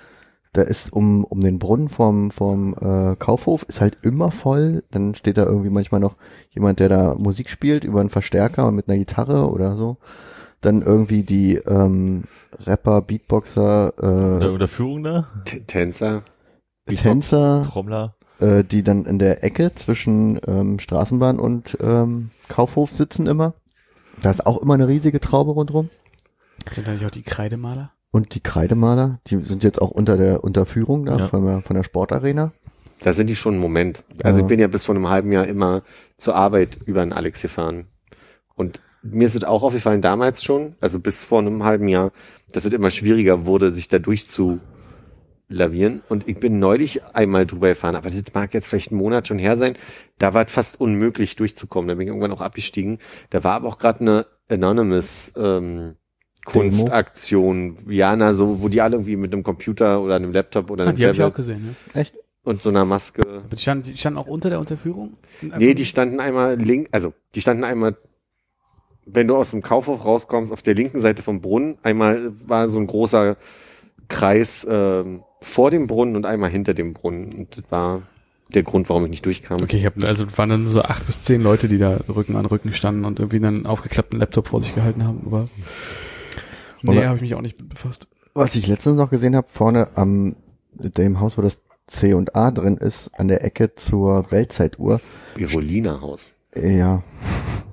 da ist um, um den Brunnen vom, vom äh, Kaufhof ist halt immer voll. Dann steht da irgendwie manchmal noch jemand, der da Musik spielt über einen Verstärker und mit einer Gitarre oder so. dann irgendwie die ähm, Rapper, Beatboxer,
Oder,
äh,
oder Führung da?
T- Tänzer.
Tänzer,
Trommler.
äh, die dann in der Ecke zwischen ähm, Straßenbahn und ähm, Kaufhof sitzen immer. Da ist auch immer eine riesige Traube rundrum.
Sind da nicht auch die Kreidemaler?
Und die Kreidemaler, die sind jetzt auch unter der Unterführung da
Ja.
von, der, von der Sportarena.
Da sind die schon einen Moment. Also
Ja.
ich bin ja bis vor einem halben Jahr immer zur Arbeit über den Alex gefahren. Und mir ist es auch aufgefallen damals schon, also bis vor einem halben Jahr, dass es immer schwieriger wurde, sich da durchzulavieren. Und ich bin neulich einmal drüber gefahren, aber das mag jetzt vielleicht einen Monat schon her sein. Da war es fast unmöglich durchzukommen. Da bin ich irgendwann auch abgestiegen. Da war aber auch gerade eine Anonymous ähm, Kunstaktion, ja, na, so, wo die alle irgendwie mit einem Computer oder einem Laptop oder
Ah,
einem
die habe ich auch
Tablet
gesehen, ne?
Echt?
und so einer Maske.
Aber die standen, die standen auch unter der Unterführung?
Nee, die standen einmal link, also die standen einmal, wenn du aus dem Kaufhof rauskommst, auf der linken Seite vom Brunnen, einmal war so ein großer Kreis ähm, vor dem Brunnen und einmal hinter dem Brunnen. Und das war der Grund, warum ich nicht durchkam.
Okay, ich habe also waren dann so acht bis zehn Leute, die da Rücken an Rücken standen und irgendwie einen aufgeklappten Laptop vor sich gehalten haben. Aber nee, habe ich mich auch nicht befasst.
Was ich letztens noch gesehen habe, vorne am dem Haus, wo das C und A drin ist, an der Ecke zur Weltzeituhr.
Birolina Haus.
Ja.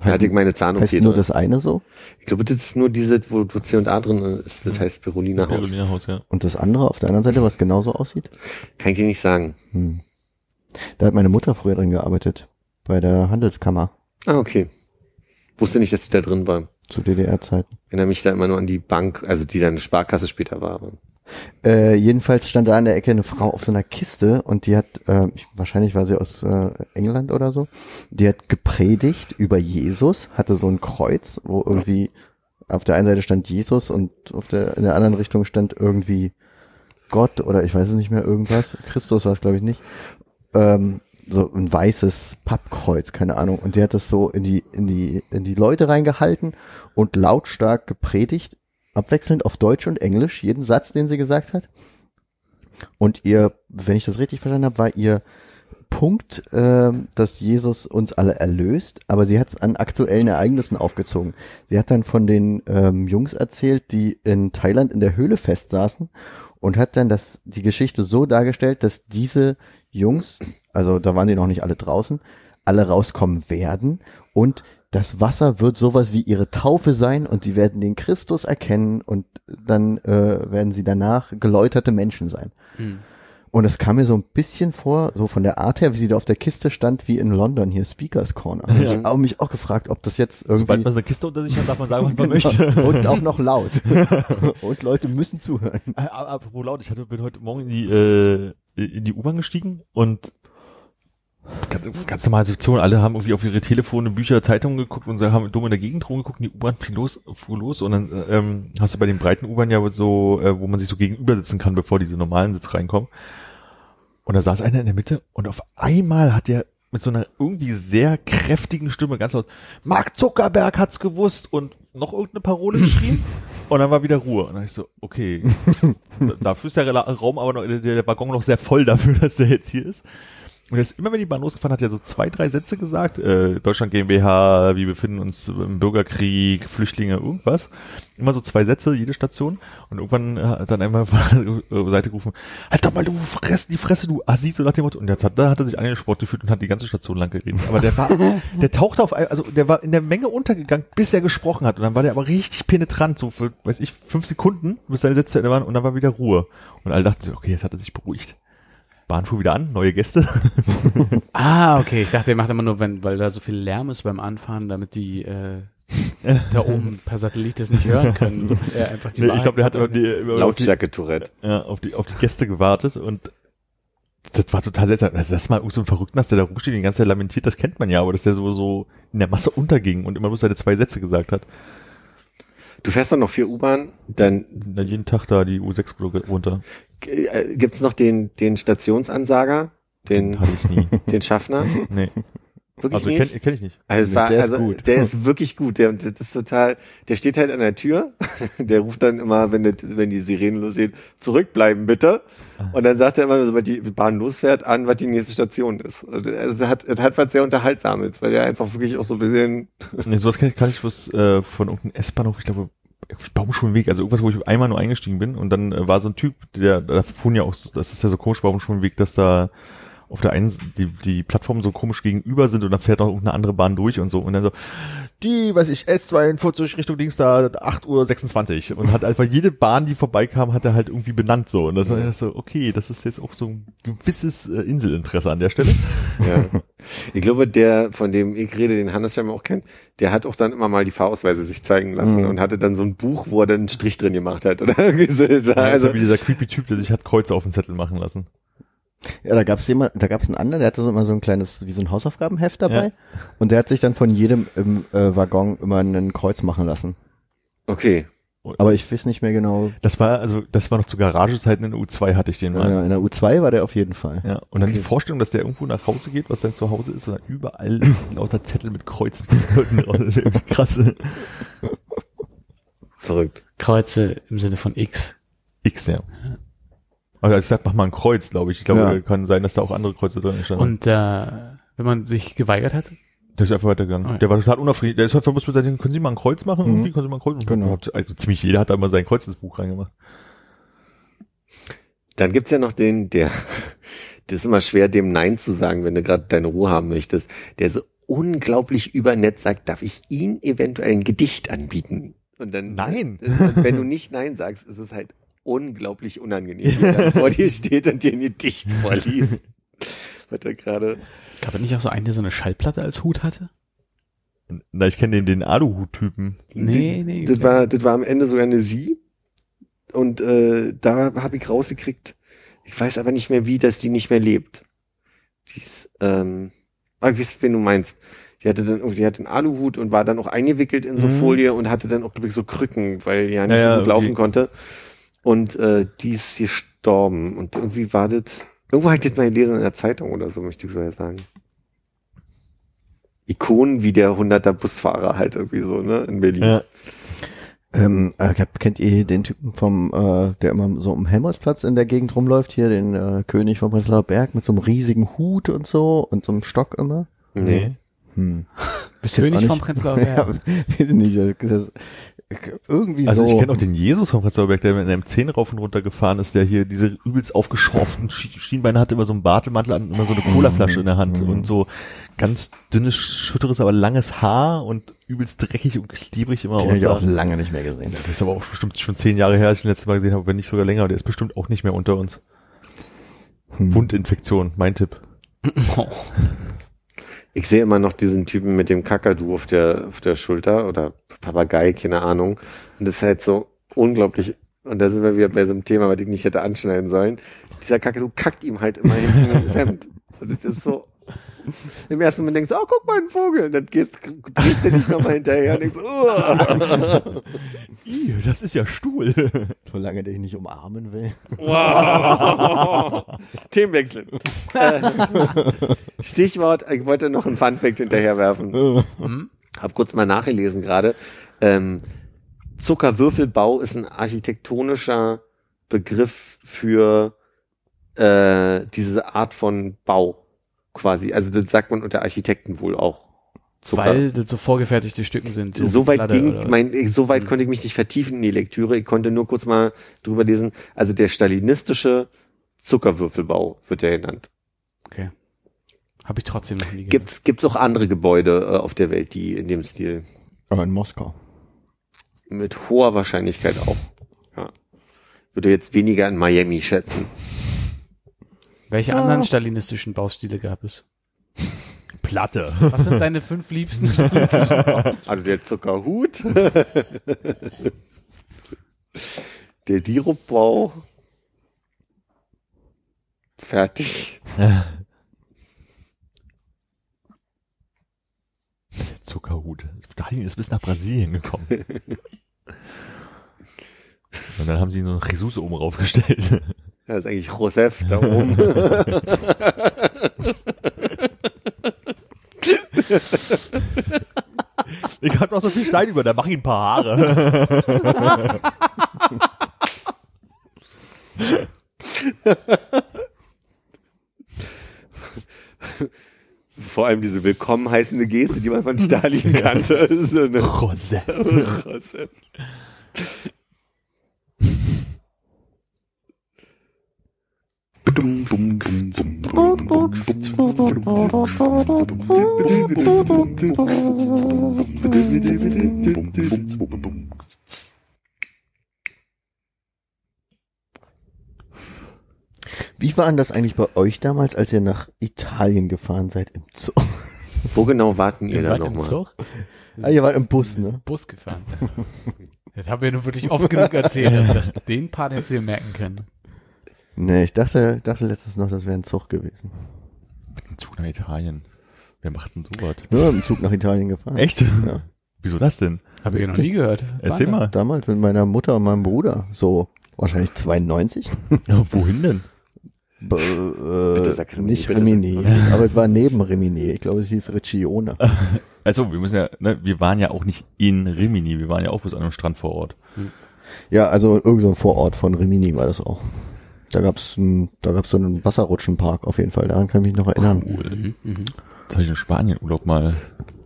Da hatte ich meine Zahn-OP
heißt nur
drin.
das eine so?
Ich glaube, das ist nur diese, wo, wo C und A drin ist, das heißt Birolina
Das
Haus.
Berliner Haus, ja.
Und das andere auf der anderen Seite, was genauso aussieht?
Kann ich dir nicht sagen.
Hm. Da hat meine Mutter früher drin gearbeitet. Bei der Handelskammer.
Ah, okay. Wusste nicht, dass die da drin war.
Zu DDR-Zeiten.
Ich erinnere mich da immer nur an die Bank, also die dann eine Sparkasse später war.
Äh, jedenfalls stand da an der Ecke eine Frau auf so einer Kiste und die hat, äh, ich- wahrscheinlich war sie aus äh, England oder so, die hat gepredigt über Jesus, hatte so ein Kreuz, wo irgendwie auf der einen Seite stand Jesus und auf der in der anderen Richtung stand irgendwie Gott oder ich weiß es nicht mehr irgendwas. Christus war es glaube ich nicht. Ähm, so ein weißes Pappkreuz, keine Ahnung. Und die hat das so in die in die in die Leute reingehalten und lautstark gepredigt abwechselnd auf Deutsch und Englisch, jeden Satz, den sie gesagt hat. Und ihr, wenn ich das richtig verstanden habe, war ihr Punkt, ähm, dass Jesus uns alle erlöst, aber sie hat es an aktuellen Ereignissen aufgezogen. Sie hat dann von den ähm, Jungs erzählt, die in Thailand in der Höhle festsaßen und hat dann das, die Geschichte so dargestellt, dass diese Jungs, also da waren die noch nicht alle draußen, alle rauskommen werden und das Wasser wird sowas wie ihre Taufe sein und sie werden den Christus erkennen und dann äh, werden sie danach geläuterte Menschen sein.
Hm.
Und es kam mir so ein bisschen vor, so von der Art her, wie sie da auf der Kiste stand, wie in London hier Speakers Corner. Und Ich habe mich auch gefragt, ob das jetzt
Sobald
irgendwie
man so eine Kiste unter sich hat, darf man sagen, was man möchte.
und auch noch laut. und Leute müssen zuhören.
Apropos laut, ich hatte, bin heute Morgen in die, äh, in die U-Bahn gestiegen und ganz, ganz normale Situation, alle haben irgendwie auf ihre Telefone, Bücher, Zeitungen geguckt und haben dumm in der Gegend rumgeguckt und die U-Bahn fiel los, fuhr los und dann ähm, hast du bei den breiten U-Bahn ja so, äh, wo man sich so gegenüber sitzen kann, bevor diese normalen Sitz reinkommen. Und da saß einer in der Mitte und auf einmal hat der mit so einer irgendwie sehr kräftigen Stimme ganz laut, Mark Zuckerberg hat's gewusst und noch irgendeine Parole geschrien. Und dann war wieder Ruhe. Und dann ich so, okay. dafür ist der Raum aber noch, der, der Waggon noch sehr voll dafür, dass der jetzt hier ist. Und jetzt immer, wenn die Bahn losgefahren hat, hat er so zwei, drei Sätze gesagt. Äh, Deutschland GmbH, wir befinden uns im Bürgerkrieg, Flüchtlinge, irgendwas. Immer so zwei Sätze, jede Station. Und irgendwann hat dann einmal von der Seite gerufen, halt doch mal du Fresse, die Fresse, du Assi, so nach dem Motto. Und jetzt hat, da hat er sich an den Sport gefühlt und hat die ganze Station lang geredet. Aber der war, der tauchte auf, also der war in der Menge untergegangen, bis er gesprochen hat. Und dann war der aber richtig penetrant, so für, weiß ich, fünf Sekunden, bis seine Sätze zu Ende waren und dann war wieder Ruhe. Und alle dachten so, okay, jetzt hat er sich beruhigt. Bahn fuhr wieder an, neue Gäste.
Ah, okay. Ich dachte, er macht immer nur, wenn, weil da so viel Lärm ist beim Anfahren, damit die äh, da oben per Satellit das nicht hören können. Er einfach die
Nee, ich glaube, der hat immer die, immer auf die, ja, auf die, auf die Gäste gewartet und das war total seltsam. Also, dass mal irgend so ein Verrückten, dass der da rumsteht, und die ganze Zeit lamentiert, das kennt man ja, aber dass der so, so in der Masse unterging und immer bloß seine zwei Sätze gesagt hat.
Du fährst doch noch vier U-Bahn, dann
Dann jeden Tag da die U6 runter.
Äh, gibt's noch den, den Stationsansager, den,
Hatte ich nie.
den Schaffner.
Nee.
Wirklich
Also
nicht?
kenn, kenn ich nicht.
Also, war,
Der ist
also
gut.
der ist wirklich gut. Der, das ist total, der steht halt an der Tür. Der ruft dann immer, wenn, das, wenn die Sirenen losgeht, zurückbleiben bitte. Und dann sagt er immer, sobald die Bahn losfährt, an, was die nächste Station ist. Also, es hat, es hat was sehr Unterhaltsames, weil er einfach wirklich auch so ein bisschen,
Nee, sowas kann ich, kann ich was äh, von irgendeinem S-Bahnhof, ich glaube Baumschulenweg, also irgendwas, wo ich einmal nur eingestiegen bin und dann äh, war so ein Typ, der, da fuhren ja auch, das ist ja so komisch, Baumschulenweg, dass da auf der einen, die, die Plattformen so komisch gegenüber sind und dann fährt auch irgendeine andere Bahn durch und so und dann so, die, weiß ich, S42 Richtung Dings da, 8.26 Uhr und hat einfach jede Bahn, die vorbeikam, hat er halt irgendwie benannt so und das war ja so, okay, das ist jetzt auch so ein gewisses äh, Inselinteresse an der Stelle.
Ja. Ich glaube, der, von dem ich rede, den Hannes ja auch kennt, der hat auch dann immer mal die Fahrausweise sich zeigen lassen
Mhm.
und hatte dann so ein Buch, wo er dann einen Strich drin gemacht hat. Oder irgendwie so. War
Also
also,
wie dieser creepy Typ, der sich hat Kreuze auf den Zettel machen lassen.
Ja, da gab's jemand, da gab's einen anderen, der hatte so immer so ein kleines, wie so ein Hausaufgabenheft dabei.
Ja.
Und der hat sich dann von jedem im äh, Waggon immer ein Kreuz machen lassen.
okay.
Aber ich weiß nicht mehr genau.
Das war, also, das war noch zu Garagezeiten in der U2 hatte ich den mal.
Äh, in der U2 war der auf jeden Fall.
Ja, und dann
Okay.
die Vorstellung, dass der irgendwo nach Hause geht, was sein Zuhause ist, und dann überall lauter Zettel mit Kreuzen. Krass.
Verrückt.
Kreuze im Sinne von X.
X, ja. Also ich sag, mach mal ein Kreuz, glaube ich. Ich glaube,
Ja.
kann sein, dass da auch andere Kreuze drin standen.
Und äh, wenn man sich geweigert hat,
der ist einfach weitergegangen.
Oh ja.
Der war total unauffällig. Der ist halt verbunden mit seinen, können Sie mal ein Kreuz machen?
Mhm.
Irgendwie können Sie mal ein Kreuz machen?
Genau.
Also ziemlich jeder hat da mal sein Kreuz ins Buch reingemacht.
Dann gibt's ja noch den, der, das ist immer schwer, dem Nein zu sagen, wenn du gerade deine Ruhe haben möchtest, der so unglaublich übernett sagt, darf ich Ihnen eventuell ein Gedicht anbieten? Und dann,
Nein.
Und wenn du nicht Nein sagst, ist es halt unglaublich unangenehm, wie er vor dir steht und dir ein Gedicht vorliest. Was er gerade,
gab es nicht auch so einen, der so eine Schallplatte als Hut hatte?
Na, ich kenne den, den Aluhut-Typen.
Nee, nee.
das war, das war am Ende sogar eine Sie. Und äh, da habe ich rausgekriegt, ich weiß aber nicht mehr wie, dass die nicht mehr lebt. Die ist, ähm, aber ich weiß, wen du meinst. Die hatte dann, die hatte einen Aluhut und war dann auch eingewickelt in so
Mhm.
Folie und hatte dann auch, glaube ich, so Krücken, weil die ja nicht
Ja, ja,
so gut laufen
irgendwie.
konnte. Und äh, die ist gestorben. Und irgendwie war das, irgendwo ich das mal gelesen in der Zeitung oder so, möchte ich so sagen. Ikonen wie der 100er Busfahrer halt irgendwie so, ne, in Berlin.
Ja.
Ähm, äh, kennt ihr den Typen vom, äh, der immer so um Helmholtzplatz in der Gegend rumläuft, hier, den äh, König von Prenzlauer Berg mit so einem riesigen Hut und so und so einem Stock immer?
Nee.
Hm.
König vom
nicht?
Prenzlauer Berg.
ja, weiß ich nicht. Das ist irgendwie
Also
so.
ich kenne auch den Jesus von Prenzlauer Berg, der mit einem 10 rauf und runter gefahren ist, der hier diese übelst aufgeschorften Sch- Schienbeine hatte, immer so einen Bartelmantel an, immer so eine Colaflasche in der Hand
Mhm.
und so ganz dünnes, schütteres, aber langes Haar und übelst dreckig und klebrig immer
den hab ich auch lange nicht mehr gesehen.
Das ist aber auch bestimmt schon zehn Jahre her, als ich ihn letztes Mal gesehen habe, wenn nicht sogar länger. Der ist bestimmt auch nicht mehr unter uns.
Hm.
Wundinfektion, mein Tipp.
Oh.
Ich sehe immer noch diesen Typen mit dem Kakadu auf der, auf der Schulter oder Papagei, keine Ahnung. Und das ist halt so unglaublich. Und da sind wir wieder bei so einem Thema, was ich nicht hätte anschneiden sollen. Dieser Kakadu kackt ihm halt immer hinten ins Hemd. Und das ist so. Im ersten Moment denkst du, oh, guck mal, ein Vogel. Und dann gehst, drehst du dich nochmal hinterher und denkst, oh.
Ih, das ist ja Stuhl.
Solange der dich nicht umarmen will.
Wow. Themenwechsel. Äh, Stichwort, ich wollte noch einen Funfact hinterher werfen.
Hm?
Hab kurz mal nachgelesen gerade. Ähm, Zuckerwürfelbau ist ein architektonischer Begriff für äh, diese Art von Bau quasi. Also das sagt man unter Architekten wohl auch. Zucker.
Weil das so vorgefertigte Stücken sind. So
so weit
Platte
ging, mein, ich, so weit konnte ich mich nicht vertiefen in die Lektüre. Ich konnte nur kurz mal drüber lesen. Also der stalinistische Zuckerwürfelbau wird er genannt.
Okay. Habe ich trotzdem noch nie gehört.
Gibt's, gibt's auch andere Gebäude äh, auf der Welt, die in dem Stil
Aber in Moskau.
mit hoher Wahrscheinlichkeit auch. Ja. Würde jetzt weniger in Miami schätzen.
Welche anderen stalinistischen Baustile gab es?
Platte.
Was sind deine fünf liebsten stalinistischen Baustile?
Also der Zuckerhut, der Sirupbau, fertig.
Zuckerhut. Stalin ist bis nach Brasilien gekommen. Und dann haben sie so eine Jesus oben raufgestellt.
Das ist eigentlich Josef da oben.
Ich hab noch so viel Stein über, da mach ich ein paar Haare.
Vor allem diese willkommen heißende Geste, die man von Stalin kannte. so
Josef.
Josef.
Wie war denn das eigentlich bei euch damals, als ihr nach Italien gefahren seid im Zoo?
Wo genau warten ihr
Ihr
da
wart im
nochmal?
Zug?
Ah, ihr wart im Bus, ne?
Bus gefahren. Das haben wir nur wirklich oft genug erzählt. Also das, den Part hättest du dir merken können.
Nee, ich dachte, dachte letztens noch, das wäre ein Zug gewesen.
Ein Zug nach Italien. Wer macht denn sowas?
Nur im Zug nach Italien gefahren.
Echt?
Ja.
Wieso das denn?
Habe ich ja noch nie gehört.
Erzähl mal.
Damals mit meiner Mutter und meinem Bruder. So, wahrscheinlich 92.
Ja, wohin denn?
B
Bitte
äh,
sag Rimini,
nicht Rimini, aber es war neben Rimini. Ich glaube, es hieß Riccione.
Also, wir müssen ja, ne, wir waren ja auch nicht in Rimini, wir waren ja auch bis an einem Strand vor Ort.
Ja, also irgend so ein Vorort von Rimini war das auch. Da gab's ein, da gab's so einen Wasserrutschenpark auf jeden Fall. Daran kann ich mich noch erinnern.
Cool.
Mhm, mhm.
Das habe ich in Spanien Urlaub mal,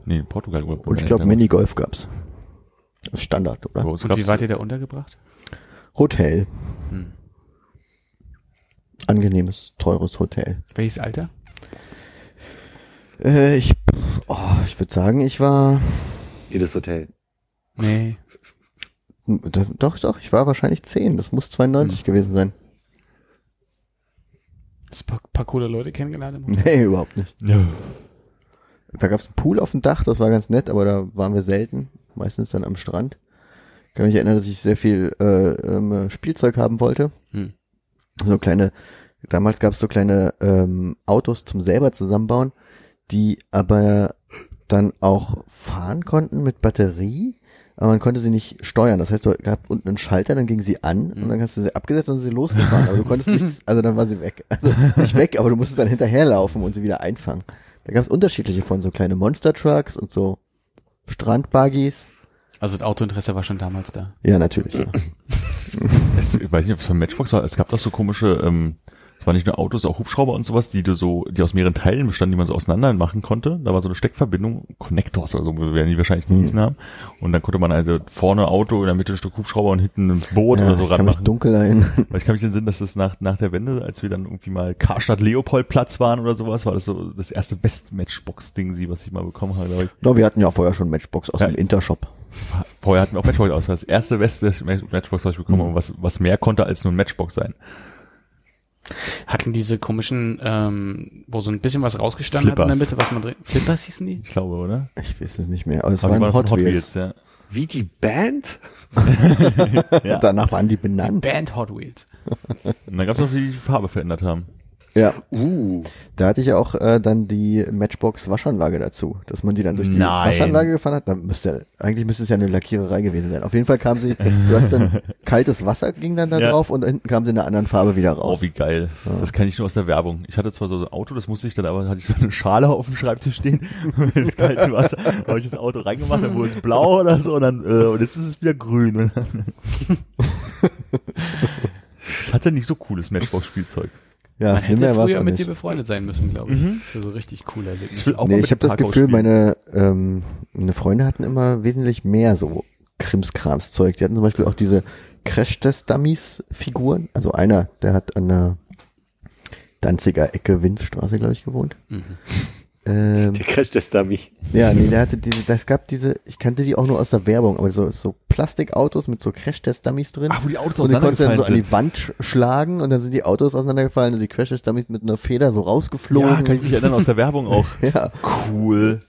nee, in Portugal Urlaub.
Und ich glaube, Minigolf gab's. Das Standard, oder?
Und wie wart ihr da untergebracht?
Hotel.
Hm.
Angenehmes, teures Hotel.
Welches Alter?
Äh, ich, oh, ich würde sagen, ich war,
Jedes Hotel.
Nee.
doch, doch, ich war wahrscheinlich 10. Das muss 92
Hm.
gewesen sein.
Hast du ein paar, paar coole Leute kennengelernt?
Nee, überhaupt nicht.
Ja.
Da gab's einen Pool auf dem Dach, das war ganz nett, aber da waren wir selten. Meistens dann am Strand. Ich kann mich erinnern, dass ich sehr viel äh, ähm, Spielzeug haben wollte.
Hm.
So kleine, damals gab's so kleine ähm, Autos zum selber zusammenbauen, die aber dann auch fahren konnten mit Batterie, aber man konnte sie nicht steuern. Das heißt, du gab unten einen Schalter, dann ging sie an und dann hast du sie abgesetzt und sie losgefahren. Aber du konntest nichts, also dann war sie weg. Also nicht weg, aber du musstest dann hinterherlaufen und sie wieder einfangen. Da gab's unterschiedliche von, so kleine Monster Trucks und so Strandbuggies.
Also das Autointeresse war schon damals da.
Ja, natürlich. Ja.
Es, ich weiß nicht, ob es von Matchbox war. Es gab doch so komische, ähm, es waren nicht nur Autos, auch Hubschrauber und sowas, die du so, die aus mehreren Teilen bestanden, die man so auseinander machen konnte. Da war so eine Steckverbindung, Connectors oder so, werden die wahrscheinlich gehießen haben. Und dann konnte man also vorne Auto, in der Mitte ein Stück Hubschrauber und hinten ein Boot
ja
oder so
ich kann mich dunkel erinnern.
Weil ich kann mich entsinnen, dass das nach, nach der Wende, als wir dann irgendwie mal Karstadt Leopoldplatz waren oder sowas, war das so das erste Best-Matchbox-Ding, sie, was ich mal bekommen habe, glaube ich.
No, wir hatten ja vorher schon Matchbox aus
Ja.
dem Intershop.
Vorher hatten wir auch Matchbox aus. Das erste beste Matchbox, was ich bekommen habe, was, was mehr konnte als nur ein Matchbox sein.
Hatten diese komischen, ähm, wo so ein bisschen was rausgestanden hat in der
Flippers.
Mitte, was man drin. Flippers hießen die?
Ich glaube, oder?
Ich weiß es nicht mehr, aber es
die
waren
waren
Hot, Wheels.
ja.
Wie die Band?
ja.
Danach waren die
Die
benannt.
Band Hot Wheels.
Und dann gab es noch, die die Farbe verändert haben.
Ja,
Uh.
da hatte ich ja auch äh, dann die Matchbox Waschanlage dazu, dass man die dann durch die
Nein.
Waschanlage gefahren hat. Dann müsste eigentlich müsste es ja eine Lackiererei gewesen sein. Auf jeden Fall kam sie, du hast dann kaltes Wasser ging dann da
Ja.
drauf und hinten kam sie in einer anderen Farbe wieder raus.
Oh, wie geil. Das kann ich nur aus der Werbung. Ich hatte zwar so ein Auto, das musste ich dann, aber hatte ich so eine Schale auf dem Schreibtisch stehen mit kaltem Wasser. Da habe ich das Auto reingemacht, dann wurde es blau oder so und dann, äh, und jetzt ist es wieder grün. ich hatte nicht so cooles Matchbox-Spielzeug.
Ja,
Man hätte früher mit
nicht.
dir befreundet sein müssen, glaube ich. Für so richtig coole
Ich
Erlebnisse.
auch
Nee, ich habe das Gefühl, meine, ähm, meine Freunde hatten immer wesentlich mehr so Krimskrams-Zeug. Die hatten zum Beispiel auch diese Crash-Test-Dummies-Figuren. Also einer, der hat an der Danziger Ecke Winzstraße, glaube ich, gewohnt.
Mhm.
Ähm,
Der Crash Test Dummy.
ja, nee, der hatte diese, das gab diese, ich kannte die auch nur aus der Werbung, aber so, so Plastikautos mit so Crash-Test-Dummies drin.
Ach, wo die Autos
und die konntest du dann so an
auseinandergefallen
die Wand sch- schlagen und dann sind die Autos auseinandergefallen und die Crash-Test-Dummies mit einer Feder so
sind.
rausgeflogen.
Ja, kann ich mich erinnern aus der Werbung auch.
ja,
Cool.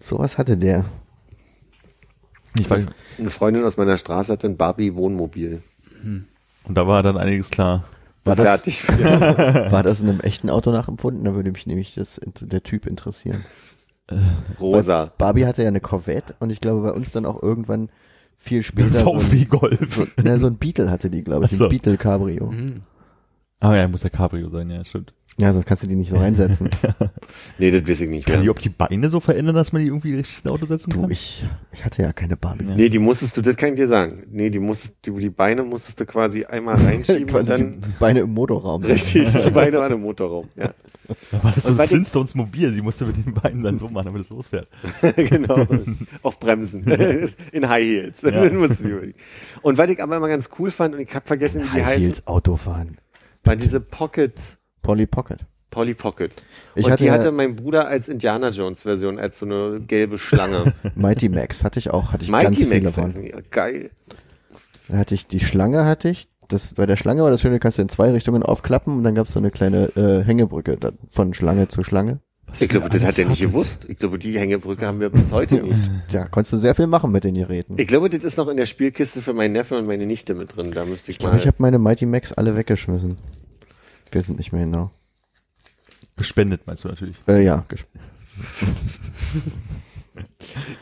sowas hatte der.
Ich weiß,
Eine Freundin aus meiner Straße hatte ein Barbie-Wohnmobil.
und da war dann einiges klar.
War das,
Fertig.
war das in einem echten Auto nachempfunden? Da würde mich nämlich das, der Typ interessieren.
Rosa.
Barbie hatte ja eine Corvette und ich glaube bei uns dann auch irgendwann viel später so
VW
ein,
Golf.
so, na, so ein Beetle hatte die, glaube ich,
so.
ein Beetle Cabrio.
Mhm.
Ah ja, muss der Cabrio sein, ja, stimmt.
Ja, sonst kannst du die nicht so reinsetzen.
Nee, das weiß ich nicht
Kann die
mehr.
auch die Beine so verändern, dass man die irgendwie richtig in ein Auto setzen
Du,
kann?
ich, ich hatte ja keine Barbie.
Ja.
Nee, die musstest du, das kann ich dir sagen. Nee, die musstest, die, die Beine musstest du quasi einmal reinschieben und
Quasi
dann,
die Beine im Motorraum.
richtig, die Beine waren im Motorraum, ja.
Da war das so
Und
ein Flintstones Mobil. Sie musste mit den Beinen dann so machen, damit es losfährt.
genau. Auf Bremsen. In High Heels.
Ja.
Du. Und was ich aber immer ganz cool fand, und ich habe vergessen, wie die
High
heißen,
Heels Autofahren.
waren diese Pockets.
Polly Pocket.
Polly Pocket.
Ich
und
hatte
die hatte mein Bruder als Indiana Jones Version, als so eine gelbe Schlange.
Mighty Max hatte ich auch, hatte ich ganz
Mighty
viele
Max.
von.
heißen die. Geil.
Da hatte ich die Schlange, hatte ich. Das, bei der Schlange war das Schöne, kannst du in zwei Richtungen aufklappen und dann gab es so eine kleine äh, Hängebrücke da, von Schlange zu Schlange.
Ich glaube, das hat er nicht gewusst. Ich glaube, die Hängebrücke haben wir bis heute nicht.
Ja, konntest du sehr viel machen mit den Geräten.
Ich glaube, das ist noch in der Spielkiste für meinen Neffen und meine Nichte mit drin. Da müsste ich,
Ich glaube,
mal.
ich habe meine Mighty Max alle weggeschmissen. Wir sind nicht mehr genau.
Gespendet, meinst du natürlich.
Äh, ja,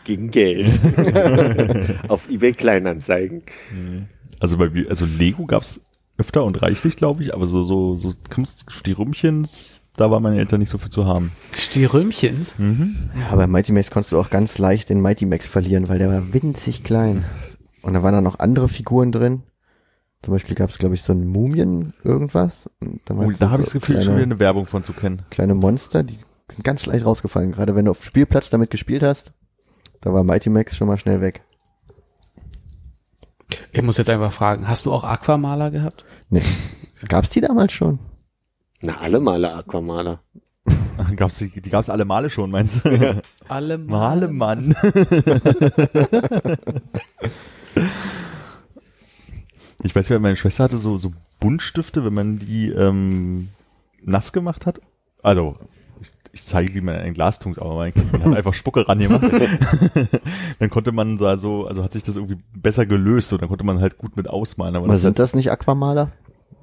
gegen Geld. Auf eBay Kleinanzeigen.
Also bei also Lego gab's öfter und reichlich, glaube ich, aber so so so Kunststierümchens, da waren meine Eltern nicht so viel zu haben.
Stierrömchens.
Mhm.
Ja, bei Mighty Max konntest du auch ganz leicht den Mighty Max verlieren, weil der war winzig klein. Und da waren dann noch andere Figuren drin. Zum Beispiel gab es, glaube ich, so ein Mumien irgendwas. Und da,
Oh, da habe ich das Gefühl, schon wieder
kleine,
eine Werbung von zu kennen.
kleine Monster, die sind ganz leicht rausgefallen. Gerade wenn du auf dem Spielplatz damit gespielt hast, da war Mighty Max schon mal schnell weg.
Ich muss jetzt einfach fragen, hast du auch Aquamaler gehabt?
Nee. Gab's die damals schon?
Na, alle Male Aquamaler.
Gab's die, die gab's alle Male schon, meinst du?
Alle
Male, Mann. ich weiß, meine Schwester hatte so, so Buntstifte, wenn man die ähm, nass gemacht hat. Also, ich, ich zeige, wie man ein Glas tunkt, aber mein Kind hat einfach Spucke ran gemacht. dann konnte man so, also hat sich das irgendwie besser gelöst und dann konnte man halt gut mit ausmalen. Aber
Aber
das
sind das nicht Aquamaler?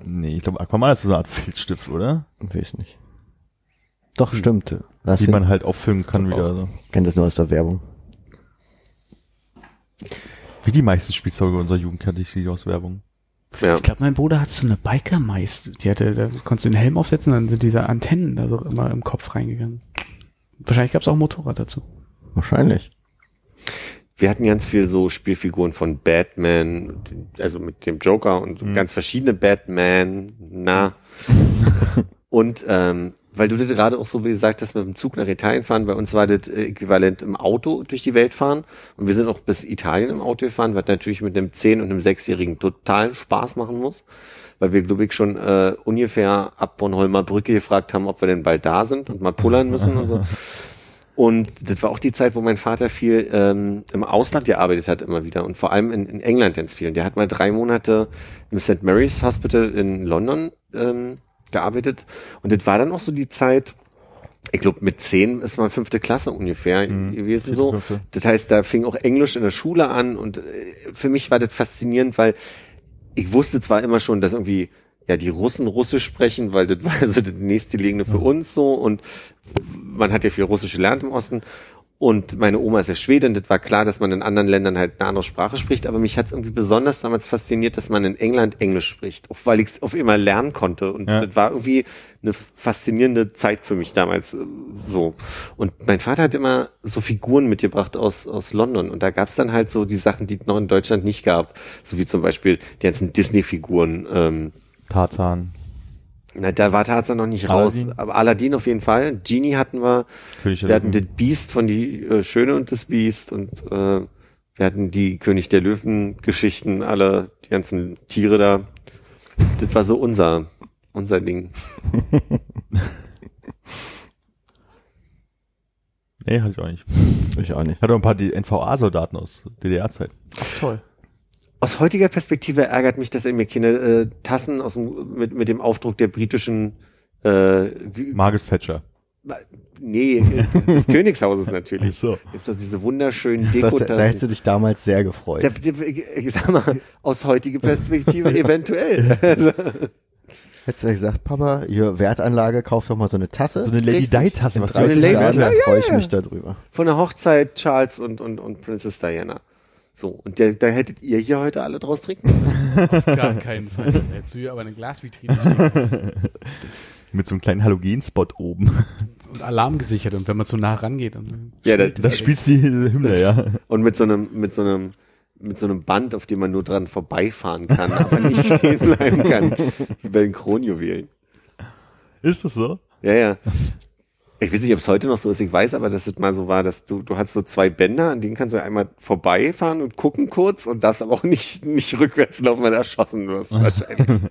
nee, ich glaube, Aquamal ist so eine Art Filzstift, oder?
Ich weiß nicht. Doch, stimmt. Das
Die man halt auffüllen kann wieder.
auch.
So.
ich kenn das nur aus der Werbung.
Wie die meisten Spielzeuge unserer Jugend kannte ich die aus Werbung.
Ja.
Ich glaube, mein Bruder hatte so eine Biker-Meist. Die hatte, da konntest du den Helm aufsetzen, dann sind diese Antennen da so immer im Kopf reingegangen. Wahrscheinlich gab es auch ein Motorrad dazu.
Wahrscheinlich.
Wir hatten ganz viel so Spielfiguren von Batman, also mit dem Joker und
Mhm.
ganz verschiedene Batman, na. und ähm, weil du das gerade auch so wie gesagt hast, mit dem Zug nach Italien fahren, bei uns war das äh, äquivalent im Auto durch die Welt fahren und wir sind auch bis Italien im Auto gefahren, was natürlich mit einem 10- und einem 6-Jährigen total Spaß machen muss, weil wir, glaube ich, schon äh, ungefähr ab Bornholmer Brücke gefragt haben, ob wir denn bald da sind und mal pullern müssen und so. Und das war auch die Zeit, wo mein Vater viel ähm, im Ausland gearbeitet hat immer wieder und vor allem in, in England ganz viel. Und der hat mal drei Monate im St. Mary's Hospital in London ähm, gearbeitet. Und das war dann auch so die Zeit, ich glaube mit zehn ist man fünfte Klasse ungefähr
Mhm.
gewesen so.
fünfte.
Das heißt, da fing auch Englisch in der Schule an und äh, für mich war das faszinierend, weil ich wusste zwar immer schon, dass irgendwie ja die Russen Russisch sprechen, weil das war so das nächstgelegene für uns so und man hat ja viel Russisch gelernt im Osten und meine Oma ist ja Schwedin, das war klar, dass man in anderen Ländern halt eine andere Sprache spricht, aber mich hat es irgendwie besonders damals fasziniert, dass man in England Englisch spricht, auch weil ich es auf immer lernen konnte. Und
Ja.
das war irgendwie eine faszinierende Zeit für mich damals so. Und mein Vater hat immer so Figuren mitgebracht aus, aus London. Und da gab es dann halt so die Sachen, die es noch in Deutschland nicht gab, so wie zum Beispiel die ganzen Disney-Figuren, ähm,
Tarzan,
na, da war Tarzan noch nicht raus,
Aladdin?
aber Aladdin auf jeden Fall. Genie hatten wir.
König
Wir hatten das Beast von die äh, Schöne und das Beast und äh, wir hatten die König der Löwen Geschichten, alle die ganzen Tiere da. Das war so unser unser Ding.
Nee, hatte ich auch nicht.
Ich auch nicht.
Ich hatte auch ein paar die NVA-Soldaten aus DDR-Zeit.
Ach, toll.
Aus heutiger Perspektive ärgert mich, dass er mir keine äh, Tassen aus dem, mit mit dem Aufdruck der britischen äh,
Margaret Thatcher.
nee, des Königshauses natürlich.
Ach so.
Gibt doch diese wunderschönen Dekotassen.
da hättest du dich damals sehr gefreut.
Der, der, ich sag mal, aus heutiger Perspektive eventuell. Also,
Hättest du gesagt, Papa, hier Wertanlage, kauf doch mal so eine Tasse.
So eine Lady
Richtig.
Di-Tasse, was
so eine
30
Lady-
Jahren, da
Ja, ja,
freue ich
ja.
mich darüber.
von der Hochzeit Charles und, und, und Princess Diana. So, und der, da hättet ihr hier heute alle draus trinken.
Auf gar keinen Fall. Hättest du hier aber eine Glasvitrine stehen.
Mit so einem kleinen Halogenspot oben.
Und Alarm gesichert und wenn man zu nah rangeht, dann
Ja, das-
Das spielst die Hymne, ja.
Und mit so einem, mit so einem, mit so einem Band, auf dem man nur dran vorbeifahren kann, aber nicht stehen bleiben kann. Wie bei den Kronjuwelen.
Ist das so?
Ja, ja. Ich weiß nicht, ob es heute noch so ist, ich weiß aber, dass es mal so war, dass du, du hast so zwei Bänder, an denen kannst du einmal vorbeifahren und gucken kurz und darfst aber auch nicht, nicht rückwärts laufen, weil du erschossen wirst, wahrscheinlich.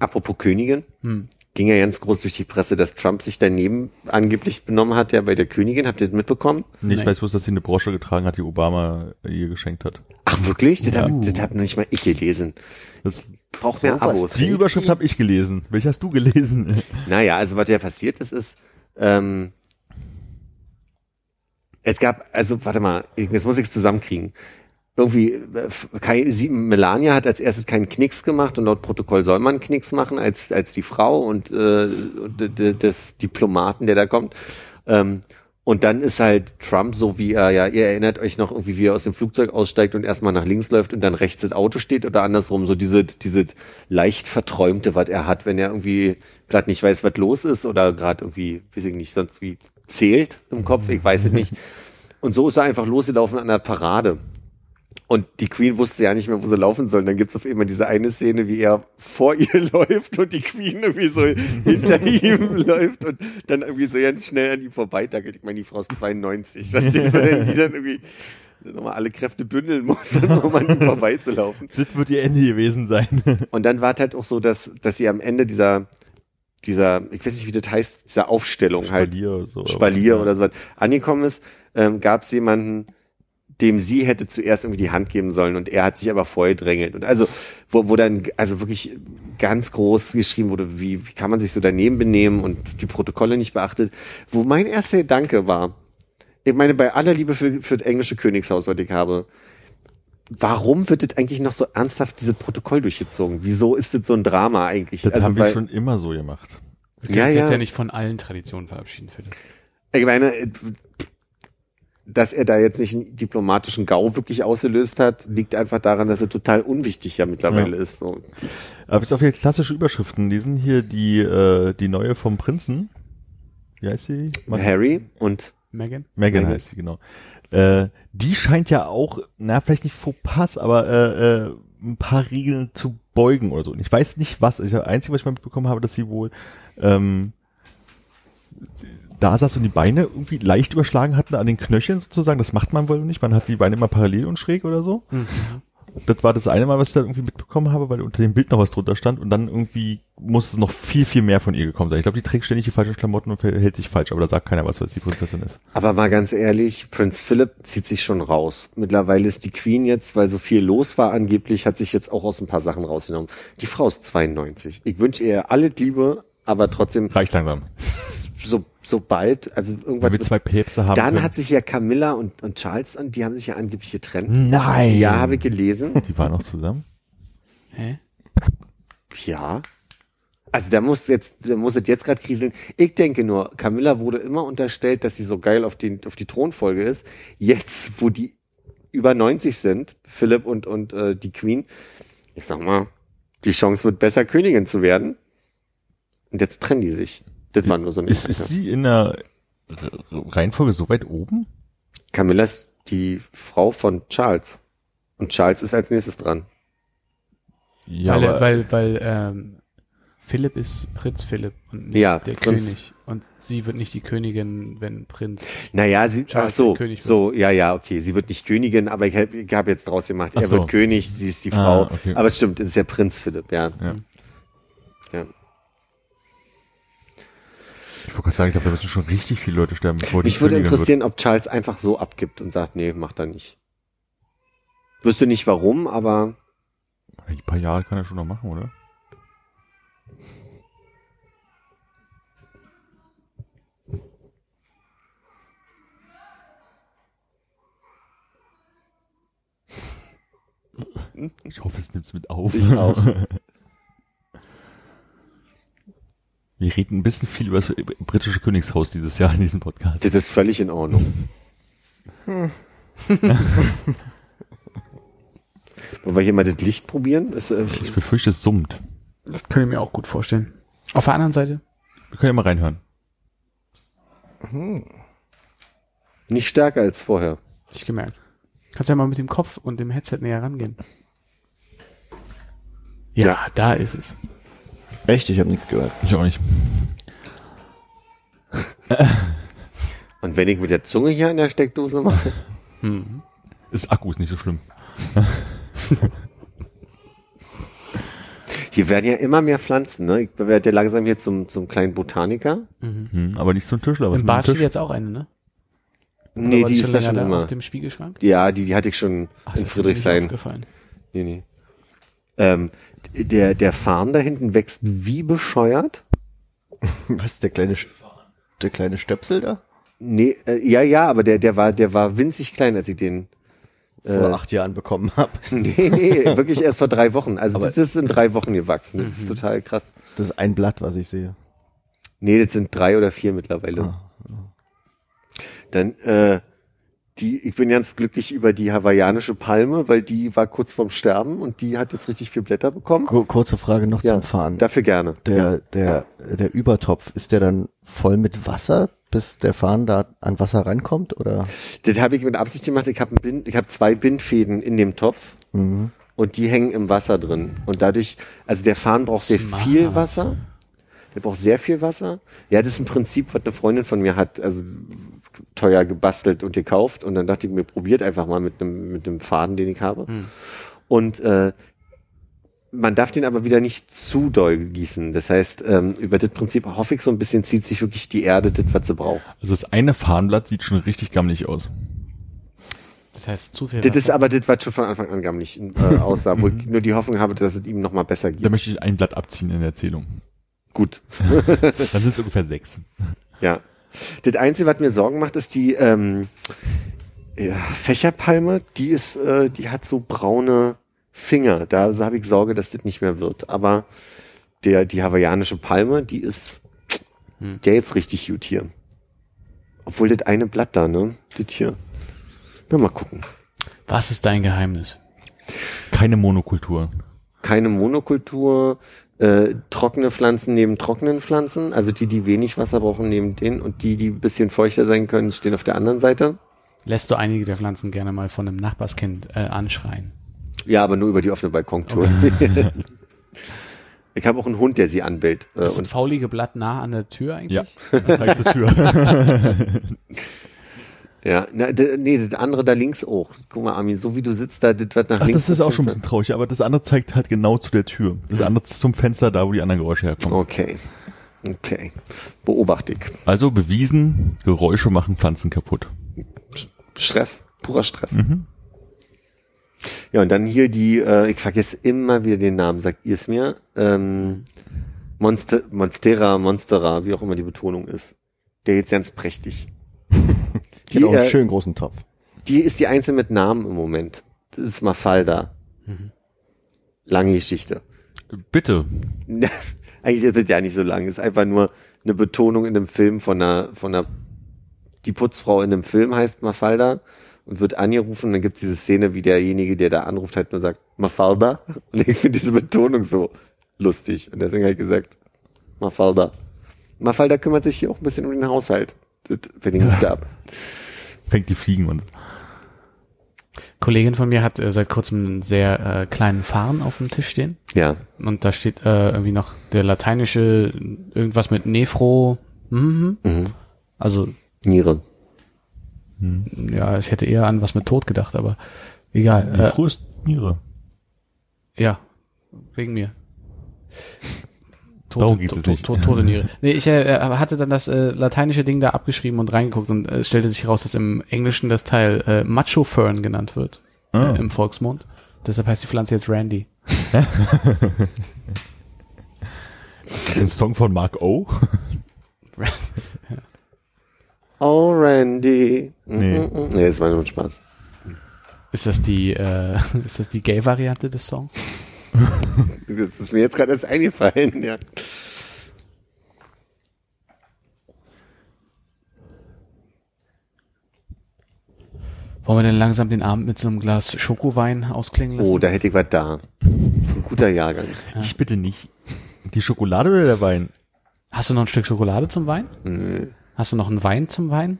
Apropos Königin,
Hm.
ging ja ganz groß durch die Presse, dass Trump sich daneben angeblich benommen hat, ja, bei der Königin. Habt ihr das mitbekommen?
Nee, ich weiß bloß, dass sie eine Brosche getragen hat, die Obama ihr geschenkt hat.
Ach, wirklich? Das,
Ja.
hab, das hab noch nicht mal ich gelesen.
Das,
Braucht mehr Abos.
die Überschrift habe ich gelesen. Welche hast du gelesen?
Naja, also was ja passiert ist, ist, ähm, es gab, also warte mal, jetzt muss ich es zusammenkriegen. Irgendwie, äh, kein, sie, Melania hat als erstes keinen Knicks gemacht und laut Protokoll soll man Knicks machen als, als die Frau und, äh, des Diplomaten, der da kommt. Ähm, und dann ist halt Trump so wie er, ja, ihr erinnert euch noch irgendwie, wie er aus dem Flugzeug aussteigt und erstmal nach links läuft und dann rechts das Auto steht oder andersrum, so diese, diese leicht verträumte, was er hat, wenn er irgendwie gerade nicht weiß, was los ist oder gerade irgendwie, weiß ich nicht, sonst wie zählt im Kopf, ich weiß es nicht. Und so ist er einfach losgelaufen an der Parade. Und die Queen wusste ja nicht mehr, wo sie laufen soll. Dann gibt's auf einmal diese eine Szene, wie er vor ihr läuft und die Queen irgendwie so hinter ihm läuft und dann irgendwie so ganz schnell an ihm vorbeitackelt. Ich meine, die Frau ist 92. Was denkst du denn, die dann irgendwie nochmal alle Kräfte bündeln muss, um an ihm vorbeizulaufen?
Das wird ihr Ende gewesen sein.
Und dann war es halt auch so, dass, dass sie am Ende dieser, dieser, ich weiß nicht, wie das heißt, dieser Aufstellung halt
Spalier oder so.
Spalier oder so was angekommen ist, ähm, gab es jemanden, dem sie hätte zuerst irgendwie die Hand geben sollen und er hat sich aber vorher drängelt. Und also, wo, wo dann also wirklich ganz groß geschrieben wurde, wie, wie kann man sich so daneben benehmen und die Protokolle nicht beachtet. Wo mein erster Gedanke war, ich meine, bei aller Liebe für, für das englische Königshaus, was ich habe, warum wird das eigentlich noch so ernsthaft dieses Protokoll durchgezogen? Wieso ist das so ein Drama eigentlich?
Das haben wir schon immer so gemacht.
Wir können
Ja,
uns jetzt
ja.
ja nicht von allen Traditionen verabschieden, Philipp.
Ich meine, dass er da jetzt nicht einen diplomatischen GAU wirklich ausgelöst hat, liegt einfach daran, dass er total unwichtig ja mittlerweile
Ja.
ist. So.
Aber ich auf hier klassische Überschriften lesen. Hier die, äh, die neue vom Prinzen. Wie heißt sie? Mag-
Harry und
Megan?
Megan
Meghan.
heißt sie, genau. Äh, die scheint ja auch, na, vielleicht nicht Fauxpas, aber äh, äh, ein paar Regeln zu beugen oder so. Und ich weiß nicht was. Ich, das Einzige, was ich mal mitbekommen habe, dass sie wohl ähm, da saß und die Beine irgendwie leicht überschlagen hatten an den Knöcheln sozusagen. Das macht man wohl nicht. Man hat die Beine immer parallel und schräg oder so.
Mhm.
Das war das eine Mal, was ich da irgendwie mitbekommen habe, weil unter dem Bild noch was drunter stand und dann irgendwie muss es noch viel, viel mehr von ihr gekommen sein. Ich glaube, die trägt ständig die falschen Klamotten und verhält sich falsch, aber da sagt keiner was, weil es die Prinzessin ist.
aber mal ganz ehrlich, Prinz Philip zieht sich schon raus. Mittlerweile ist die Queen jetzt, weil so viel los war angeblich, hat sich jetzt auch aus ein paar Sachen rausgenommen. Die Frau ist 92. Ich wünsche ihr alle Liebe, aber trotzdem
Reicht langsam.
So so bald, also irgendwann
Weil wir zwei Päpste haben
Dann
können.
hat sich ja Camilla und, und Charles, und die haben sich ja angeblich getrennt.
Nein!
Ja, habe ich gelesen.
Die waren noch zusammen?
Hä?
Ja. Also da muss jetzt, da muss es jetzt gerade kriseln. Ich denke nur, Camilla wurde immer unterstellt, dass sie so geil auf, den, auf die Thronfolge ist. Jetzt, wo die über 90 sind, Philipp und, und äh, die Queen, ich sag mal, die Chance wird besser, Königin zu werden. Und jetzt trennen die sich. Das war nur so eine
Ist, ist sie in der Reihenfolge so weit oben?
Camilla ist die Frau von Charles. Und Charles ist als nächstes dran.
Ja,
weil, er-
aber
weil, weil ähm, Philipp ist Prinz Philipp und nicht
Ja,
der
Prinz.
König. Und sie wird nicht die Königin, wenn Prinz.
Naja, sie, ach
Charles
so,
der König wird.
so, ja, ja, okay. Sie wird nicht Königin, aber ich habe ich hab jetzt draus gemacht,
Ach
er
so.
wird König, sie ist die
Ah,
Frau.
okay.
Aber es stimmt, es ist ja Prinz Philipp, ja.
Ja.
ja.
Ich wollte gerade sagen, ich glaube, da müssen schon richtig viele Leute sterben, bevor die
Mich würde interessieren, ob Charles einfach so abgibt und sagt, nee, macht er nicht. Wüsste nicht warum, aber
Wird. Ein paar Jahre kann er schon noch machen, oder? Ich hoffe, es nimmt's mit auf.
ich auch.
Wir reden ein bisschen viel über das britische Königshaus dieses Jahr in diesem Podcast.
Das ist völlig in Ordnung. Wollen wir hier mal das Licht probieren? Das, äh,
Ich befürchte, es summt.
Das kann ich mir auch gut vorstellen. Auf der anderen Seite?
Wir können ja mal reinhören.
Nicht stärker als vorher.
Ich gemerkt. Kannst ja mal mit dem Kopf und dem Headset näher rangehen. Ja,
Ja.
da ist es.
Echt? Ich habe nichts gehört.
Ich auch nicht.
Und wenn ich mit der Zunge hier an der Steckdose mache,
Hm.
Ist Akku ist nicht so schlimm.
hier werden ja immer mehr Pflanzen, ne? Ich werde ja langsam hier zum, zum kleinen Botaniker.
Hm, aber nicht zum Tischler. Was
Im Bad steht jetzt auch eine, ne? Oder
Nee, die ist
schon
da schon immer.
auf dem Spiegelschrank?
Ja, die, die hatte ich schon
Ach,
in
das ist mir nicht
Friedrichshain. Nee, nee. Ähm, der, der Farn da hinten wächst wie bescheuert.
Was, der kleine, der kleine Stöpsel da?
Nee, äh, ja, ja, aber der, der war, der war winzig klein, als ich den,
Vor acht Jahren bekommen habe.
nee, nee, wirklich erst vor drei Wochen. Also
Aber-
das ist in drei Wochen gewachsen. Das ist
Mhm.
total krass.
Das ist ein Blatt, was ich sehe.
Nee, das sind drei oder vier mittlerweile.
Ah,
Dann, äh, die, ich bin ganz glücklich über die hawaiianische Palme, weil die war kurz vorm Sterben und die hat jetzt richtig viel Blätter bekommen.
Kur- Kurze Frage noch
Ja,
zum Fahren.
Dafür gerne.
Der, der, der Übertopf, ist der dann voll mit Wasser, bis der Fahnen da an Wasser rankommt, oder?
Das habe ich mit Absicht gemacht. Ich habe Bind, ich habe zwei Bindfäden in dem Topf
Mhm.
und die hängen im Wasser drin. Und dadurch, also der Farn braucht sehr
Smart.
viel Wasser. Der braucht sehr viel Wasser. Ja, das ist ein Prinzip, was eine Freundin von mir hat, also teuer gebastelt und gekauft. Und dann dachte ich mir, probiert einfach mal mit einem mit einem Faden, den ich habe. Und äh, man darf den aber wieder nicht zu doll gießen. Das heißt, ähm, über das Prinzip hoffe ich so ein bisschen, zieht sich wirklich die Erde, das, was sie braucht.
Also das eine Fahnenblatt sieht schon richtig gammelig aus.
Das heißt, zu viel
Das ist
Wasser.
aber das, was schon von Anfang an gammelig äh, aussah, wo ich nur die Hoffnung habe, dass es ihm nochmal besser
Da
geht.
möchte ich ein Blatt abziehen in der Erzählung.
Gut,
Dann sind es ungefähr sechs.
ja. Das Einzige, was mir Sorgen macht, ist die ähm, ja, Fächerpalme. Die ist, äh, die hat so braune Finger. Da also habe ich Sorge, dass das nicht mehr wird. Aber der, die hawaiianische Palme, die ist
Hm.
der jetzt richtig gut hier. Obwohl das eine Blatt da, ne? Das hier. Na, mal gucken.
Was ist dein Geheimnis?
Keine Monokultur.
keine Monokultur, äh, trockene Pflanzen neben trockenen Pflanzen, also die, die wenig Wasser brauchen, neben denen und die, die ein bisschen feuchter sein können, stehen auf der anderen Seite.
Lässt du einige der Pflanzen gerne mal von einem Nachbarskind äh, anschreien?
Ja, aber nur über die offene Balkontür. ich habe auch einen Hund, der sie anbellt. Äh,
Ist das
und,
faulige Blatt nah an der Tür eigentlich?
Ja, das zeigt zur Tür.
ja, na, nee, das andere da links auch. Guck mal, Armin, so wie du sitzt da, das wird nach
Ach,
links.
das ist auch schon ein bisschen traurig, aber das andere zeigt halt genau zu der Tür. Das andere zum Fenster, da wo die anderen Geräusche herkommen.
Okay. Okay. Beobachte ich.
Also bewiesen, Geräusche machen Pflanzen kaputt.
Stress, purer Stress. Ja, und dann hier die, äh, ich vergesse immer wieder den Namen, sagt ihr es mir? Ähm, Monster, Monstera, Monstera, wie auch immer die Betonung ist. Der jetzt ganz prächtig.
Die hat auch einen
äh,
schönen großen Topf.
die ist die einzige mit Namen im Moment. Das ist Mafalda. Lange Geschichte.
Bitte.
Eigentlich ist es ja nicht so lang. Es ist einfach nur eine Betonung in einem Film von einer, von einer, die Putzfrau in einem Film heißt Mafalda und wird angerufen. Dann gibt es diese Szene, wie derjenige, der da anruft, halt nur sagt, Mafalda. Und ich finde diese Betonung so lustig. Und deswegen habe ich gesagt, Mafalda. Mafalda kümmert sich hier auch ein bisschen um den Haushalt. Wenn ich nicht da bin.
Fängt die Fliegen und
Kollegin von mir hat äh, seit kurzem einen sehr äh, kleinen Farn auf dem Tisch stehen.
Ja.
Und da steht äh, irgendwie noch der lateinische irgendwas mit Nephro. Mhm.
Mhm.
Also,
Niere.
ja, ich hätte eher an was mit Tod gedacht, aber egal.
die
Äh,
früheste Niere.
ja, wegen mir.
Darum geht's jetzt
to-
nicht.
to- tote Niere. Nee, ich äh, hatte dann das äh, lateinische Ding da abgeschrieben und reingeguckt und äh, es stellte sich heraus, dass im Englischen das Teil äh, Macho Fern genannt wird.
Ah.
Äh, Im Volksmund. Deshalb heißt die Pflanze jetzt Randy.
Ein Song von Mark O.
Oh, Randy.
Nee.
mhm. Nee, das war nur ein Spaß.
Ist das die, äh, ist das die Gay-Variante des Songs?
Das ist mir jetzt gerade erst eingefallen, ja.
Wollen wir denn langsam den Abend mit so einem Glas Schokowein ausklingen lassen?
Oh, da hätte ich was da. Ein guter Jahrgang.
Ich bitte nicht. Die Schokolade oder der Wein?
Hast du noch ein Stück Schokolade zum Wein?
Nee.
Hast du noch einen Wein zum Wein?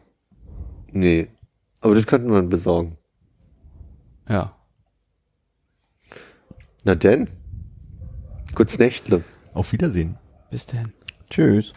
Nee. Aber das könnten wir besorgen.
Ja.
Na denn? Gut's Nächtle.
Auf Wiedersehen.
Bis dann.
Tschüss.